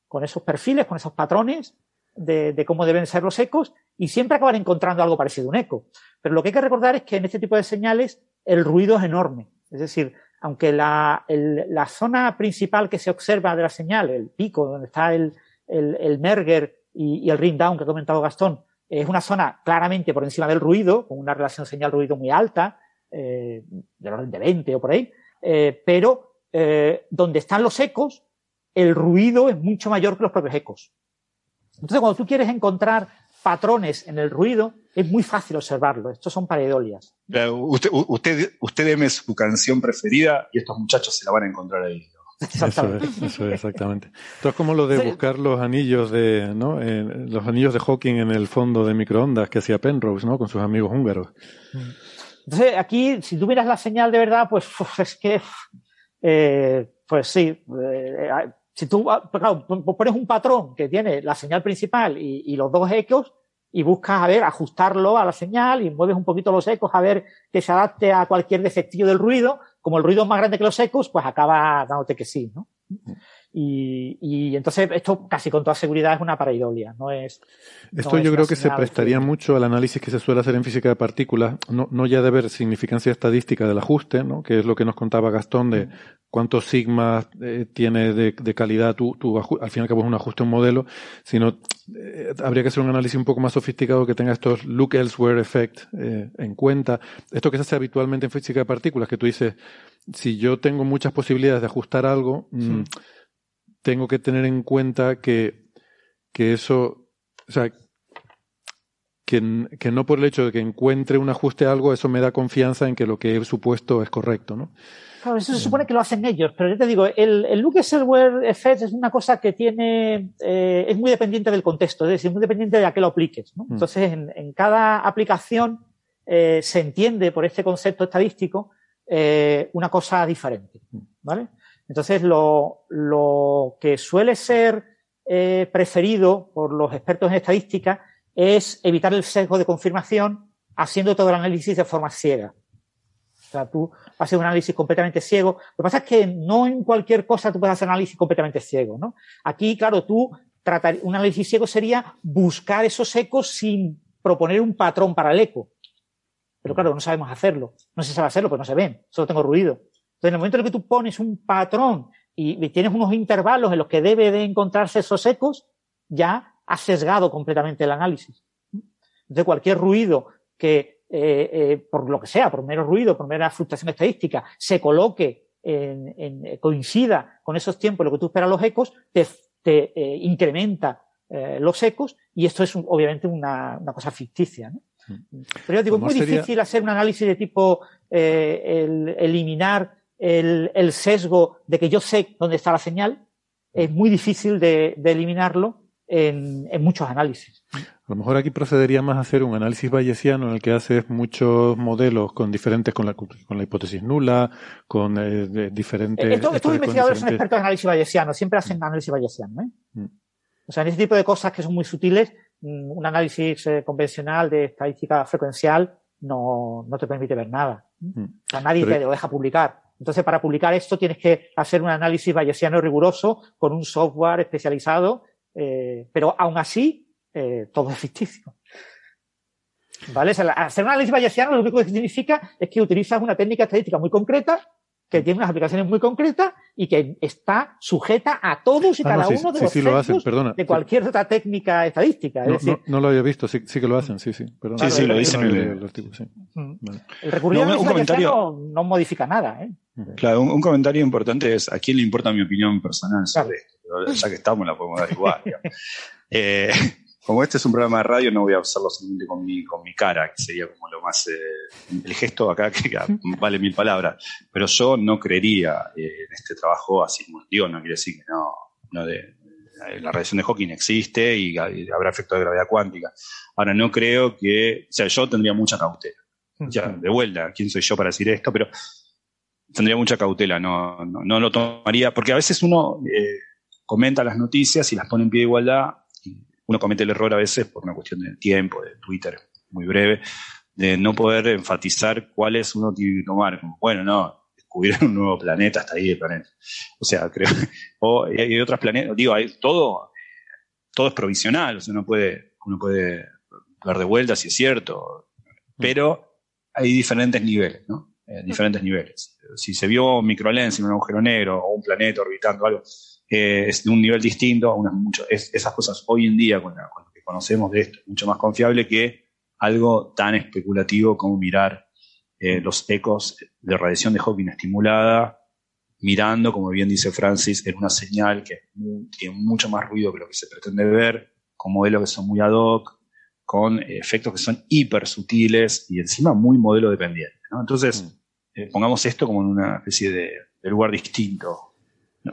con esos perfiles, con esos patrones de, de, cómo deben ser los ecos y siempre acaban encontrando algo parecido a un eco. Pero lo que hay que recordar es que en este tipo de señales el ruido es enorme. Es decir, aunque la, el, la zona principal que se observa de la señal, el pico donde está el, el, el merger y, y, el ring down que ha comentado Gastón, es una zona claramente por encima del ruido, con una relación señal-ruido muy alta, eh, del orden de 20 o por ahí, eh, pero eh, donde están los ecos, el ruido es mucho mayor que los propios ecos. Entonces, cuando tú quieres encontrar patrones en el ruido, es muy fácil observarlo. Estos son pareidolias. Usted, usted, usted deme su canción preferida y estos muchachos se la van a encontrar ahí. Eso es, eso es, exactamente. Esto es como lo de buscar los anillos de, ¿no? Eh, los anillos de Hawking en el fondo de microondas que hacía Penrose, ¿no? Con sus amigos húngaros. Entonces, aquí, si tú miras la señal de verdad, pues es que eh, pues sí, eh, si tú ah, pues pones un patrón que tiene la señal principal y, los dos ecos y buscas a ver, ajustarlo a la señal y mueves un poquito los ecos a ver que se adapte a cualquier defectillo del ruido, como el ruido es más grande que los ecos, pues acaba dándote que sí, ¿no? Y, y, entonces esto casi con toda seguridad es una pareidolia, no es. Esto yo creo que se prestaría mucho al análisis que se suele hacer en física de partículas, no, no ya de ver significancia estadística del ajuste, ¿no? que es lo que nos contaba Gastón de cuántos sigmas eh, tiene de, de, calidad tu, tu al fin y al cabo es un ajuste, un modelo, sino eh, habría que hacer un análisis un poco más sofisticado que tenga estos look elsewhere effect eh, en cuenta. Esto que se hace habitualmente en física de partículas, que tú dices, si yo tengo muchas posibilidades de ajustar algo, mm, tengo que tener en cuenta que, que eso, o sea, que, que, no por el hecho de que encuentre un ajuste a algo, eso me da confianza en que lo que he supuesto es correcto, ¿no? Claro, eso se supone que lo hacen ellos, pero yo te digo, el, el Look Selware Effect es una cosa que tiene, eh, es muy dependiente del contexto, es decir, muy dependiente de a qué lo apliques. ¿no? Mm. Entonces, en, en, cada aplicación eh, se entiende por este concepto estadístico eh, una cosa diferente, ¿vale? Entonces, lo, lo que suele ser eh, preferido por los expertos en estadística es evitar el sesgo de confirmación haciendo todo el análisis de forma ciega. O sea, tú haces un análisis completamente ciego. Lo que pasa es que no en cualquier cosa tú puedes hacer análisis completamente ciego, ¿no? Aquí, claro, tú tratar, un análisis ciego sería buscar esos ecos sin proponer un patrón para el eco. Pero claro, no sabemos hacerlo. No se sabe hacerlo, pues no se ven. Solo tengo ruido. Entonces, en el momento en que tú pones un patrón y tienes unos intervalos en los que debe de encontrarse esos ecos, ya has sesgado completamente el análisis. Entonces, cualquier ruido que eh, eh, por lo que sea, por mero ruido, por mera fluctuación estadística, se coloque, en, en, coincida con esos tiempos, lo que tú esperas los ecos, te, te eh, incrementa los ecos y esto es un, obviamente una, una, cosa ficticia. ¿no? Mm. Pero yo digo, es muy sería... difícil hacer un análisis de tipo el, eliminar el, el, sesgo de que yo sé dónde está la señal. Es muy difícil de, de eliminarlo en, en, muchos análisis. A lo mejor aquí procedería más a hacer un análisis bayesiano en el que haces muchos modelos con diferentes, con la, con la hipótesis nula, con eh, diferentes. Eh, estos, estos investigadores son expertos en análisis bayesiano, siempre hacen análisis bayesiano. ¿eh? Mm. O sea, en ese tipo de cosas que son muy sutiles, mm, un análisis eh, convencional de estadística frecuencial no, no te permite ver nada. Mm. O sea, nadie Pero... te lo deja publicar. Entonces, para publicar esto tienes que hacer un análisis bayesiano riguroso con un software especializado eh, pero aún así, eh, todo es ficticio. ¿Vale? Hacer un análisis bayesiano lo único que significa es que utilizas una técnica estadística muy concreta, que tiene unas aplicaciones muy concretas y que está sujeta a todos y ah, cada no, sí, uno de sí, los sí, lo hacen, perdona. de cualquier otra técnica estadística. Es No, decir, no, no lo había visto, sí, sí que lo hacen, sí, sí. Perdona. Sí, sí, lo dicen en el- el artículo, sí. Mm. Vale. el recurrir No, un comentario- no modifica nada. ¿eh? Claro, un, un comentario importante es a quién le importa mi opinión personal sobre Claro. Ya que estamos, la podemos dar igual. Eh, como este es un programa de radio, no voy a usarlo solamente con mi, con mi cara, que sería como lo más. eh, el gesto acá que vale mil palabras. Pero yo no creería eh, en este trabajo así. Digo, no quiere decir que no. no de, eh, la radiación de Hawking existe y, y habrá efecto de gravedad cuántica. Ahora, no creo que. O sea, yo tendría mucha cautela. Ya, de vuelta, ¿quién soy yo para decir esto? Pero tendría mucha cautela, no, no, no lo tomaría, porque a veces uno eh, comenta las noticias y las pone en pie de igualdad, uno comete el error a veces por una cuestión de tiempo, de Twitter muy breve, de no poder enfatizar cuáles uno tiene que tomar, como, bueno, no, descubrir un nuevo planeta, hasta ahí el planeta. O sea, creo, o hay otros planetas, digo, hay todo, todo es provisional, o sea, uno puede, uno puede dar de vuelta si es cierto, pero hay diferentes niveles, ¿no? Eh, diferentes niveles. Si se vio un microlens en un agujero negro o un planeta orbitando algo, eh, es de un nivel distinto, mucho, es- esas cosas hoy en día, con, la- con lo que conocemos de esto, es mucho más confiable que algo tan especulativo como mirar eh, los ecos de radiación de Hawking estimulada, mirando, como bien dice Francis, en una señal que tiene mucho más ruido que lo que se pretende ver, con modelos que son muy ad hoc, con efectos que son hiper sutiles y encima muy modelo dependientes. ¿no? Entonces, eh, pongamos esto como en una especie de, de lugar distinto. No,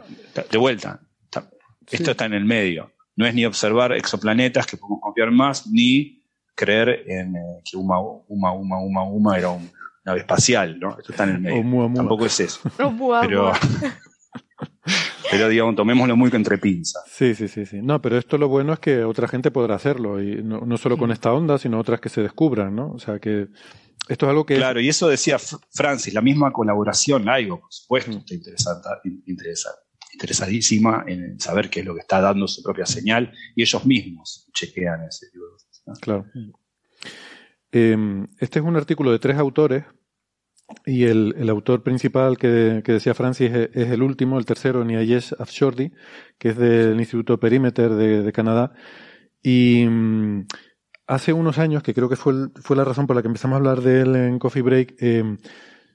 de vuelta, está- esto está en el medio. No es ni observar exoplanetas que podemos confiar más, ni creer en eh, que Uma, Uma, Uma, Uma, Uma era un nave espacial, ¿no? Esto está en el medio. Tampoco es eso. Mua, Pero, pero digamos, tomémoslo muy entre pinzas. Sí, sí, sí, sí. No, pero esto lo bueno es que otra gente podrá hacerlo y no, no solo con esta onda, sino otras que se descubran, ¿no? O sea que esto es algo que Claro, y eso decía Francis, la misma colaboración, algo, por supuesto, Mm. está interesante, interesa- interesadísima en saber qué es lo que está dando su propia señal y ellos mismos chequean ese tipo de cosas. ¿no? Claro. Eh, este es un artículo de tres autores y el, el autor principal que, que decía Francis es, es el último, el tercero, Niayesh Afshordi, que es del Instituto Perimeter de, de Canadá. Y mm, hace unos años, que creo que fue, fue la razón por la que empezamos a hablar de él en Coffee Break, eh,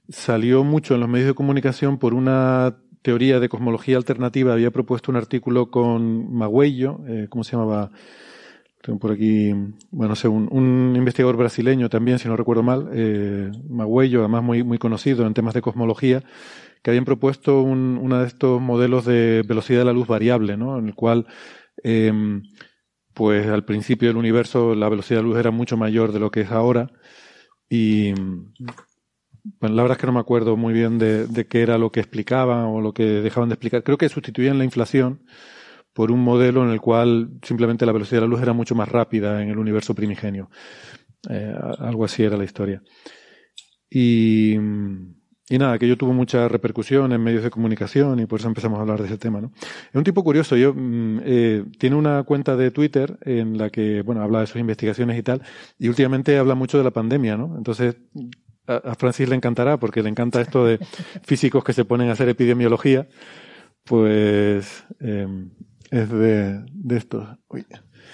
salió mucho en los medios de comunicación por una teoría de cosmología alternativa. Había propuesto un artículo con Magüello, eh, ¿cómo se llamaba? Tengo por aquí, bueno, no sé, un, investigador brasileño también, si no recuerdo mal, eh, Magüello, además muy, muy conocido en temas de cosmología, que habían propuesto un, uno de estos modelos de velocidad de la luz variable, ¿no? En el cual, pues al principio del universo la velocidad de luz era mucho mayor de lo que es ahora. Y, la verdad es que no me acuerdo muy bien de, de qué era lo que explicaban o lo que dejaban de explicar. Creo que sustituían la inflación por un modelo en el cual simplemente la velocidad de la luz era mucho más rápida en el universo primigenio. Eh, algo así era la historia. Y, y nada, que yo tuvo mucha repercusión en medios de comunicación y por eso empezamos a hablar de ese tema, ¿no? Es un tipo curioso, yo, mm, eh, tiene una cuenta de Twitter en la que, bueno, habla de sus investigaciones y tal, y últimamente habla mucho de la pandemia, ¿no? Entonces, a, Francis le encantará porque le encanta esto de físicos que se ponen a hacer epidemiología, pues eh, es de, de esto.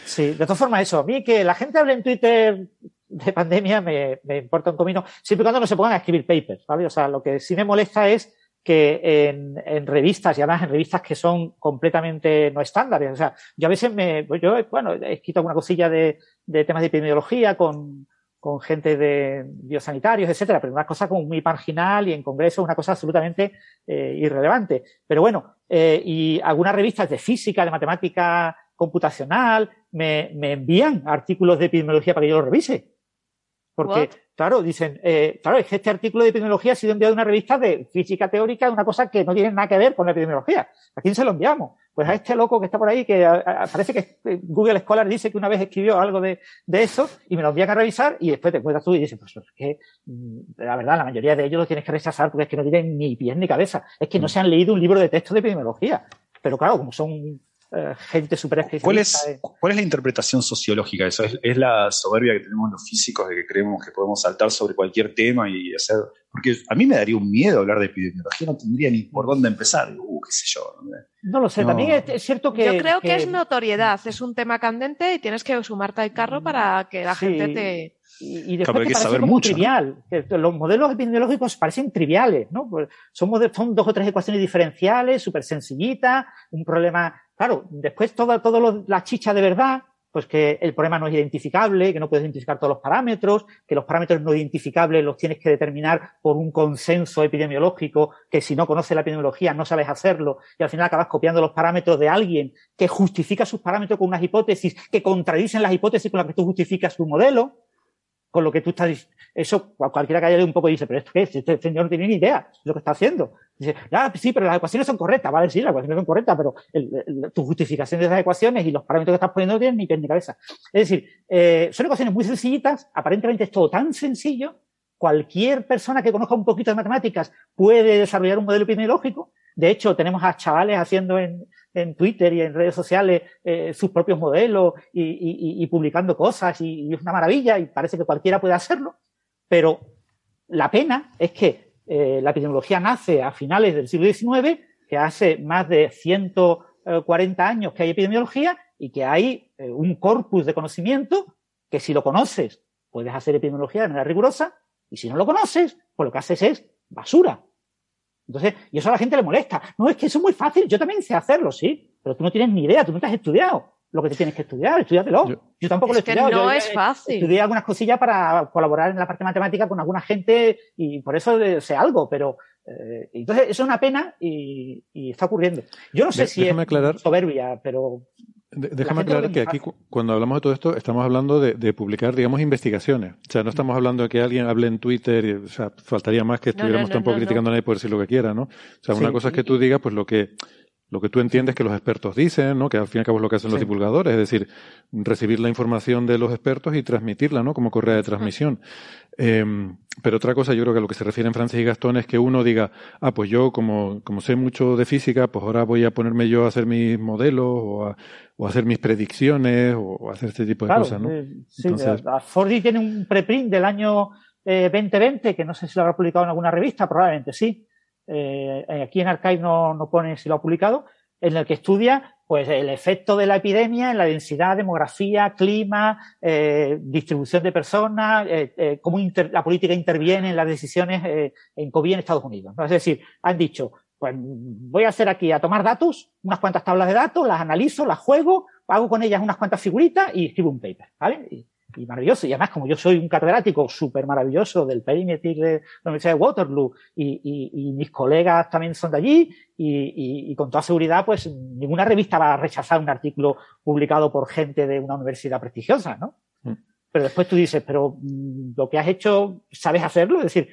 Sí, de todas formas eso, a mí que la gente hable en Twitter de pandemia me, me, importa un comino, siempre y cuando no se pongan a escribir papers, ¿vale? O sea, lo que sí me molesta es que en, en, revistas, y además en revistas que son completamente no estándares, o sea, yo a veces me, pues yo, bueno, he escrito alguna cosilla de, de temas de epidemiología con, con gente de biosanitarios, etcétera, pero una cosa como muy marginal y en congreso una cosa absolutamente eh, irrelevante. Pero bueno, eh, y algunas revistas de física, de matemática computacional, me, me envían artículos de epidemiología para que yo los revise. Porque, claro, dicen, eh, claro, es que este artículo de epidemiología ha sido enviado a una revista de física teórica, de una cosa que no tiene nada que ver con la epidemiología. ¿A quién se lo enviamos? Pues a este loco que está por ahí, que parece que eh, Google Scholar dice que una vez escribió algo de, de eso y me lo envían a revisar y después te encuentras tú y dices, pues es que, mm, la verdad, la mayoría de ellos lo tienes que rechazar porque es que no tienen ni pies ni cabeza. Es que no se han leído un libro de texto de epidemiología. Pero claro, como son eh, gente súper ¿Cuál es, ¿Cuál es la interpretación sociológica de eso? ¿Es, la soberbia que tenemos los físicos de que creemos que podemos saltar sobre cualquier tema y hacer... Porque a mí me daría un miedo hablar de epidemiología, no tendría ni por dónde empezar. Uh, qué sé yo. No lo sé, también es, cierto que... Yo creo que... es notoriedad, es un tema candente y tienes que sumarte al carro para que la gente te... Y, después te parece como trivial. Los modelos epidemiológicos parecen triviales, ¿no? Pues son, son dos o tres ecuaciones diferenciales, súper sencillitas, un problema Claro, después toda, todo la chicha de verdad, pues que el problema no es identificable, que no puedes identificar todos los parámetros, que los parámetros no identificables los tienes que determinar por un consenso epidemiológico, que si no conoces la epidemiología no sabes hacerlo, y al final acabas copiando los parámetros de alguien que justifica sus parámetros con unas hipótesis que contradicen las hipótesis con las que tú justificas tu modelo, con lo que tú estás eso cualquiera que haya leído un poco dice, pero ¿esto qué es? Este señor no tiene ni idea de lo que está haciendo. Dice, ah, sí, pero las ecuaciones son correctas, vale, sí, las ecuaciones son correctas, pero tu justificación de esas ecuaciones y los parámetros que estás poniendo tienen ni pie ni cabeza. Es decir, eh, son ecuaciones muy sencillitas, aparentemente es todo tan sencillo, cualquier persona que conozca un poquito de matemáticas puede desarrollar un modelo epidemiológico. De hecho, tenemos a chavales haciendo en, en Twitter y en redes sociales eh, sus propios modelos y, y, publicando cosas y, es una maravilla y parece que cualquiera puede hacerlo. Pero la pena es que eh, la epidemiología nace a finales del siglo XIX, que hace más de 140 años que hay epidemiología y que hay eh, un corpus de conocimiento que si lo conoces puedes hacer epidemiología de manera rigurosa y si no lo conoces, pues lo que haces es basura. Entonces, y eso a la gente le molesta. No, es que eso es muy fácil, yo también sé hacerlo, sí, pero tú no tienes ni idea, tú no te has estudiado lo que te tienes que estudiar, estudiatelo. Yo, tampoco lo he estudiado. no yo, es fácil. Estudié algunas cosillas para colaborar en la parte matemática con alguna gente y por eso sé algo, pero eh, entonces eso es una pena y, y, está ocurriendo. Yo no sé si es aclarar, soberbia, pero Déjame aclarar que aquí, cuando hablamos de todo esto, estamos hablando de, de, publicar, digamos, investigaciones. O sea, no estamos hablando de que alguien hable en Twitter, y, o sea, faltaría más que estuviéramos no, no, tampoco criticando a nadie por decir lo que quiera, ¿no? O sea, sí, una cosa es que tú digas, pues lo que, lo que tú entiendes que los expertos dicen, ¿no? Que al fin y al cabo es lo que hacen los divulgadores, es decir, recibir la información de los expertos y transmitirla, ¿no? Como correa de transmisión. Eh, pero otra cosa, yo creo que a lo que se refieren Francis y Gastón es que uno diga, ah, pues yo como, como sé mucho de física, pues ahora voy a ponerme yo a hacer mis modelos o a, o a hacer mis predicciones o a hacer este tipo de claro, cosas, ¿no? Eh, sí, Entonces, Fordi tiene un preprint del año eh, 2020 que no sé si lo habrá publicado en alguna revista, probablemente sí eh, aquí en Archive no, no pone si lo ha publicado, en el que estudia pues el efecto de la epidemia en la densidad, demografía, clima, eh, distribución de personas, eh, eh, cómo inter, la política interviene en las decisiones eh, en COVID en Estados Unidos. Es decir, han dicho, pues voy a hacer aquí a tomar datos, unas cuantas tablas de datos, las analizo, las juego, hago con ellas unas cuantas figuritas y escribo un paper, ¿vale? Y maravilloso. Y además, como yo soy un catedrático súper maravilloso del perímetro de la Universidad de Waterloo y, y, y, mis colegas también son de allí y, y, con toda seguridad, pues ninguna revista va a rechazar un artículo publicado por gente de una universidad prestigiosa, ¿no? Mm. Pero después tú dices, pero mm, lo que has hecho, ¿sabes hacerlo? Es decir,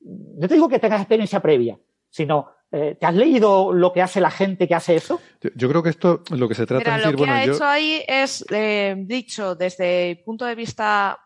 no te digo que tengas experiencia previa, sino Eh, ¿Te has leído lo que hace la gente que hace eso? Yo, yo creo que esto lo que se trata Mira, es lo decir, que bueno, ha yo, hecho ahí es, eh, dicho desde el punto de vista,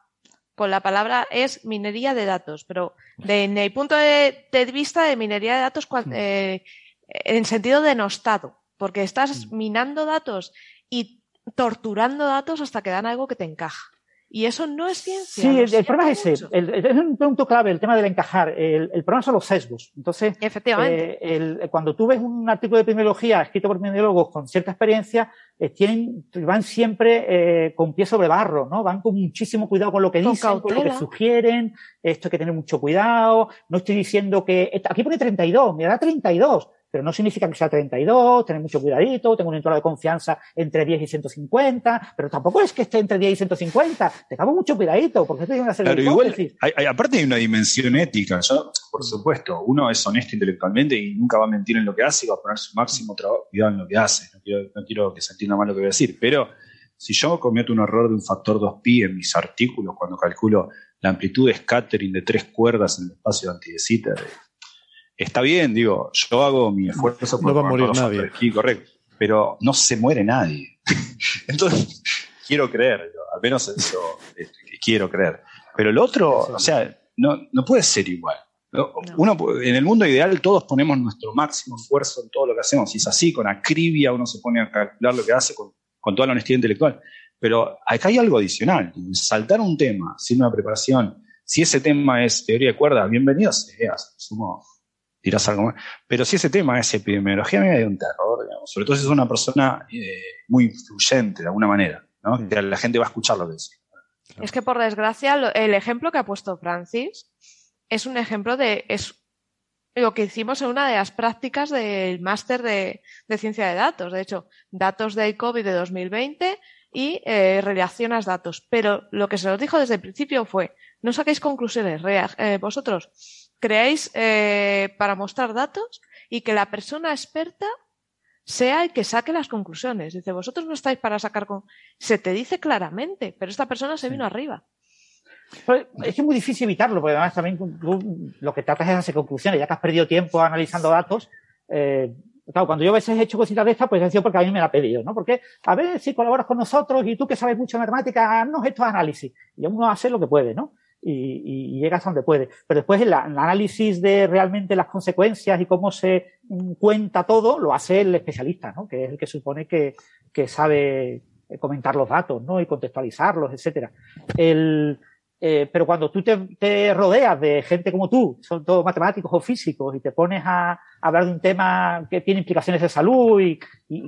con la palabra, es minería de datos, pero de, en el punto de, de vista de minería de datos Mm. eh, en sentido denostado, porque estás Mm. minando datos y torturando datos hasta que dan algo que te encaja. Y eso no es ciencia. Sí, el, el problema es ese. El- el- es un punto clave, el tema del encajar. El, problema son los sesgos. Entonces. Efectivamente. eh, el- cuando tú ves un artículo de epidemiología escrito por epidemiólogos con cierta experiencia, eh, tienen, van siempre eh, con pie sobre barro, ¿no? Van con muchísimo cuidado con lo que Con dicen, con lo que sugieren, esto hay que tener mucho cuidado, no estoy diciendo que, aquí pone 32, me da 32, pero no significa que sea 32, tener mucho cuidadito, tengo un entorno de confianza entre 10 y 150, pero tampoco es que esté entre 10 y 150, tengamos mucho cuidadito, porque esto es una serie Claro, de igual, hay- hay- aparte hay una dimensión ética. Yo, por supuesto, uno es honesto intelectualmente y nunca va a mentir en lo que hace y va a poner su máximo trabajo, cuidado en lo que hace. No quiero, no quiero que se entienda mal lo que voy a decir, pero si yo cometo un error de un factor 2pi en mis artículos cuando calculo la amplitud de scattering de tres cuerdas en el espacio de anti de Sitter, está bien, digo, yo hago mi esfuerzo No va a por morir nadie. correcto, pero no se muere nadie. Entonces, quiero creer, yo, al menos eso este, quiero creer. Pero el otro, o sea, no, no puede ser igual. ¿no? Uno, en el mundo ideal todos ponemos nuestro máximo esfuerzo en todo lo que hacemos. Y es así, con acribia uno se pone a calcular lo que hace con, con toda la honestidad intelectual. Pero acá hay algo adicional. Saltar un tema sin una preparación, si ese tema es teoría de cuerdas, bienvenido seas, sumo, dirás algo más. Pero si ese tema es epidemiología, a mí me da un terror, digamos. sobre todo si es una persona eh, muy influyente de alguna manera, ¿no? Mm. Que la gente va a escuchar lo que dice. Es que por desgracia el ejemplo que ha puesto Francis es un ejemplo de es lo que hicimos en una de las prácticas del máster de, de ciencia de datos. De hecho, datos del COVID de 2020 y eh, relacionas datos. Pero lo que se nos dijo desde el principio fue, no saquéis conclusiones, eh, vosotros creáis eh, para mostrar datos y que la persona experta sea el que saque las conclusiones. Dice, vosotros no estáis para sacar con... Se te dice claramente, pero esta persona se vino arriba. Pues, es que es muy difícil evitarlo, porque además también tú lo que tratas es hacer conclusiones, ya que has perdido tiempo analizando datos. Eh, claro, cuando yo a veces he hecho cositas de estas, pues he sido porque a mí me la ha pedido, ¿no? Porque a ver si colaboras con nosotros y tú que sabes mucho de matemáticas, haznos estos análisis. Y uno hace lo que puede, ¿no? Y, y, y llega hasta donde puede. Pero después el, análisis de realmente las consecuencias y cómo se mm, cuenta todo, lo hace el especialista, ¿no? Que es el que supone que, que sabe eh, comentar los datos, ¿no? Y contextualizarlos, etcétera. El, eh, pero cuando tú te, rodeas de gente como tú, son todos matemáticos o físicos, y te pones a, hablar de un tema que tiene implicaciones de salud y,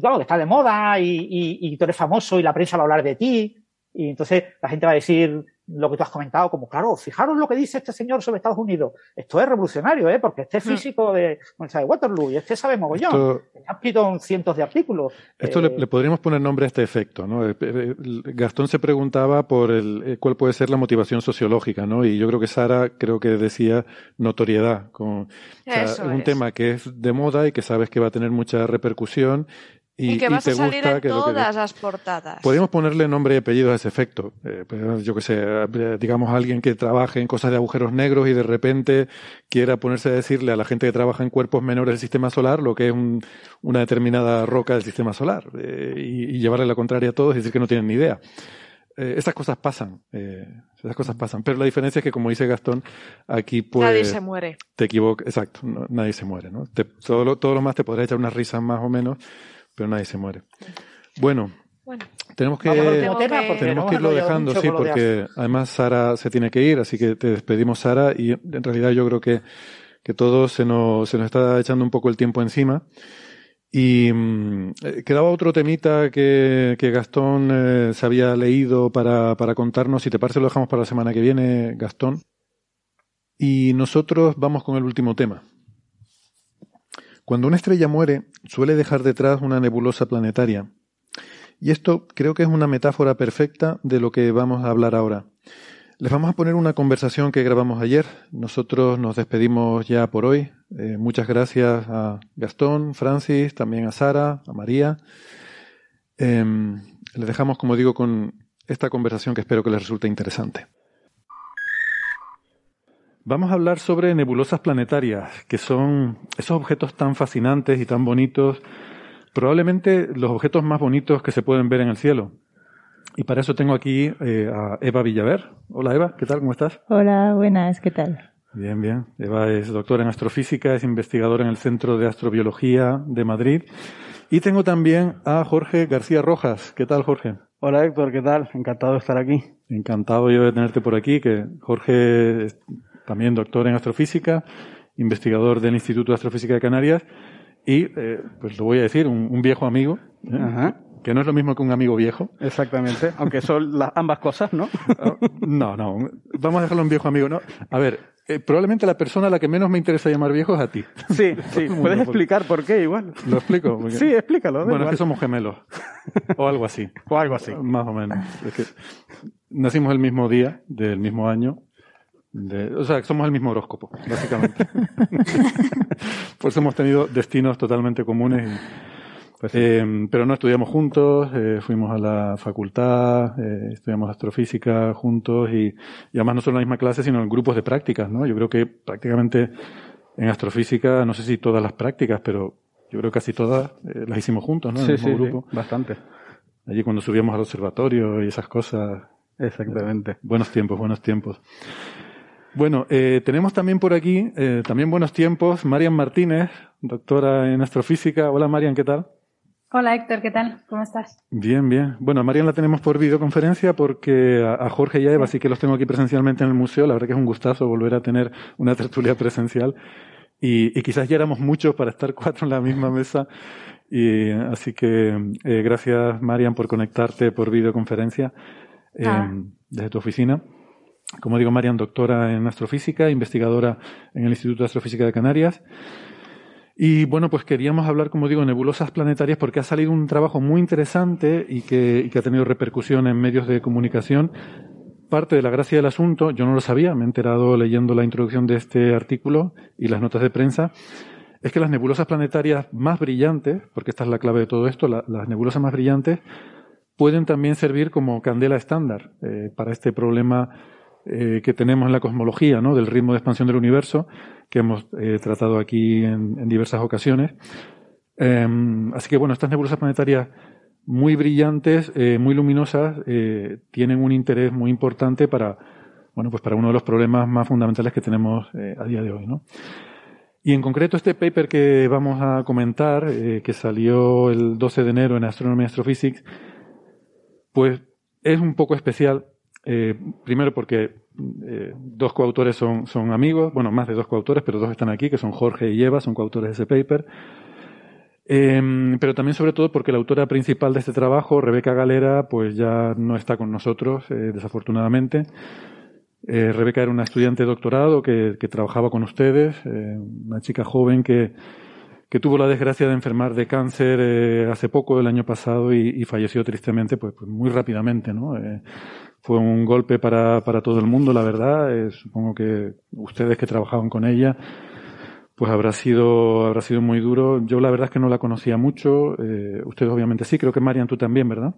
claro, que está de moda y, y, tú eres famoso y la prensa va a hablar de ti, y entonces la gente va a decir lo que tú has comentado, como, claro, fijaros lo que dice este señor sobre Estados Unidos. Esto es revolucionario, ¿eh? Porque este físico de, de Waterloo y este sabe mogollón. Esto, ha escrito cientos de artículos. Esto eh, le, le, podríamos poner nombre a este efecto, ¿no? Gastón se preguntaba por el, eh, cuál puede ser la motivación sociológica, ¿no? Y yo creo que Sara creo que decía notoriedad, como, o sea, un es. tema que es de moda y que sabes que va a tener mucha repercusión y, y, que vas y te a salir gusta, en que todas que... las portadas. Podríamos ponerle nombre y apellido a ese efecto. Eh, pues, yo que sé, eh, digamos alguien que trabaje en cosas de agujeros negros y de repente quiera ponerse a decirle a la gente que trabaja en cuerpos menores del sistema solar lo que es un, una determinada roca del sistema solar eh, y, y, llevarle la contraria a todos y decir que no tienen ni idea. Eh, esas cosas pasan, eh, esas cosas pasan. Pero la diferencia es que, como dice Gastón, aquí pues... Nadie se muere. Te equivocas, exacto, no, nadie se muere, ¿no? Te, todo, lo, todo lo más te podrá echar unas risas más o menos, pero nadie se muere. Bueno, bueno tenemos que, tema tenemos que irlo dejando, sí, porque además Sara se tiene que ir, así que te despedimos, Sara, y en realidad yo creo que, que todo se nos, se nos está echando un poco el tiempo encima. Y mmm, quedaba otro temita que, que Gastón eh, se había leído para, para contarnos. Si te parece, lo dejamos para la semana que viene, Gastón. Y nosotros vamos con el último tema. Cuando una estrella muere, suele dejar detrás una nebulosa planetaria. Y esto creo que es una metáfora perfecta de lo que vamos a hablar ahora. Les vamos a poner una conversación que grabamos ayer. Nosotros nos despedimos ya por hoy. Eh, muchas gracias a Gastón, Francis, también a Sara, a María. Eh, les dejamos, como digo, con esta conversación que espero que les resulte interesante. Vamos a hablar sobre nebulosas planetarias, que son esos objetos tan fascinantes y tan bonitos, probablemente los objetos más bonitos que se pueden ver en el cielo. Y para eso tengo aquí eh, a Eva Villaver. Hola Eva, ¿qué tal? ¿Cómo estás? Hola, buenas, ¿qué tal? Bien, bien. Eva es doctora en astrofísica, es investigadora en el Centro de Astrobiología de Madrid. Y tengo también a Jorge García Rojas. ¿Qué tal, Jorge? Hola Héctor, ¿qué tal? Encantado de estar aquí. Encantado yo de tenerte por aquí, que Jorge también doctor en astrofísica, investigador del Instituto de Astrofísica de Canarias y, eh, pues lo voy a decir, un, un viejo amigo, ¿eh? Ajá. que no es lo mismo que un amigo viejo. Exactamente, aunque son las ambas cosas, ¿no? No, no, vamos a dejarlo un viejo amigo, ¿no? A ver, eh, probablemente la persona a la que menos me interesa llamar viejo es a ti. Sí, sí, puedes por- explicar por qué igual. ¿Lo explico? Porque- Sí, explícalo. Bueno, es igual. que somos gemelos. O algo así. O algo así. Más o menos. Es que nacimos el mismo día, del mismo año. De- o sea, somos el mismo horóscopo, básicamente. Por eso hemos tenido destinos totalmente comunes. y- Pues sí. eh, pero no estudiamos juntos, eh, fuimos a la facultad, eh, estudiamos astrofísica juntos y, y además no solo en la misma clase, sino en grupos de prácticas, ¿no? Yo creo que prácticamente en astrofísica, no sé si todas las prácticas, pero yo creo que casi todas eh, las hicimos juntos, ¿no? En sí, el sí, mismo sí, grupo. bastante. Allí cuando subíamos al observatorio y esas cosas. Exactamente. Buenos tiempos, buenos tiempos. Bueno, eh, tenemos también por aquí, eh, también buenos tiempos, Marian Martínez, doctora en astrofísica. Hola Marian, ¿qué tal? Hola Héctor, ¿qué tal? ¿Cómo estás? Bien, bien. Bueno, a Marian la tenemos por videoconferencia porque a, a Jorge y a Eva sí que los tengo aquí presencialmente en el museo. La verdad que es un gustazo volver a tener una tertulia presencial. Y, y quizás ya éramos muchos para estar cuatro en la misma mesa. Y así que eh, gracias Marian por conectarte por videoconferencia eh, Ah. desde tu oficina. Como digo, Marian, doctora en astrofísica, investigadora en el Instituto de Astrofísica de Canarias. Y bueno, pues queríamos hablar, como digo, nebulosas planetarias porque ha salido un trabajo muy interesante y que, ha tenido repercusión en medios de comunicación. Parte de la gracia del asunto, yo no lo sabía, me he enterado leyendo la introducción de este artículo y las notas de prensa, es que las nebulosas planetarias más brillantes, porque esta es la clave de todo esto, la- las nebulosas más brillantes pueden también servir como candela estándar eh, para este problema eh, que tenemos en la cosmología, del ritmo de expansión del universo, que hemos eh, tratado aquí en, diversas ocasiones. Em, así que bueno, estas nebulosas planetarias muy brillantes, eh, muy luminosas, tienen un interés muy importante para, bueno, pues para uno de los problemas más fundamentales que tenemos a día de hoy. Y en concreto este paper que vamos a comentar, que salió el 12 de enero en Astronomy Astrophysics, pues es un poco especial. Eh, primero porque eh, dos coautores son, son amigos, bueno, más de dos coautores, pero dos están aquí, que son Jorge y Eva, son coautores de ese paper. Eh, pero también sobre todo porque la autora principal de este trabajo, Rebeca Galera, pues ya no está con nosotros, eh, desafortunadamente. Eh, Rebeca era una estudiante de doctorado que, que trabajaba con ustedes, eh, una chica joven que, que tuvo la desgracia de enfermar de cáncer eh, hace poco, el año pasado, y, y falleció tristemente, pues, pues muy rápidamente, ¿no? Eh, fue un golpe para, para todo el mundo, la verdad. Eh, supongo que ustedes que trabajaban con ella, pues habrá sido, habrá sido muy duro. Yo la verdad es que no la conocía mucho. Eh, ustedes obviamente sí, creo que Marian tú también, ¿verdad?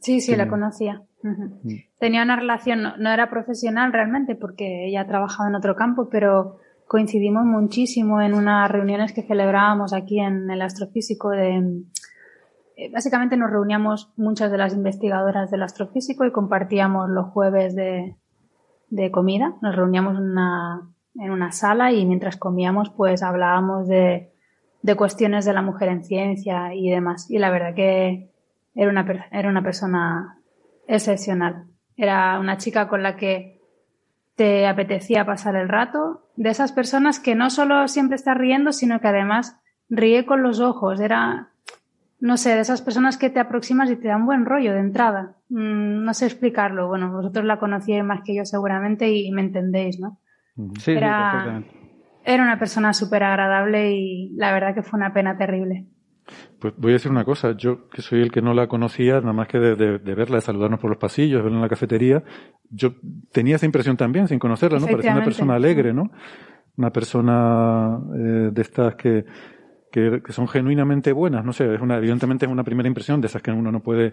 Sí, sí, la conocía. Mm. Tenía una relación, no, no era profesional realmente porque ella trabajaba en otro campo, pero coincidimos muchísimo en unas reuniones que celebrábamos aquí en el astrofísico de... eh, Básicamente nos reuníamos muchas de las investigadoras del astrofísico y compartíamos los jueves de, de comida. Nos reuníamos una, en una sala y mientras comíamos pues hablábamos de, de cuestiones de la mujer en ciencia y demás. Y la verdad que era una, era una persona excepcional. Era una chica con la que te apetecía pasar el rato. De esas personas que no solo siempre está riendo, sino que además ríe con los ojos. Era, no sé, de esas personas que te aproximas y te dan buen rollo de entrada. Mm, no sé explicarlo. Bueno, vosotros la conocíais más que yo seguramente y me entendéis, ¿no? Sí, Era- sí, perfectamente. Era una persona súper agradable y la verdad que fue una pena terrible. Pues voy a decir una cosa, yo que soy el que no la conocía, nada más que de, de- de verla, de saludarnos por los pasillos, de verla en la cafetería, yo tenía esa impresión también, sin conocerla, ¿no? Parecía una persona alegre, ¿no? Una persona eh, de estas que, que, que son genuinamente buenas. No sé, es una, evidentemente es una primera impresión de esas que uno no puede.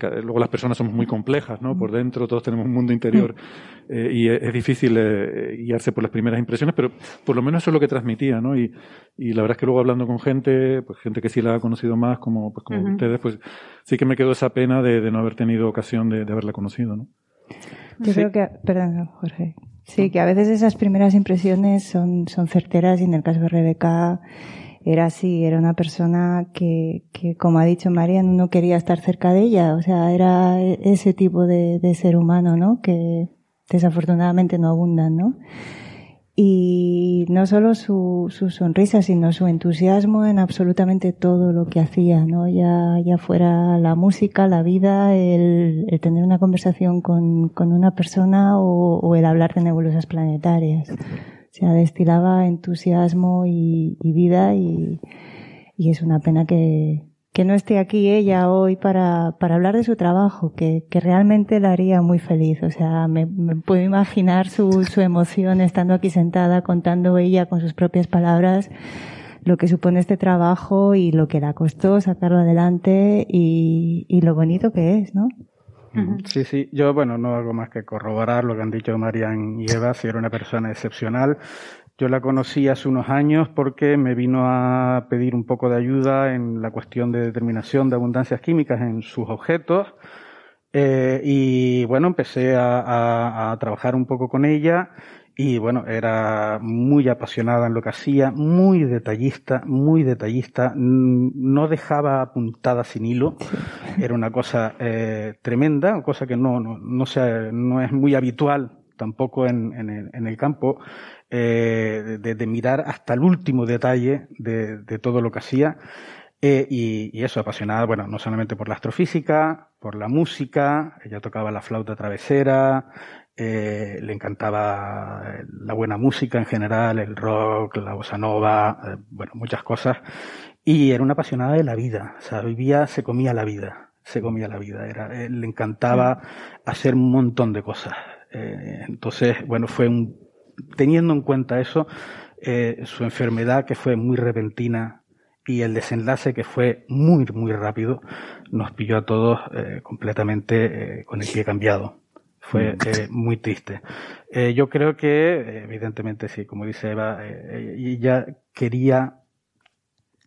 que Luego las personas somos muy complejas, ¿no? Por dentro todos tenemos un mundo interior eh, y es, es difícil eh, guiarse por las primeras impresiones, pero por lo menos eso es lo que transmitía, ¿no? Y, y la verdad es que luego hablando con gente, pues gente que sí la ha conocido más, como, pues como Ujú. ustedes, pues sí que me quedó esa pena de, de no haber tenido ocasión de, de haberla conocido, ¿no? Yo creo que, perdón, Jorge. Sí, que a veces esas primeras impresiones son, son certeras y en el caso de Rebeca era así, era una persona que, que como ha dicho Marian, no quería estar cerca de ella, o sea, era ese tipo de, de ser humano, ¿no? Que desafortunadamente no abundan, ¿no? Y no solo su, su sonrisa, sino su entusiasmo en absolutamente todo lo que hacía, ¿no? Ya, ya fuera la música, la vida, el, el tener una conversación con, con una persona o, o el hablar de nebulosas planetarias. O sea, destilaba entusiasmo y, vida y, es una pena que, no esté aquí ella hoy para, hablar de su trabajo, que, realmente la haría muy feliz. O sea, me, puedo imaginar su, su emoción estando aquí sentada, contando ella con sus propias palabras lo que supone este trabajo y lo que le costó sacarlo adelante y, y lo bonito que es, ¿no? Sí, sí. Yo, bueno, no hago más que corroborar lo que han dicho Marian y Eva, si era una persona excepcional. Yo la conocí hace unos años porque me vino a pedir un poco de ayuda en la cuestión de determinación de abundancias químicas en sus objetos. Eh, y bueno, empecé a, trabajar un poco con ella y bueno, era muy apasionada en lo que hacía, muy detallista, muy detallista, mm, no dejaba puntada sin hilo, era una cosa eh, tremenda, cosa que no, no, no, es muy habitual tampoco en, en el, en el campo, eh, de, de mirar hasta el último detalle de, de todo lo que hacía. Eh, y, y eso, apasionada, bueno, no solamente por la astrofísica, por la música, ella tocaba la flauta travesera, eh, le encantaba la buena música en general, el rock, la bossa nova, eh, bueno, muchas cosas. Y era una apasionada de la vida, o sea, vivía, se comía la vida, se comía la vida, era, eh, le encantaba hacer un montón de cosas. Eh, entonces, bueno, fue un, teniendo en cuenta eso, su enfermedad que fue muy repentina y el desenlace que fue muy, muy rápido, nos pilló a todos completamente con el pie cambiado. Fue eh, muy triste. Eh, yo creo que, eh, evidentemente, sí, como dice Eva, eh, ella quería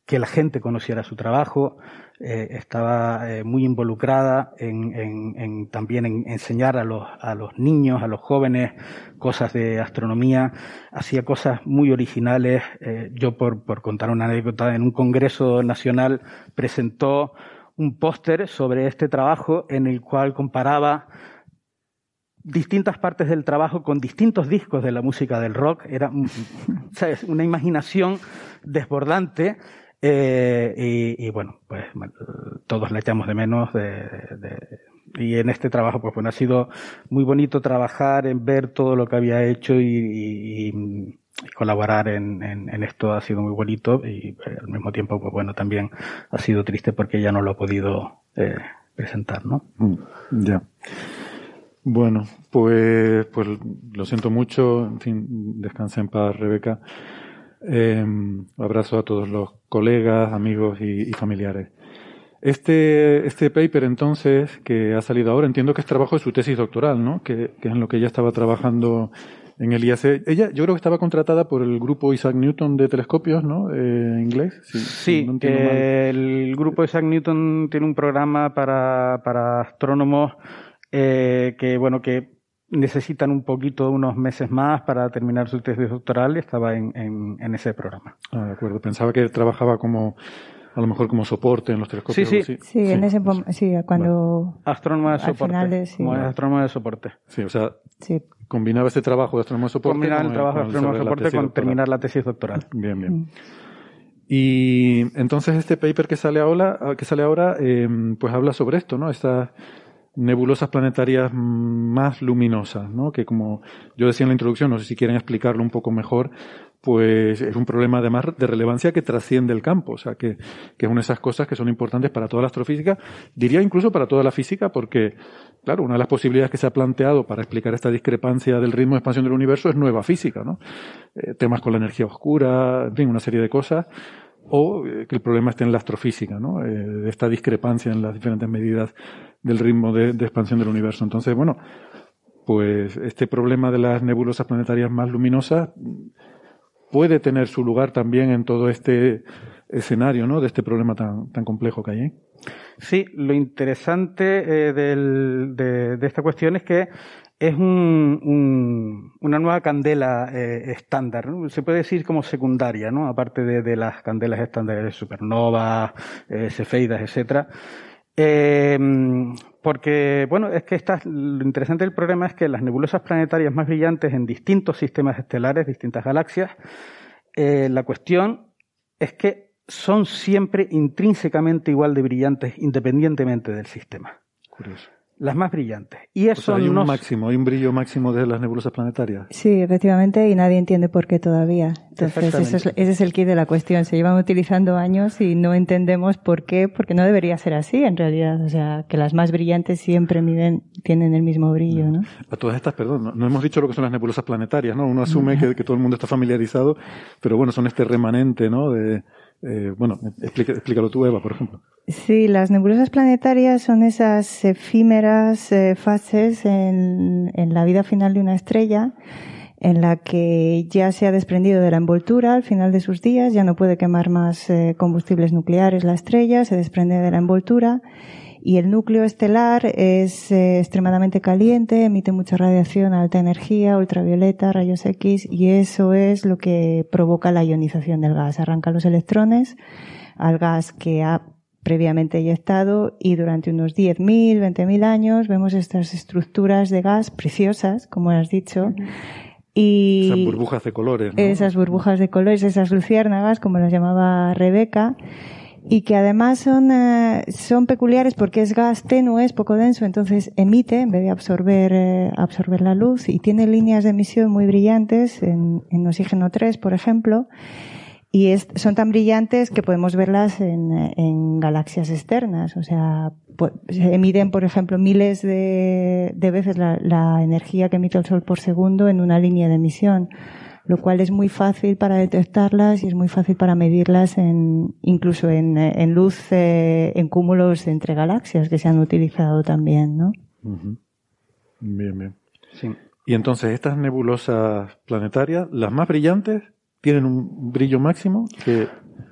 que la gente conociera su trabajo, eh, estaba eh, muy involucrada en, en- en también en enseñar a los, a los niños, a los jóvenes, cosas de astronomía, hacía cosas muy originales. Eh, yo, por, por contar una anécdota, en un congreso nacional presentó un póster sobre este trabajo en el cual comparaba distintas partes del trabajo con distintos discos de la música del rock. Era ¿sabes? una imaginación desbordante. eh, y, bueno, pues todos la echamos de menos. de- y en este trabajo, pues bueno, ha sido muy bonito trabajar en ver todo lo que había hecho y, colaborar en esto ha sido muy bonito y eh, al mismo tiempo, pues bueno, también ha sido triste porque ya no lo ha podido eh, presentar, ¿no? Mm, Ya. Bueno, pues, pues lo siento mucho. En fin, descansa en paz, Rebeca. Eh, abrazo a todos los colegas, amigos y, y familiares. Este, este paper, entonces, que ha salido ahora, entiendo que es trabajo de su tesis doctoral, ¿no? Que, que es en lo que ella estaba trabajando en el IAC. Ella, yo creo que estaba contratada por el grupo Isaac Newton de telescopios, ¿no? Eh, inglés. Sí, no eh, el grupo Isaac Newton tiene un programa para, para astrónomos eh, que, bueno, que necesitan un poquito, unos meses más para terminar su tesis doctoral y estaba en, en, en ese programa. Ah, de acuerdo. Pensaba que trabajaba como, a lo mejor como soporte en los telescopios. Sí, sí. Sí, en ese sí, cuando Astrónomo de Al soporte. final de- sí. como es astrónomo de soporte. Sí, o sea, sí. combinaba este trabajo de astrónomo de soporte. Combinar con el trabajo de con astrónomo de soporte con doctoral. terminar la tesis doctoral. Bien, bien. Y entonces este paper que sale ahora, que sale ahora eh, pues habla sobre esto, ¿no? Estas nebulosas planetarias más luminosas, ¿no? Que como yo decía en la introducción, no sé si quieren explicarlo un poco mejor, pues es un problema además de relevancia que trasciende el campo, o sea, que, que es una de esas cosas que son importantes para toda la astrofísica, diría incluso para toda la física, porque, claro, una de las posibilidades que se ha planteado para explicar esta discrepancia del ritmo de expansión del universo es nueva física, ¿no? Eh, temas con la energía oscura, en fin, una serie de cosas. o eh, que el problema esté en la astrofísica, ¿no? Eh, esta discrepancia en las diferentes medidas del ritmo de, expansión del universo. Entonces, bueno, pues este problema de las nebulosas planetarias más luminosas puede tener su lugar también en todo este escenario, ¿no? De este problema tan, tan complejo que hay. ¿eh? Sí, lo interesante eh, de, esta cuestión es que es un, una nueva candela eh, estándar, se puede decir como secundaria, ¿no? aparte de, las candelas estándares de supernovas, eh, cefeidas, etcétera. Porque, bueno, es que lo interesante del problema es que las nebulosas planetarias más brillantes en distintos sistemas estelares, distintas galaxias, la cuestión es que son siempre intrínsecamente igual de brillantes independientemente del sistema. Curioso. Las más brillantes. Y eso hay un máximo, hay un brillo máximo de las nebulosas planetarias. Sí, efectivamente, y nadie entiende por qué todavía. Entonces, ese es el kit de la cuestión. Se llevan utilizando años y no entendemos por qué, porque no debería ser así en realidad. O sea, que las más brillantes siempre miden, tienen el mismo brillo, ¿no? A todas estas, perdón, no, hemos dicho lo que son las nebulosas planetarias, ¿no? Uno asume que, que todo el mundo está familiarizado, pero bueno, son este remanente, ¿no? De, eh, bueno, explícalo tú, Eva, por ejemplo. Sí, las nebulosas planetarias son esas efímeras eh, fases en, la vida final de una estrella en la que ya se ha desprendido de la envoltura al final de sus días, ya no puede quemar más eh, combustibles nucleares la estrella, se desprende de la envoltura y el núcleo estelar es eh, extremadamente caliente, emite mucha radiación, alta energía, ultravioleta, rayos X, y eso es lo que provoca la ionización del gas. Arranca los electrones al gas que ha previamente eyectado y durante unos 10.000, 20.000 años vemos estas estructuras de gas preciosas, como has dicho, y esas burbujas de colores. Esas burbujas de colores, esas luciérnagas, como las llamaba Rebeca, y que además son, eh, son peculiares porque es gas tenue, es poco denso, entonces emite en vez de absorber, eh, absorber la luz y tiene líneas de emisión muy brillantes en, en oxígeno 3, por ejemplo, y es, son tan brillantes que podemos verlas en, en galaxias externas, o sea, emiten, por ejemplo, miles de, de veces la energía que emite el Sol por segundo en una línea de emisión lo cual es muy fácil para detectarlas y es muy fácil para medirlas en, incluso en, en luz eh, en cúmulos entre galaxias que se han utilizado también, ¿no? Bien, bien. Y entonces estas nebulosas planetarias, las más brillantes, tienen un brillo máximo que...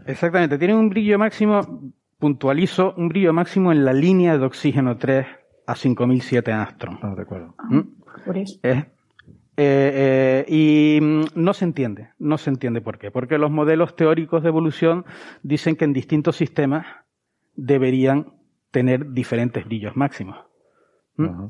Exactamente, tienen un brillo máximo, puntualizo, un brillo máximo en la línea de oxígeno 3 a 5007 angstrom. Ah, de acuerdo. ¿Mm? Por eso. Es eh, eh, y mm, no se entiende, no se entiende por qué. Porque los modelos teóricos de evolución dicen que en distintos sistemas deberían tener diferentes brillos máximos. ¿Mm?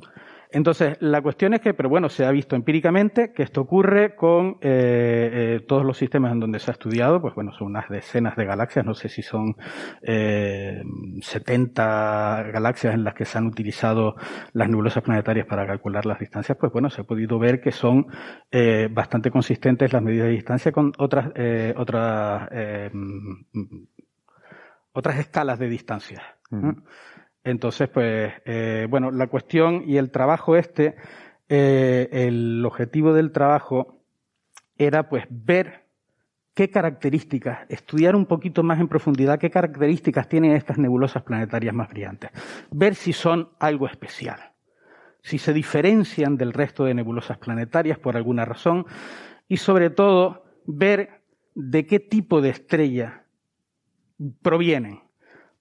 Entonces, la cuestión es que, pero bueno, se ha visto empíricamente que esto ocurre con eh, eh, todos los sistemas en donde se ha estudiado, pues bueno, son unas decenas de galaxias, no sé si son eh, 70 galaxias en las que se han utilizado las nebulosas planetarias para calcular las distancias, pues bueno, se ha podido ver que son eh, bastante consistentes las medidas de distancia con otras, eh, otras, otras escalas de distancia. Entonces, pues, eh, bueno, la cuestión y el trabajo este, eh, el objetivo del trabajo era pues ver qué características, estudiar un poquito más en profundidad qué características tienen estas nebulosas planetarias más brillantes, ver si son algo especial, si se diferencian del resto de nebulosas planetarias por alguna razón. Y sobre todo ver de qué tipo de estrella provienen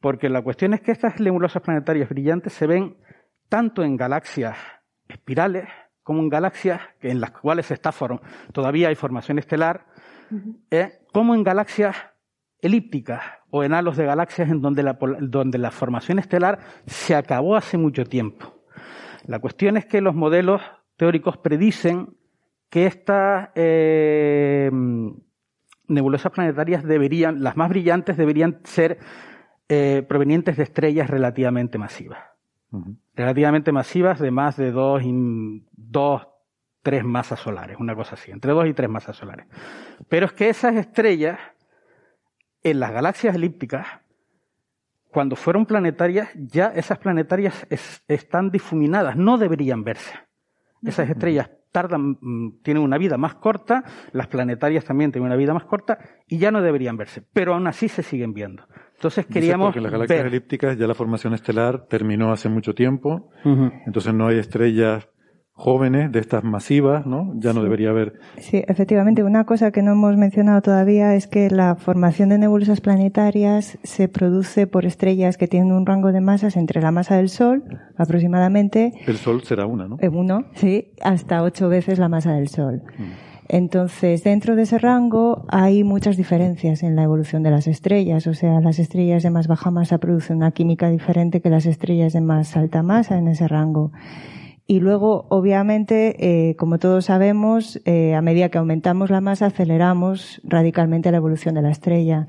porque la cuestión es que estas nebulosas planetarias brillantes se ven tanto en galaxias espirales como en galaxias en las cuales está todavía hay formación estelar, eh, como en galaxias elípticas o en halos de galaxias en donde la, donde la formación estelar se acabó hace mucho tiempo. La cuestión es que los modelos teóricos predicen que estas eh, nebulosas planetarias deberían, las más brillantes deberían ser eh, provenientes de estrellas relativamente masivas. Relativamente masivas de más de dos, dos, tres masas solares, una cosa así, entre dos y tres masas solares. Pero es que esas estrellas, en las galaxias elípticas, cuando fueron planetarias, ya esas planetarias están difuminadas, no deberían verse. Esas estrellas tardan, mm, tienen una vida más corta, las planetarias también tienen una vida más corta y ya no deberían verse, pero aún así se siguen viendo. Entonces queríamos porque las galaxias ver- elípticas ya la formación estelar terminó hace mucho tiempo, entonces no hay estrellas jóvenes de estas masivas, ¿no? Ya no debería haber Sí, efectivamente, una cosa que no hemos mencionado todavía es que la formación de nebulosas planetarias se produce por estrellas que tienen un rango de masas entre la masa del Sol, aproximadamente, el Sol será una, ¿no? eh, uno, sí, hasta ocho veces la masa del Sol. Entonces, dentro de ese rango hay muchas diferencias en la evolución de las estrellas. O sea, las estrellas de más baja masa producen una química diferente que las estrellas de más alta masa en ese rango. Y luego, obviamente, eh, como todos sabemos, eh, a medida que aumentamos la masa, aceleramos radicalmente la evolución de la estrella.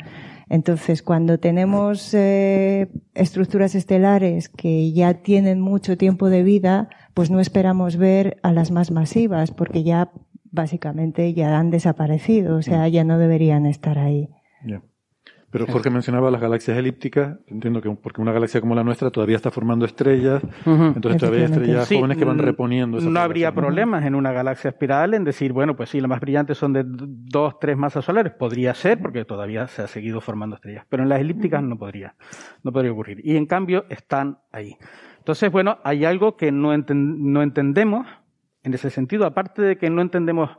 Entonces, cuando tenemos eh, estructuras estelares que ya tienen mucho tiempo de vida, pues no esperamos ver a las más masivas, porque ya básicamente ya han desaparecido, o sea, ya no deberían estar ahí. Pero Jorge mencionaba las galaxias elípticas, entiendo que porque una galaxia como la nuestra todavía está formando estrellas, entonces todavía hay estrellas Sí, jóvenes que van mm, reponiendo esa No habría problemas en una galaxia espiral en decir, bueno, pues sí, las más brillantes son de dos, tres masas solares. Podría ser, porque todavía se ha seguido formando estrellas. Pero en las elípticas no podría. No podría ocurrir. Y en cambio están ahí. Entonces, bueno, hay algo que no, enten- no entendemos en ese sentido, aparte de que no entendemos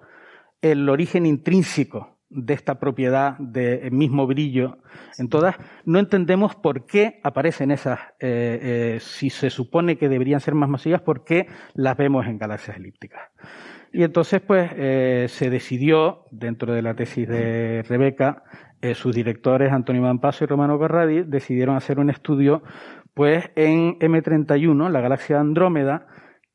el origen intrínseco de esta propiedad de mismo brillo en todas, no entendemos por qué aparecen esas, eh, eh, si se supone que deberían ser más masivas, por qué las vemos en galaxias elípticas. Y entonces, pues, eh, se decidió, dentro de la tesis de Rebeca, eh, sus directores, Antonio Mampaso y Romano Corradi, decidieron hacer un estudio, pues, en M31, la galaxia Andrómeda,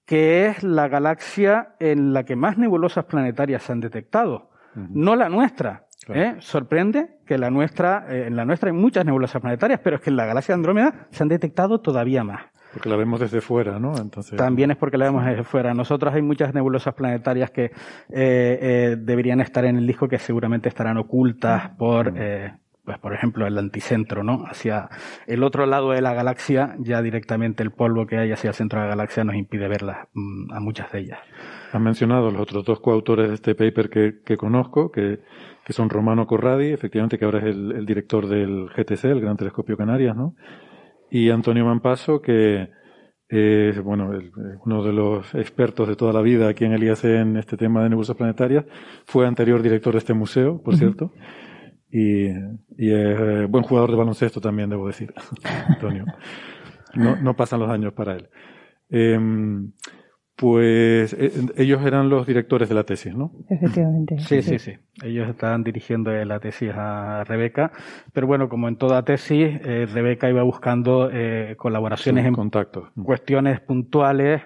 que es la galaxia en la que más nebulosas planetarias se han detectado. No la nuestra. ¿eh? Sorprende que la nuestra, eh, en la nuestra hay muchas nebulosas planetarias, pero es que en la galaxia Andrómeda se han detectado todavía más. Porque la vemos desde fuera, ¿no? Entonces, También es porque la vemos desde fuera. Nosotros hay muchas nebulosas planetarias que eh, eh, deberían estar en el disco que seguramente estarán ocultas por, eh, pues por ejemplo, el anticentro, ¿no? Hacia el otro lado de la galaxia, ya directamente el polvo que hay hacia el centro de la galaxia nos impide verlas mm, a muchas de ellas. Han mencionado los otros dos coautores de este paper que, que conozco, que, que son Romano Corradi, efectivamente, que ahora es el, el director del GTC, el Gran Telescopio Canarias, ¿no? Y Antonio Mampaso, que es, bueno, el- uno de los expertos de toda la vida aquí en el IAC en este tema de nebulosas planetarias, fue anterior director de este museo, por Ujú. cierto, y, y es eh, buen jugador de baloncesto también, debo decir, Antonio. No, no pasan los años para él. Em, pues eh, ellos eran los directores de la tesis, ¿no? Efectivamente. Sí, sí, sí. Ellos estaban dirigiendo la tesis a Rebeca, pero bueno, como en toda tesis, eh, Rebeca iba buscando eh, colaboraciones en contactos. cuestiones puntuales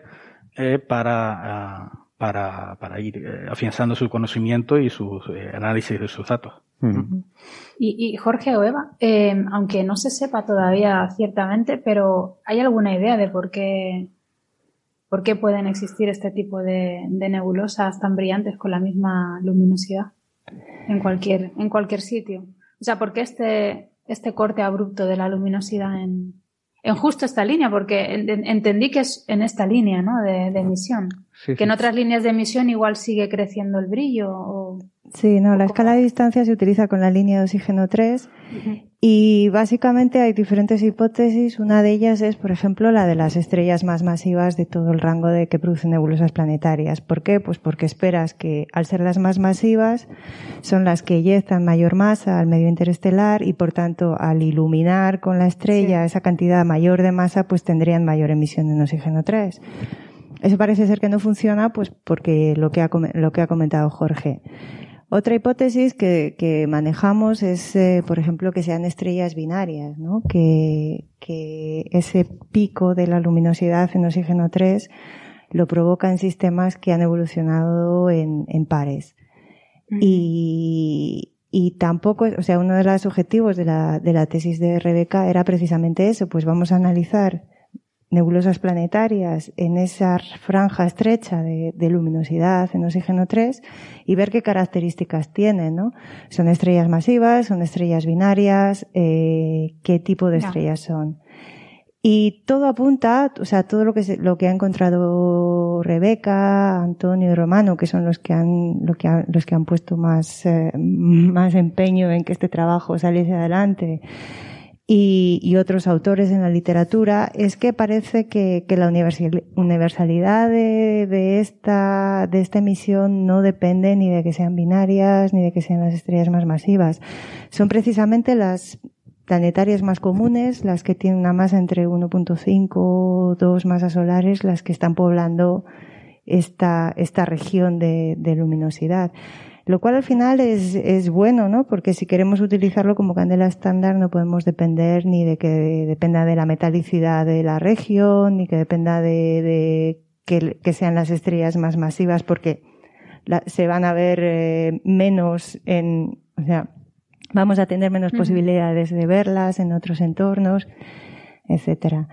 eh, para, ah, para, para ir eh, afianzando su conocimiento y su análisis de sus datos. Y, y Jorge o Eva, eh, aunque no se sepa todavía ciertamente, pero ¿hay alguna idea de por qué, por qué pueden existir este tipo de, de nebulosas tan brillantes con la misma luminosidad en cualquier, en cualquier sitio? O sea, ¿por qué este, este corte abrupto de la luminosidad en, en justo esta línea? Porque en- en- entendí que es en esta línea ¿no? de, de emisión. Sí, que en otras líneas de emisión igual sigue creciendo el brillo. O... Sí, no, la escala de distancia se utiliza con la línea de oxígeno 3 y básicamente hay diferentes hipótesis. Una de ellas es, por ejemplo, la de las estrellas más masivas de todo el rango de que producen nebulosas planetarias. ¿Por qué? Pues porque esperas que al ser las más masivas son las que eyectan mayor masa al medio interestelar y por tanto al iluminar con la estrella esa cantidad mayor de masa pues tendrían mayor emisión en oxígeno 3. Eso parece ser que no funciona, pues porque lo que ha, lo que ha comentado Jorge. Otra hipótesis que, que manejamos es, eh, por ejemplo, que sean estrellas binarias, ¿no? Que, que ese pico de la luminosidad en oxígeno 3 lo provoca en sistemas que han evolucionado en, en pares. Y, y tampoco, o sea, uno de los objetivos de la, de la tesis de Rebeca era precisamente eso, pues vamos a analizar nebulosas planetarias en esa franja estrecha de, de luminosidad en oxígeno 3 y ver qué características tienen, ¿no? Son estrellas masivas, son estrellas binarias, eh, qué tipo de estrellas son. Y todo apunta, o sea, todo lo que, se- lo que ha encontrado Rebeca, Antonio y Romano, que son los que han, lo que los que han puesto más, eh, más empeño en que este trabajo saliese adelante, y, otros autores en la literatura, es que parece que, la universal- universalidad de, esta, de esta emisión no depende ni de que sean binarias, ni de que sean las estrellas más masivas. Son precisamente las planetarias más comunes, las que tienen una masa entre 1.5 o 2 masas solares, las que están poblando esta, región de luminosidad. Lo cual al final es, es bueno, ¿no? Porque si queremos utilizarlo como candela estándar no podemos depender ni de que dependa de la metalicidad de la región, ni que dependa de, de que, que sean las estrellas más masivas, porque la- se van a ver eh, menos en, o sea, vamos a tener menos posibilidades de verlas en otros entornos, etcétera.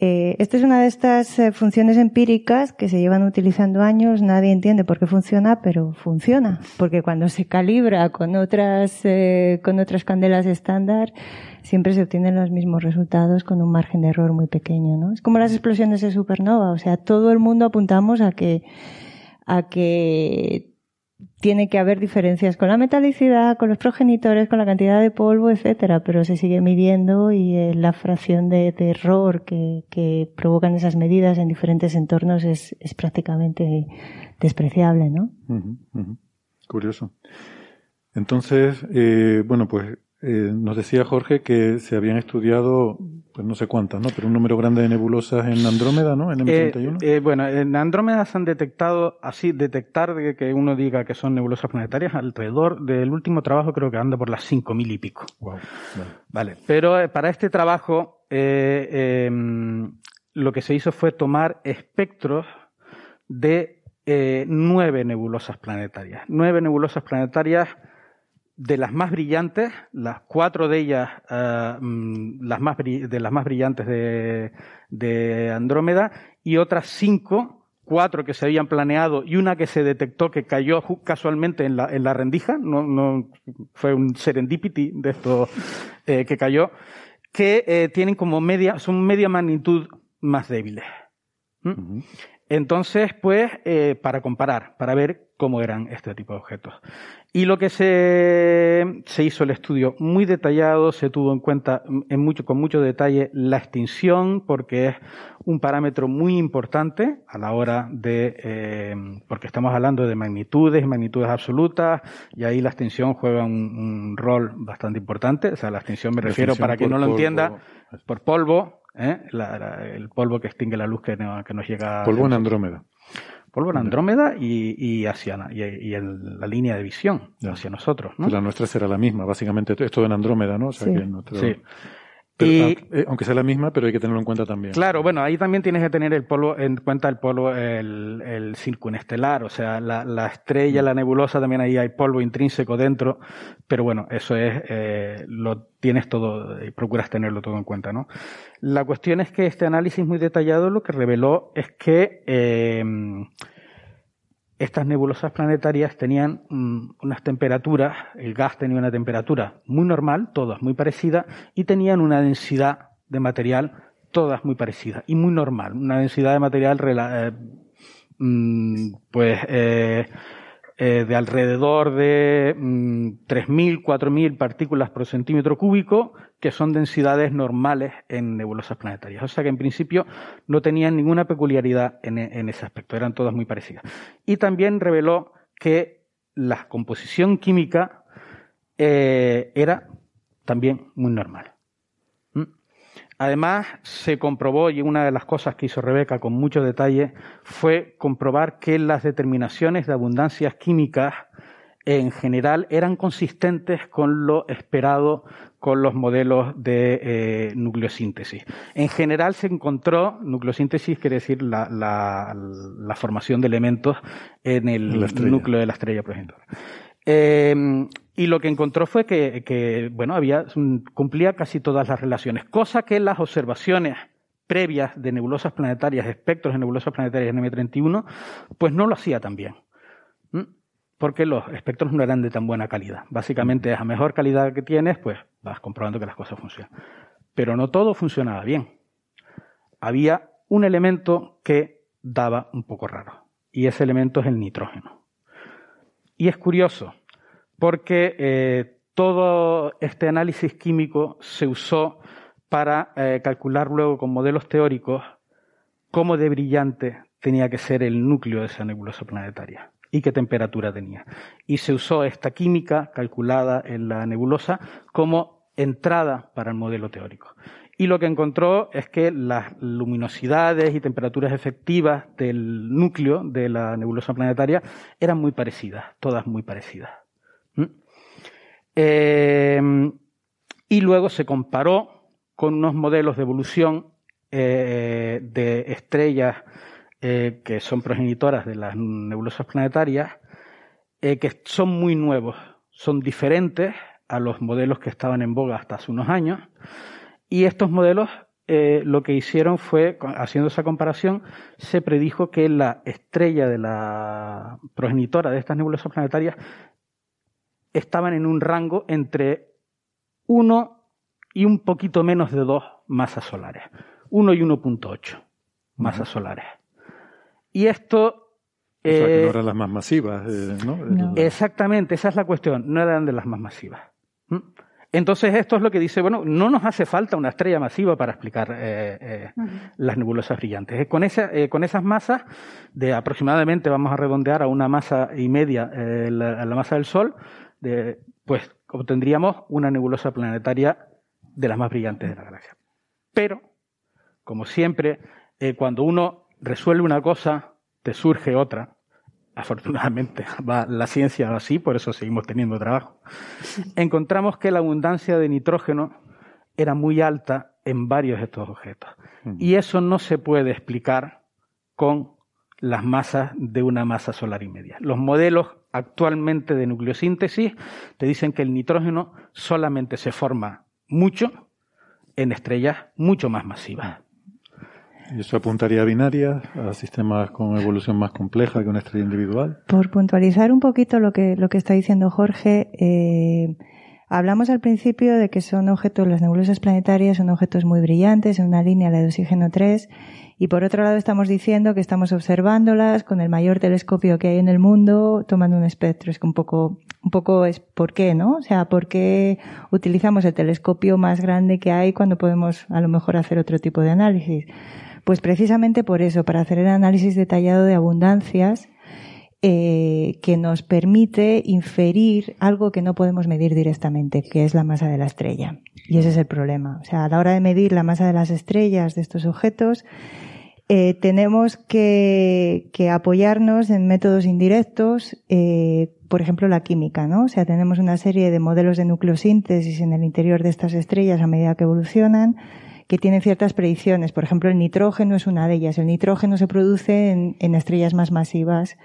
Eh, esta es una de estas eh, funciones empíricas que se llevan utilizando años, nadie entiende por qué funciona, pero funciona, porque cuando se calibra con otras, eh, con otras candelas estándar, siempre se obtienen los mismos resultados con un margen de error muy pequeño, ¿no? Es como las explosiones de supernova, o sea, todo el mundo apuntamos a que, a que tiene que haber diferencias con la metalicidad, con los progenitores, con la cantidad de polvo, etcétera, pero se sigue midiendo y eh, la fracción de, error que, que provocan esas medidas en diferentes entornos es, es prácticamente despreciable, ¿no? Curioso. Entonces, eh, bueno, pues eh, nos decía Jorge que se habían estudiado, pues no sé cuántas, ¿no? Pero un número grande de nebulosas en Andrómeda, ¿no? En M31. Eh, eh, bueno, en Andrómeda se han detectado, así, detectar de que uno diga que son nebulosas planetarias, alrededor del último trabajo creo que anda por las 5.000 y pico. Wow. Vale, pero eh, para este trabajo eh, eh, lo que se hizo fue tomar espectros de eh, nueve nebulosas planetarias. Nueve nebulosas planetarias de las más brillantes, las cuatro de ellas, eh, mm, las más de las más brillantes de, de Andrómeda, y otras cinco, cuatro que se habían planeado y una que se detectó que cayó casualmente en la, en la rendija, no, no fue un serendipity de esto eh, que cayó, que eh, tienen como media, son media magnitud más débiles. ¿Mm? Entonces, pues, eh, para comparar, para ver cómo eran este tipo de objetos. Y lo que se, se hizo el estudio muy detallado, se tuvo en cuenta en mucho, con mucho detalle la extinción, porque es un parámetro muy importante a la hora de, eh, porque estamos hablando de magnitudes, magnitudes absolutas, y ahí la extinción juega un, un rol bastante importante. O sea, la extinción me La refiero, extinción para quien por no lo polvo. entienda, por polvo, ¿eh? La- la- el polvo que extingue la luz que, no- que nos llega. Polvo en Andrómeda. Polvo en Andrómeda y, y hacia y, y en la línea de visión hacia nosotros, ¿no? Que la nuestra será la misma, básicamente. Es todo en Andrómeda, ¿no? O sea Sí. que nuestro- Sí. Pero, Y- aunque, eh, aunque sea la misma, pero hay que tenerlo en cuenta también. Claro, bueno, ahí también tienes que tener el polvo en cuenta el polvo, el, el circunestelar, o sea, la, la estrella, la nebulosa, también ahí hay polvo intrínseco dentro, pero bueno, eso es, eh, lo tienes todo, y procuras tenerlo todo en cuenta, ¿no? La cuestión es que este análisis muy detallado lo que reveló es que eh, estas nebulosas planetarias tenían mm, unas temperaturas, el gas tenía una temperatura muy normal, todas muy parecidas, y tenían una densidad de material, todas muy parecidas, y muy normal, una densidad de material eh, mm, pues eh, eh, de alrededor de mm, 3.000, 4.000 partículas por centímetro cúbico, que son densidades normales en nebulosas planetarias. O sea que en principio no tenían ninguna peculiaridad en, e- ese aspecto, eran todas muy parecidas. Y también reveló que la composición química eh, era también muy normal. Además, se comprobó, y una de las cosas que hizo Rebeca con mucho detalle, fue comprobar que las determinaciones de abundancias químicas en general eran consistentes con lo esperado con los modelos de eh, nucleosíntesis. En general se encontró, nucleosíntesis quiere decir la, la- la formación de elementos en el núcleo de la estrella progenitora. Eh, y lo que encontró fue que, bueno, había, mm, cumplía casi todas las relaciones, cosa que las observaciones previas de nebulosas planetarias, espectros de nebulosas planetarias en M31, pues no lo hacía tan bien. Porque los espectros no eran de tan buena calidad. Básicamente, a mejor calidad que tienes, pues vas comprobando que las cosas funcionan. Pero no todo funcionaba bien. había un elemento que daba un poco raro, y ese elemento es el nitrógeno. Y es curioso, porque eh, todo este análisis químico se usó para eh, calcular luego con modelos teóricos cómo de brillante tenía que ser el núcleo de esa nebulosa planetaria y qué temperatura tenía. Y se usó esta química calculada en la nebulosa como entrada para el modelo teórico. Y lo que encontró es que las luminosidades y temperaturas efectivas del núcleo de la nebulosa planetaria eran muy parecidas, todas muy parecidas. Eh, y luego se comparó con unos modelos de evolución eh, de estrellas eh, que son progenitoras de las nebulosas planetarias, que son muy nuevos, son diferentes a los modelos que estaban en boga hasta hace unos años. Y estos modelos lo que hicieron fue, haciendo esa comparación, se predijo que la estrella de la progenitora de estas nebulosas planetarias estaban en un rango entre 1 y un poquito menos de 2 masas solares. 1 y 1.8 masas solares. Y esto... O sea, que no eh, eran las más masivas, eh, ¿no? Exactamente, esa es la cuestión, no eran de las más masivas. Entonces esto es lo que dice, bueno, no nos hace falta una estrella masiva para explicar eh, las nebulosas brillantes. Con, esa, con esas masas, de aproximadamente, vamos a redondear a una masa y media la, la, masa del Sol, pues obtendríamos una nebulosa planetaria de las más brillantes de la galaxia. Pero, como siempre, eh, cuando uno resuelve una cosa, te surge otra. Afortunadamente va la ciencia así, por eso seguimos teniendo trabajo. Encontramos que la abundancia de nitrógeno era muy alta en varios de estos objetos. Mm. Y eso no se puede explicar con las masas de una masa solar y media. Los modelos actualmente de nucleosíntesis te dicen que el nitrógeno solamente se forma mucho en estrellas mucho más masivas. ¿Y eso apuntaría a binarias, a sistemas con evolución más compleja que una estrella individual? Por puntualizar un poquito lo que, lo que está diciendo Jorge, eh, hablamos al principio de que son objetos, las nebulosas planetarias son objetos muy brillantes, en una línea de oxígeno 3, y por otro lado estamos diciendo que estamos observándolas con el mayor telescopio que hay en el mundo, tomando un espectro. Es que un poco, un poco es por qué, ¿no? O sea, por qué utilizamos el telescopio más grande que hay cuando podemos a lo mejor hacer otro tipo de análisis. Pues precisamente por eso, para hacer el análisis detallado de abundancias, eh, que nos permite inferir algo que no podemos medir directamente, que es la masa de la estrella. Y ese es el problema. O sea, a la hora de medir la masa de las estrellas de estos objetos, eh, tenemos que, apoyarnos en métodos indirectos, eh, por ejemplo, la química, ¿no? O sea, tenemos una serie de modelos de nucleosíntesis en el interior de estas estrellas a medida que evolucionan, que tienen ciertas predicciones. Por ejemplo, el nitrógeno es una de ellas. El nitrógeno se produce en, en estrellas más masivas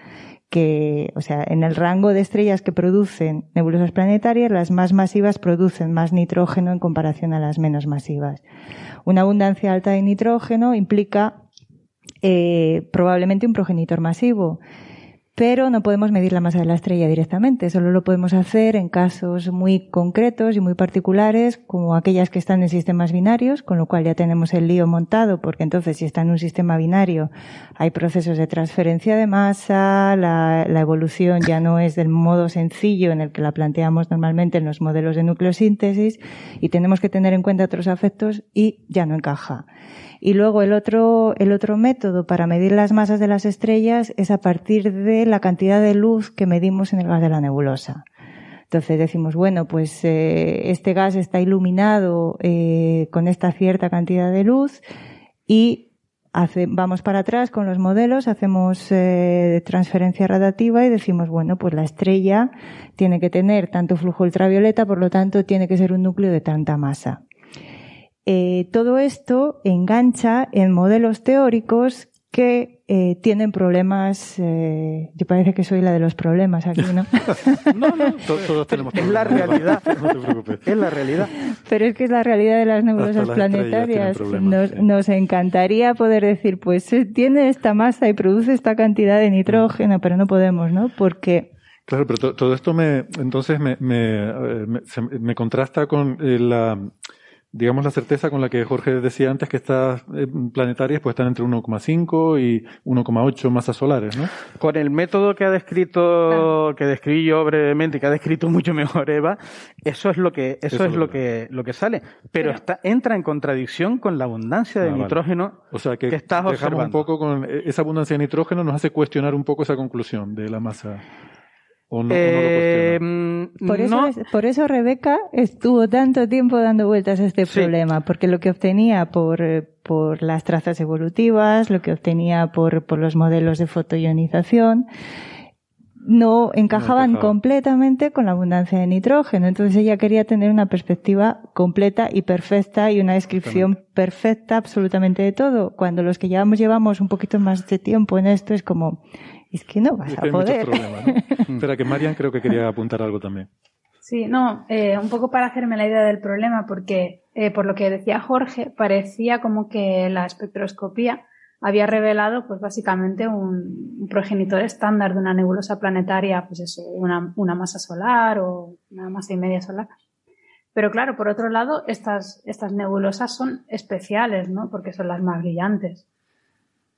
que, o sea, en el rango de estrellas que producen nebulosas planetarias, las más masivas producen más nitrógeno en comparación a las menos masivas. Una abundancia alta de nitrógeno implica eh, probablemente un progenitor masivo pero no podemos medir la masa de la estrella directamente, solo lo podemos hacer en casos muy concretos y muy particulares, como aquellas que están en sistemas binarios, con lo cual ya tenemos el lío montado, porque entonces si está en un sistema binario hay procesos de transferencia de masa, la, evolución ya no es del modo sencillo en el que la planteamos normalmente en los modelos de nucleosíntesis y tenemos que tener en cuenta otros efectos y ya no encaja. Y luego el otro, el otro método para medir las masas de las estrellas es a partir de la cantidad de luz que medimos en el gas de la nebulosa. Entonces decimos, bueno, pues eh, este gas está iluminado eh, con esta cierta cantidad de luz y hace, vamos para atrás con los modelos, hacemos eh, transferencia radiativa y decimos, bueno, pues la estrella tiene que tener tanto flujo ultravioleta, por lo tanto tiene que ser un núcleo de tanta masa. Eh, todo esto engancha en modelos teóricos que eh, tienen problemas. Eh, yo parece que soy la de los problemas aquí, ¿no? no, no, todos, tenemos Es la realidad. no te preocupes. Es la realidad. Pero es que es la realidad de las nebulosas planetarias. Nos, encantaría poder decir, pues tiene esta masa y produce esta cantidad de nitrógeno, pero no podemos, ¿no? Porque. Claro, pero todo esto me, entonces me, me, me contrasta con la digamos, la certeza con la que Jorge decía antes que estas eh, planetarias pues están entre 1,5 y 1,8 masas solares, ¿no? Con el método que ha descrito, que describí yo brevemente y que ha descrito mucho mejor Eva, eso es lo que, eso, es lo que, lo que sale. Pero está, entra en contradicción con la abundancia de Ah, vale. nitrógeno O sea que, que estás dejamos observando. un poco con eh, esa abundancia de nitrógeno nos hace cuestionar un poco esa conclusión de la masa. O no, o no lo cuestiona. Por eso, no, es- por eso Rebeca estuvo tanto tiempo dando vueltas a este Sí. problema, porque lo que obtenía por, por las trazas evolutivas, lo que obtenía por, por los modelos de fotoionización, no encajaban encajaba. completamente con la abundancia de nitrógeno. Entonces ella quería tener una perspectiva completa y perfecta y una descripción perfecta absolutamente de todo. Cuando los que llevamos llevamos un poquito más de tiempo en esto es como, es que no vas Es a que poder. ¿no? Espera, que Marian creo que quería apuntar algo también. Sí, no, eh, un poco para hacerme la idea del problema, porque eh, por lo que decía Jorge, parecía como que la espectroscopía había revelado, pues básicamente un, un progenitor estándar de una nebulosa planetaria, pues eso, una, una masa solar o una masa y media solar. Pero claro, por otro lado, estas, estas nebulosas son especiales, ¿no? Porque son las más brillantes.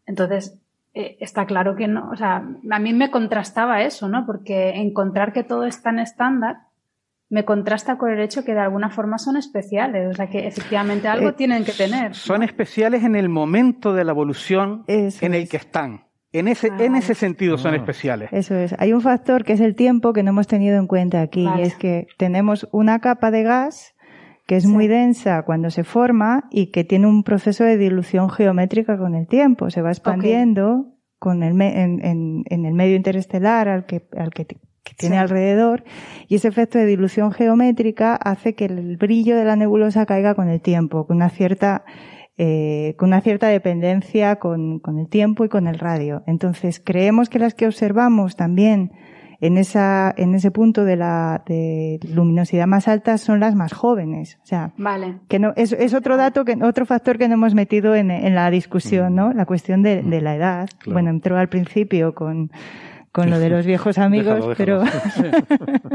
Entonces, eh, está claro que no, o sea, a mí me contrastaba eso, ¿no? Porque encontrar que todo es tan estándar me contrasta con el hecho que de alguna forma son especiales, o sea que efectivamente algo Eh, tienen que tener. son especiales en el momento de la evolución Eso en el es. que están. En ese, Ah, en ese sentido son Ah. especiales. Eso es. Hay un factor que es el tiempo que no hemos tenido en cuenta aquí Vale. y es que tenemos una capa de gas que es Sí. muy densa cuando se forma y que tiene un proceso de dilución geométrica con el tiempo. Se va expandiendo con el me- en, en- en el medio interestelar al que, al que, tiene Sí. alrededor y ese efecto de dilución geométrica hace que el brillo de la nebulosa caiga con el tiempo, con una cierta eh, con una cierta dependencia con, con el tiempo y con el radio. Entonces, creemos que las que observamos también en esa, en ese punto de la de luminosidad más alta son las más jóvenes. O sea, Vale. que no, es, es otro dato que, otro factor que no hemos metido en, en la discusión, ¿no? La cuestión de, de la edad. Claro. Bueno, entró al principio con, con lo de los viejos amigos, Déjalo, déjalo. pero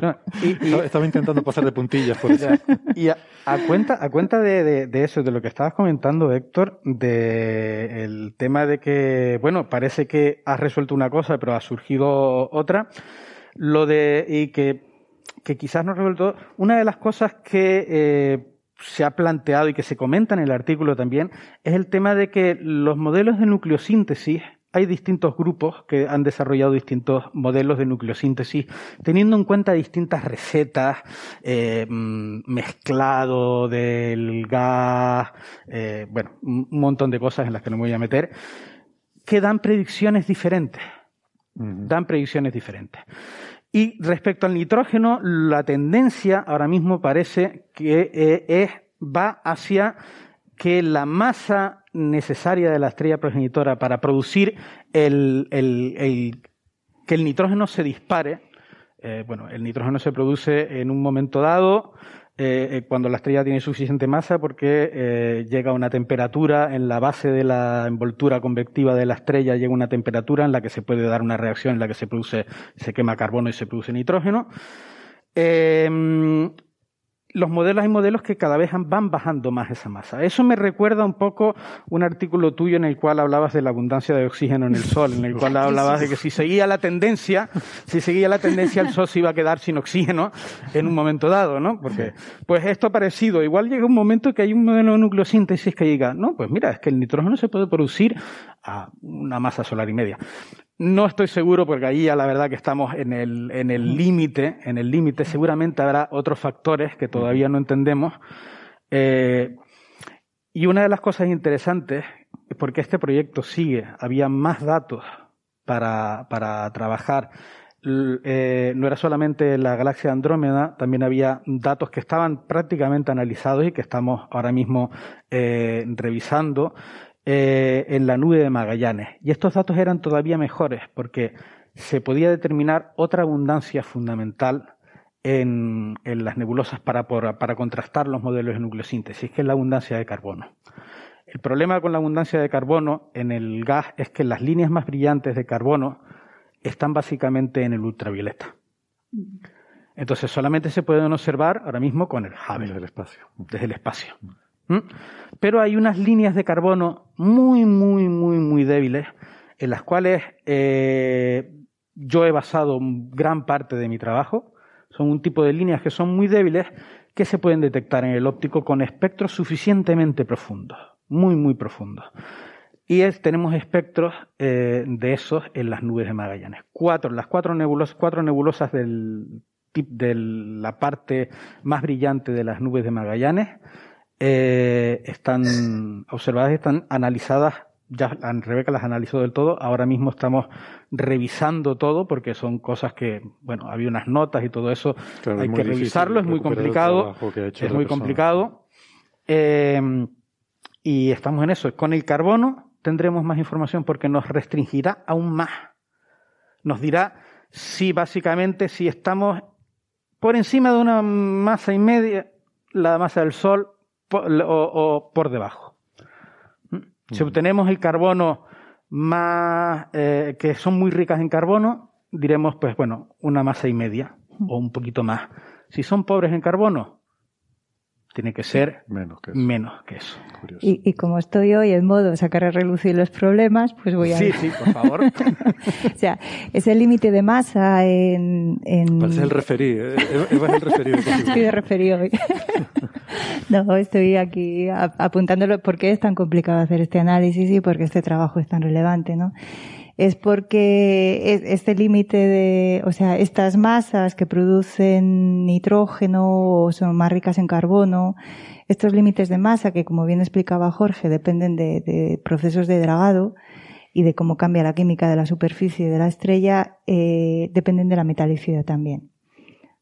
No, y- y- Estaba, intentando pasar de puntillas por eso. Y a, a cuenta, a cuenta de, de- de eso, de lo que estabas comentando, Héctor, de el tema de que, bueno, parece que has resuelto una cosa, pero ha surgido otra. Lo de, y que, que quizás no has resuelto. Una de las cosas que eh, se ha planteado y que se comenta en el artículo también es el tema de que los modelos de nucleosíntesis hay distintos grupos que han desarrollado distintos modelos de nucleosíntesis, teniendo en cuenta distintas recetas, eh, mm, mezclado del gas, eh, bueno, un montón de cosas en las que no me voy a meter, que dan predicciones diferentes. Dan predicciones diferentes. Y respecto al nitrógeno, la tendencia ahora mismo parece que eh, es, va hacia que la masa necesaria de la estrella progenitora para producir el, que el nitrógeno se dispare, eh, bueno, el nitrógeno se produce en un momento dado eh, eh, cuando la estrella tiene suficiente masa porque llega a una temperatura en la base de la envoltura convectiva de la estrella llega una temperatura en la que se puede dar una reacción en la que se produce se quema carbono y se produce nitrógeno los modelos hay modelos que cada vez van bajando más esa masa. Eso me recuerda un poco un artículo tuyo en el cual hablabas de la abundancia de oxígeno en el sol, en el cual hablabas de que si seguía la tendencia, si seguía la tendencia el sol se iba a quedar sin oxígeno en un momento dado, ¿no? Porque pues esto ha parecido, igual llega un momento que hay un modelo de nucleosíntesis que diga, no, pues mira, es que el nitrógeno se puede producir a una masa solar y media. No estoy seguro porque ahí ya la verdad que estamos en el en el límite, en el límite. Seguramente habrá otros factores que todavía no entendemos. Eh, y una de las cosas interesantes, porque este proyecto sigue, había más datos para, para trabajar. Eh, no era solamente la galaxia Andrómeda, también había datos que estaban prácticamente analizados y que estamos ahora mismo eh, revisando eh, en la nube de Magallanes. Y estos datos eran todavía mejores porque se podía determinar otra abundancia fundamental en, en las nebulosas para, contrastar los modelos de nucleosíntesis, que es la abundancia de carbono. El problema con la abundancia de carbono en el gas es que las líneas más brillantes de carbono están básicamente en el ultravioleta. Entonces solamente se pueden observar ahora mismo con el Hubble. Desde el espacio. Desde el espacio. Pero hay unas líneas de carbono muy, muy, muy, muy débiles en las cuales eh, yo he basado gran parte de mi trabajo. Son un tipo de líneas que son muy débiles que se pueden detectar en el óptico con espectros suficientemente profundos, muy, muy profundos. Y es, tenemos espectros eh, de esos en las nubes de Magallanes. Cuatro, las cuatro nebulosas, cuatro nebulosas del, de la parte más brillante de las nubes de Magallanes eh, están observadas, están analizadas. Ya Rebeca las analizó del todo. Ahora mismo estamos revisando todo porque son cosas que, bueno, había unas notas y todo eso. Claro, Hay que revisarlo, es muy complicado. Es muy persona. complicado. Eh, y estamos en eso. Con el carbono tendremos más información porque nos restringirá aún más. Nos dirá si básicamente si estamos por encima de una masa y media, la masa del Sol, o, o por debajo. ¿Mm? Si obtenemos el carbono más, eh, que son muy ricas en carbono, diremos, pues bueno, una masa y media o un poquito más. Si son pobres en carbono, tiene que ser menos que eso. Menos que eso. Y, y como estoy hoy en modo sacar a relucir los problemas, pues voy a... Sí, sí, por favor. o sea, ese límite de masa en... en... Parece el referí. eh, Eva es el Cosimo. Estoy de referido hoy. no, estoy aquí a- apuntándolo por qué es tan complicado hacer este análisis y por qué este trabajo es tan relevante, ¿no? Es porque es- este límite de, o sea, estas masas que producen nitrógeno o son más ricas en carbono, estos límites de masa que, como bien explicaba Jorge, dependen de, procesos de dragado y de cómo cambia la química de la superficie de la estrella, eh, dependen de la metalicidad también.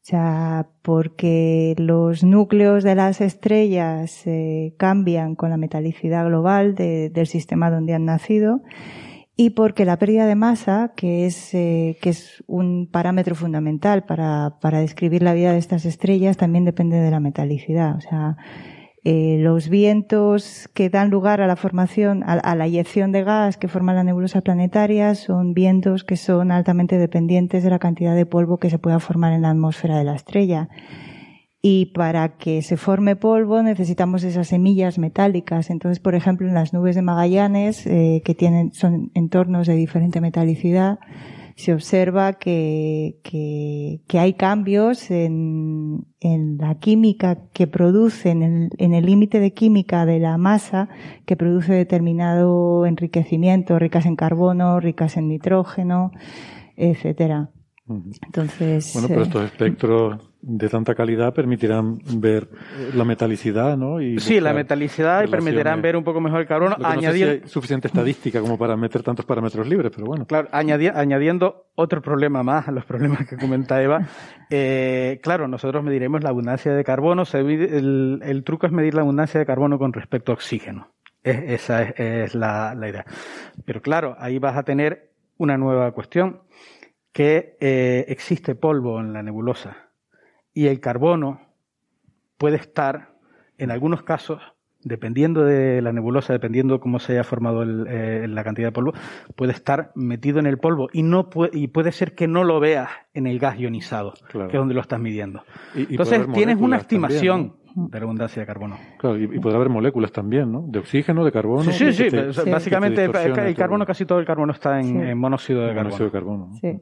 O sea, porque los núcleos de las estrellas eh, cambian con la metalicidad global de- del sistema donde han nacido y porque la pérdida de masa, que es, eh, que es un parámetro fundamental para, para describir la vida de estas estrellas, también depende de la metalicidad. O sea, eh, los vientos que dan lugar a la formación, a, la eyección de gas que forma la nebulosa planetaria son vientos que son altamente dependientes de la cantidad de polvo que se pueda formar en la atmósfera de la estrella. Y para que se forme polvo necesitamos esas semillas metálicas. Entonces, por ejemplo, en las nubes de Magallanes, eh, que tienen, son entornos de diferente metalicidad, se observa que, que, que hay cambios en, en la química que produce, en el en el límite de química de la masa que produce determinado enriquecimiento, ricas en carbono, ricas en nitrógeno, etcétera. Entonces, Bueno, pero eh, estos espectros de tanta calidad permitirán ver la metalicidad, ¿no? Y Sí, la metalicidad y permitirán ver un poco mejor el carbono. Lo que no sé si añadir, hay suficiente estadística como para meter tantos parámetros libres, pero bueno. Claro, añadi- añadiendo otro problema más a los problemas que comenta Eva. eh, claro, nosotros mediremos la abundancia de carbono. el, el truco es medir la abundancia de carbono con respecto a oxígeno. Es- esa es, es la, la idea. Pero claro, ahí vas a tener una nueva cuestión, que eh, existe polvo en la nebulosa y el carbono puede estar, en algunos casos, dependiendo de la nebulosa, dependiendo cómo se haya formado el, eh, la cantidad de polvo, puede estar metido en el polvo y no puede, y puede ser que no lo veas en el gas ionizado, Claro. que es donde lo estás midiendo. Y- Entonces tienes una moléculas también, estimación de la abundancia de carbono. Claro, y, y podrá haber moléculas también, ¿no? De oxígeno, de carbono. Sí, sí, sí. te- Básicamente el, todo. carbono, casi todo el carbono está en, Sí. en monóxido de carbono. Monóxido de carbono. Sí.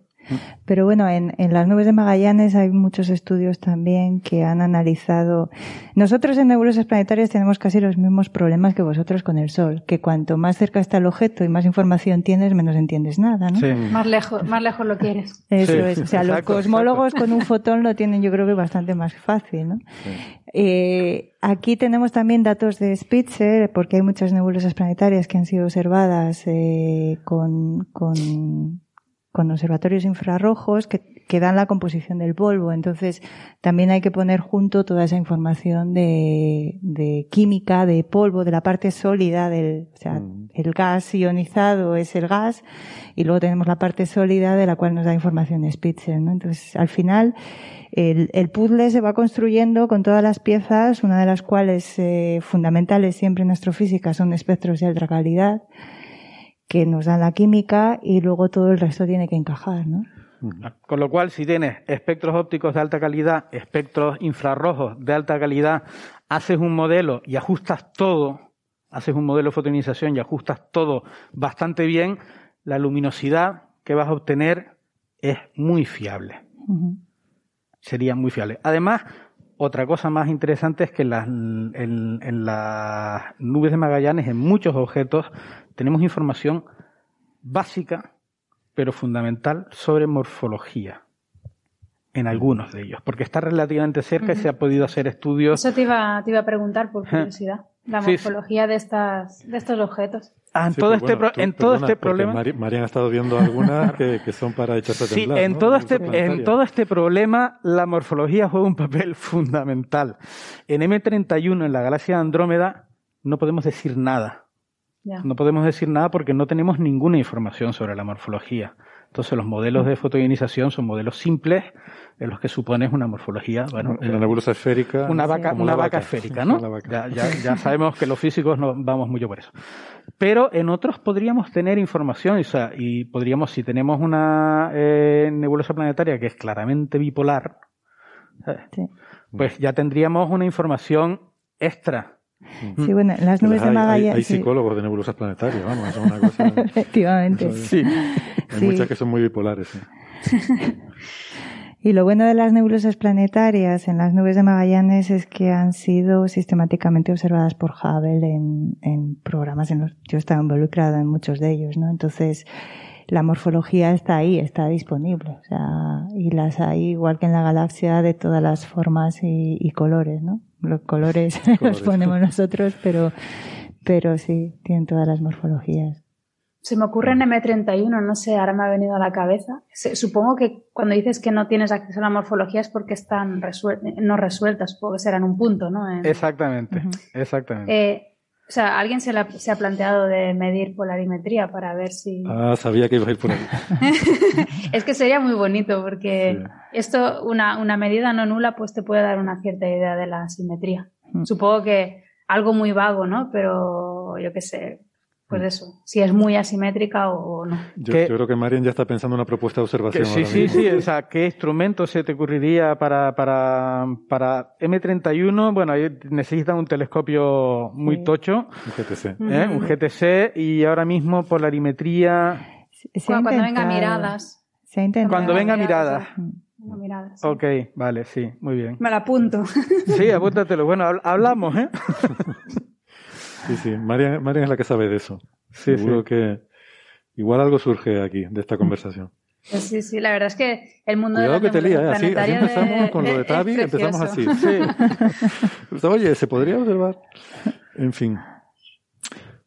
Pero bueno, en, en las nubes de Magallanes hay muchos estudios también que han analizado. Nosotros en nebulosas planetarias tenemos casi los mismos problemas que vosotros con el Sol, que cuanto más cerca está el objeto y más información tienes, menos entiendes nada, ¿no? Más lejos, más lejos lo quieres. Eso Sí, es. O sea, exacto, los cosmólogos con un fotón lo tienen yo creo que bastante más fácil, ¿no? Eh, aquí tenemos también datos de Spitzer, porque hay muchas nebulosas planetarias que han sido observadas eh, con, con, con observatorios infrarrojos que, que dan la composición del polvo. Entonces, también hay que poner junto toda esa información de, de química, de polvo, de la parte sólida del, o sea, el gas ionizado es el gas y luego tenemos la parte sólida de la cual nos da información Spitzer, ¿no? Entonces, al final, el, el puzzle se va construyendo con todas las piezas, una de las cuales eh, fundamentales siempre en astrofísica son espectros de alta calidad que nos dan la química y luego todo el resto tiene que encajar, ¿no? Con lo cual, si tienes espectros ópticos de alta calidad, espectros infrarrojos de alta calidad, haces un modelo y ajustas todo, haces un modelo de fotoionización y ajustas todo bastante bien, la luminosidad que vas a obtener es muy fiable. Sería muy fiable. Además, otra cosa más interesante es que en las, en, en las nubes de Magallanes, en muchos objetos, tenemos información básica, pero fundamental, sobre morfología. En algunos de ellos, porque está relativamente cerca y se ha podido hacer estudios. Eso te iba, te iba a preguntar por curiosidad. La Sí, sí. morfología de, estas, de estos objetos. Ah, en Sí, todo pues este, bueno, pro- tú- en todo perdona, este problema. Mari- Marian ha estado viendo algunas que, que son para echarse a Sí, temblar. en ¿no? todo, este, en todo este problema la morfología juega un papel fundamental. En M31, en la galaxia de Andrómeda, no podemos decir nada. Ya. No podemos decir nada porque no tenemos ninguna información sobre la morfología. Entonces los modelos de fotoionización son modelos simples en los que supones una morfología, bueno, Una eh, nebulosa esférica. una vaca, una vaca vaca. esférica, ¿no? vaca. Ya, ya- ya sabemos que los físicos no vamos mucho por eso. Pero en otros podríamos tener información, o sea, y podríamos, si tenemos una eh, nebulosa planetaria que es claramente bipolar, ¿sabes? Sí. pues ya tendríamos una información extra. Sí, bueno, en las nubes las de hay, hay- Magallanes. hay sí, piecologos de nebulosas planetarias, vamos, es una cosa. efectivamente. Sí. Hay Sí. muchas que son muy bipolares. sí. Y lo bueno de las nebulosas planetarias en las nubes de Magallanes es que han sido sistemáticamente observadas por Hubble en, en programas en los yo estaba involucrada en muchos de ellos, ¿no? Entonces la morfología está ahí, está disponible, o sea, y las hay igual que en la galaxia de todas las formas y, y colores, ¿no? Los colores, los Colores. ponemos nosotros, pero pero sí tienen todas las morfologías. Se me ocurre en M31, no sé, ahora me ha venido a la cabeza. Se- supongo que cuando dices que no tienes acceso a la morfología es porque están resuel- no resueltas, supongo que serán un punto, ¿no? En- Exactamente, exactamente. Eh, o sea, ¿alguien se, la- se ha planteado de medir polarimetría para ver si... Ah, sabía que ibas a ir por ahí. es que sería muy bonito porque esto, una, una medida no nula, pues te puede dar una cierta idea de la simetría. Mm. Supongo que algo muy vago, ¿no? Pero yo qué sé, pues eso, si es muy asimétrica o, no. Yo, yo creo que Marian ya está pensando en una propuesta de observación. Sí, sí, sí. O sea, ¿qué instrumento se te ocurriría para, para, para M31? Bueno, necesitan un telescopio muy Sí. tocho, Un GTC. ¿eh? un GTC, y ahora mismo polarimetría. Se- se ha Cuando, cuando venga miradas. Se ha intentado. Cuando venga miradas, mirada. Miradas. sí. Ok, vale, sí, muy bien. Me la apunto. Sí, apúntatelo. Bueno, habl- hablamos, ¿eh? Sí, sí. Marian, Marian es la que sabe de eso. Sí, Seguro sí. que igual algo surge aquí de esta conversación. Pues sí, sí, la verdad es que el mundo Cuidado de que la te lía, ¿eh? Así, así empezamos de- con lo de Tavi, empezamos así. Sí. Oye, ¿se podría observar? En fin.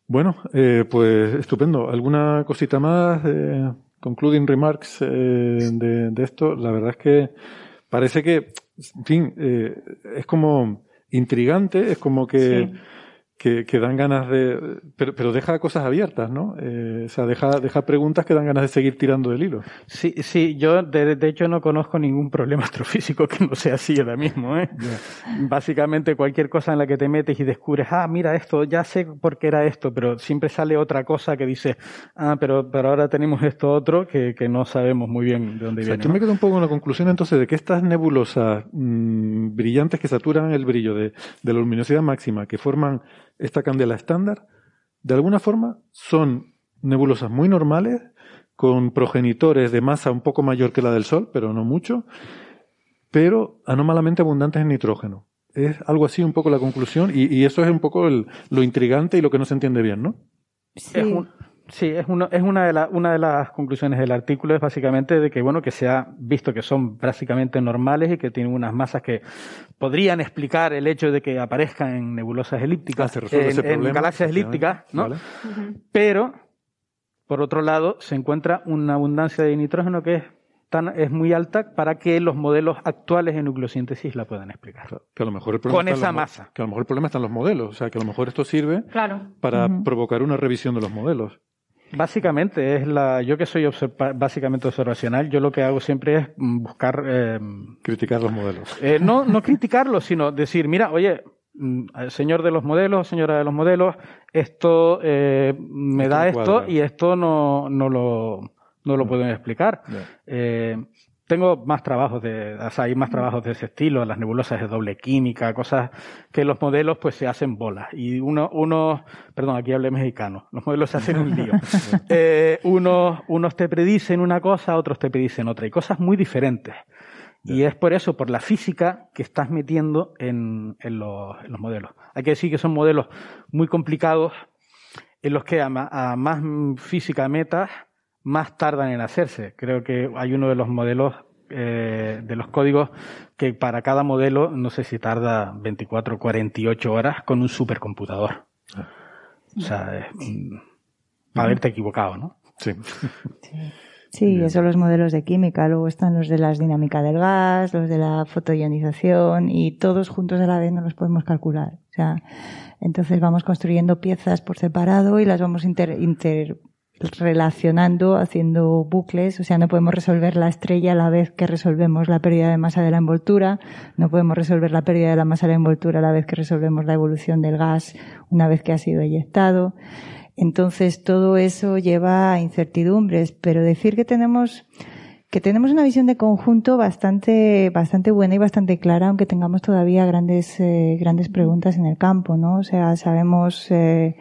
Bueno, eh, pues estupendo. ¿Alguna cosita más? Eh, concluding remarks eh, de, de esto. La verdad es que parece que, en fin, eh, es como intrigante, es como que, que, que dan ganas de... Pero, pero deja cosas abiertas, ¿no? Eh, o sea, deja, deja preguntas que dan ganas de seguir tirando del hilo. Sí, sí, yo de, de hecho no conozco ningún problema astrofísico que no sea así ahora mismo. ¿eh? Básicamente cualquier cosa en la que te metes y descubres, ah, mira esto, ya sé por qué era esto, pero siempre sale otra cosa que dice, ah, pero, pero ahora tenemos esto otro que, que no sabemos muy bien de dónde O sea, viene. yo ¿no? me quedo un poco con la conclusión entonces de que estas nebulosas mm, brillantes que saturan el brillo de, de la luminosidad máxima que forman esta candela estándar, de alguna forma son nebulosas muy normales, con progenitores de masa un poco mayor que la del Sol, pero no mucho, pero anómalamente abundantes en nitrógeno. Es algo así un poco la conclusión y, y eso es un poco el- lo intrigante y lo que no se entiende bien, ¿no? Sí. Es un- sí, es, uno- es una, de la- una de las conclusiones del artículo, es básicamente de que, bueno, que se ha visto que son prácticamente normales y que tienen unas masas que podrían explicar el hecho de que aparezcan en nebulosas elípticas, Ah, en, ese en problema, galaxias elípticas, ¿no? Vale. Pero, por otro lado, se encuentra una abundancia de nitrógeno que es, tan, es muy alta para que los modelos actuales de nucleosíntesis la puedan explicar. Que a lo mejor el problema Con esa masa. Que a lo mejor el problema está en los modelos, o sea, que a lo mejor esto sirve Claro. para provocar una revisión de los modelos. Básicamente, es la, yo que soy observa- básicamente observacional, yo lo que hago siempre es mm, buscar, eh, Criticar los modelos. eh, no, no criticarlo, sino decir, mira, oye, mm, señor de los modelos, señora de los modelos, esto eh, me da esto y esto no, no lo, no lo pueden explicar. Eh, tengo más trabajos de, o sea, hay más trabajos de ese estilo, las nebulosas de doble química, cosas que los modelos pues se hacen bolas. Y uno, uno, perdón, aquí hablé mexicano, los modelos se hacen un lío. Eh, unos, unos te predicen una cosa, otros te predicen otra, y cosas muy diferentes. Y es por eso, por la física que estás metiendo en, en, los, en los modelos. Hay que decir que son modelos muy complicados, en los que a, a más física metas, más tardan en hacerse. Creo que hay uno de los modelos eh, de los códigos que para cada modelo, no sé si tarda 24 o 48 horas con un supercomputador. O sea, es, mm, haberte equivocado, ¿no? Sí. Sí, esos son los modelos de química. Luego están los de las dinámica del gas, los de la fotoionización y todos juntos a la vez no los podemos calcular. O sea, entonces vamos construyendo piezas por separado y las vamos inter, interrelacionando, haciendo bucles. O sea, no podemos resolver la estrella a la vez que resolvemos la pérdida de masa de la envoltura. No podemos resolver la pérdida de la masa de la envoltura a la vez que resolvemos la evolución del gas una vez que ha sido eyectado. Entonces todo eso lleva a incertidumbres, pero decir que tenemos que tenemos una visión de conjunto bastante bastante buena y bastante clara, aunque tengamos todavía grandes eh, grandes preguntas en el campo, ¿no? O sea, sabemos eh,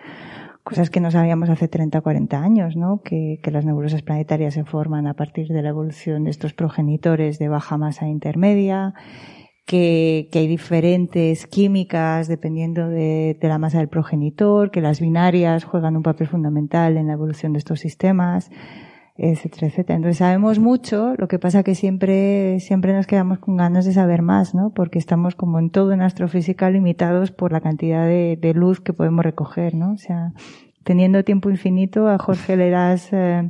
cosas que no sabíamos hace 30 o 40 años, ¿no? Que, las nebulosas planetarias se forman a partir de la evolución de estos progenitores de baja masa intermedia, que, que hay diferentes químicas dependiendo de, de la masa del progenitor, que las binarias juegan un papel fundamental en la evolución de estos sistemas, etcétera, etcétera. Entonces sabemos mucho, lo que pasa que siempre, siempre nos quedamos con ganas de saber más, ¿no? Porque estamos como en todo en astrofísica limitados por la cantidad de, de luz que podemos recoger, ¿no? O sea, teniendo tiempo infinito, a Jorge le das eh,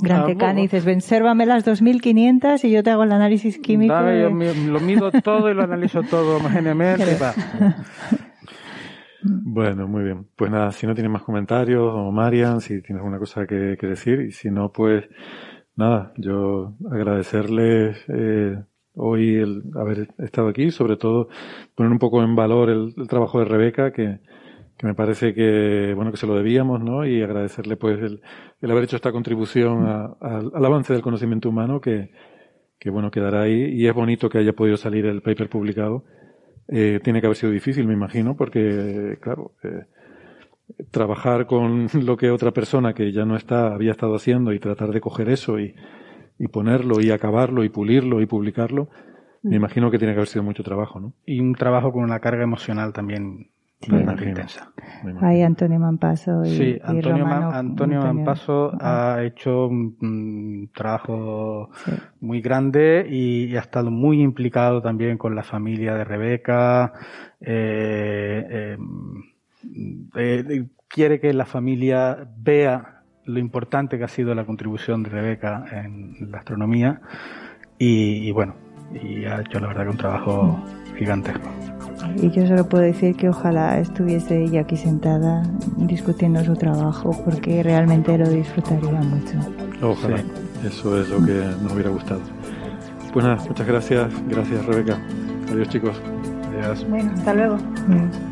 Gran y dices, vensérvame las 2500 y yo te hago el análisis químico. Dame, de- yo lo mido todo y lo analizo todo y va. Bueno, muy bien. Pues nada, si no tienes más comentarios, o Marian, si tienes alguna cosa que, que decir, y si no, pues nada, yo agradecerles eh, hoy el haber estado aquí, sobre todo poner un poco en valor el, trabajo de Rebeca, que, que me parece que, bueno, que se lo debíamos, ¿no? Y agradecerle, pues, el, el haber hecho esta contribución a- al, al avance del conocimiento humano, que, que, bueno, quedará ahí, y es bonito que haya podido salir el paper publicado. Eh, tiene que haber sido difícil, me imagino, porque, claro, eh, trabajar con lo que otra persona que ya no está había estado haciendo y tratar de coger eso y, y ponerlo y acabarlo y pulirlo y publicarlo, me imagino que tiene que haber sido mucho trabajo, ¿no? Y un trabajo con una carga emocional también Hay Antonio Mampaso y, Sí, Antonio, Romano- Antonio Mampaso Ah. ha hecho un, trabajo muy grande y, ha estado muy implicado también con la familia de Rebeca. eh, eh, eh, quiere que la familia vea lo importante que ha sido la contribución de Rebeca en la astronomía y, y bueno, y ha hecho la verdad que un trabajo gigantesco. Y yo solo puedo decir que ojalá estuviese ella aquí sentada discutiendo su trabajo porque realmente lo disfrutaría mucho. Ojalá. Eso es lo que nos hubiera gustado. Pues nada, muchas gracias. Gracias, Rebeca. Adiós, chicos. Adiós. Bueno, hasta luego. Mm.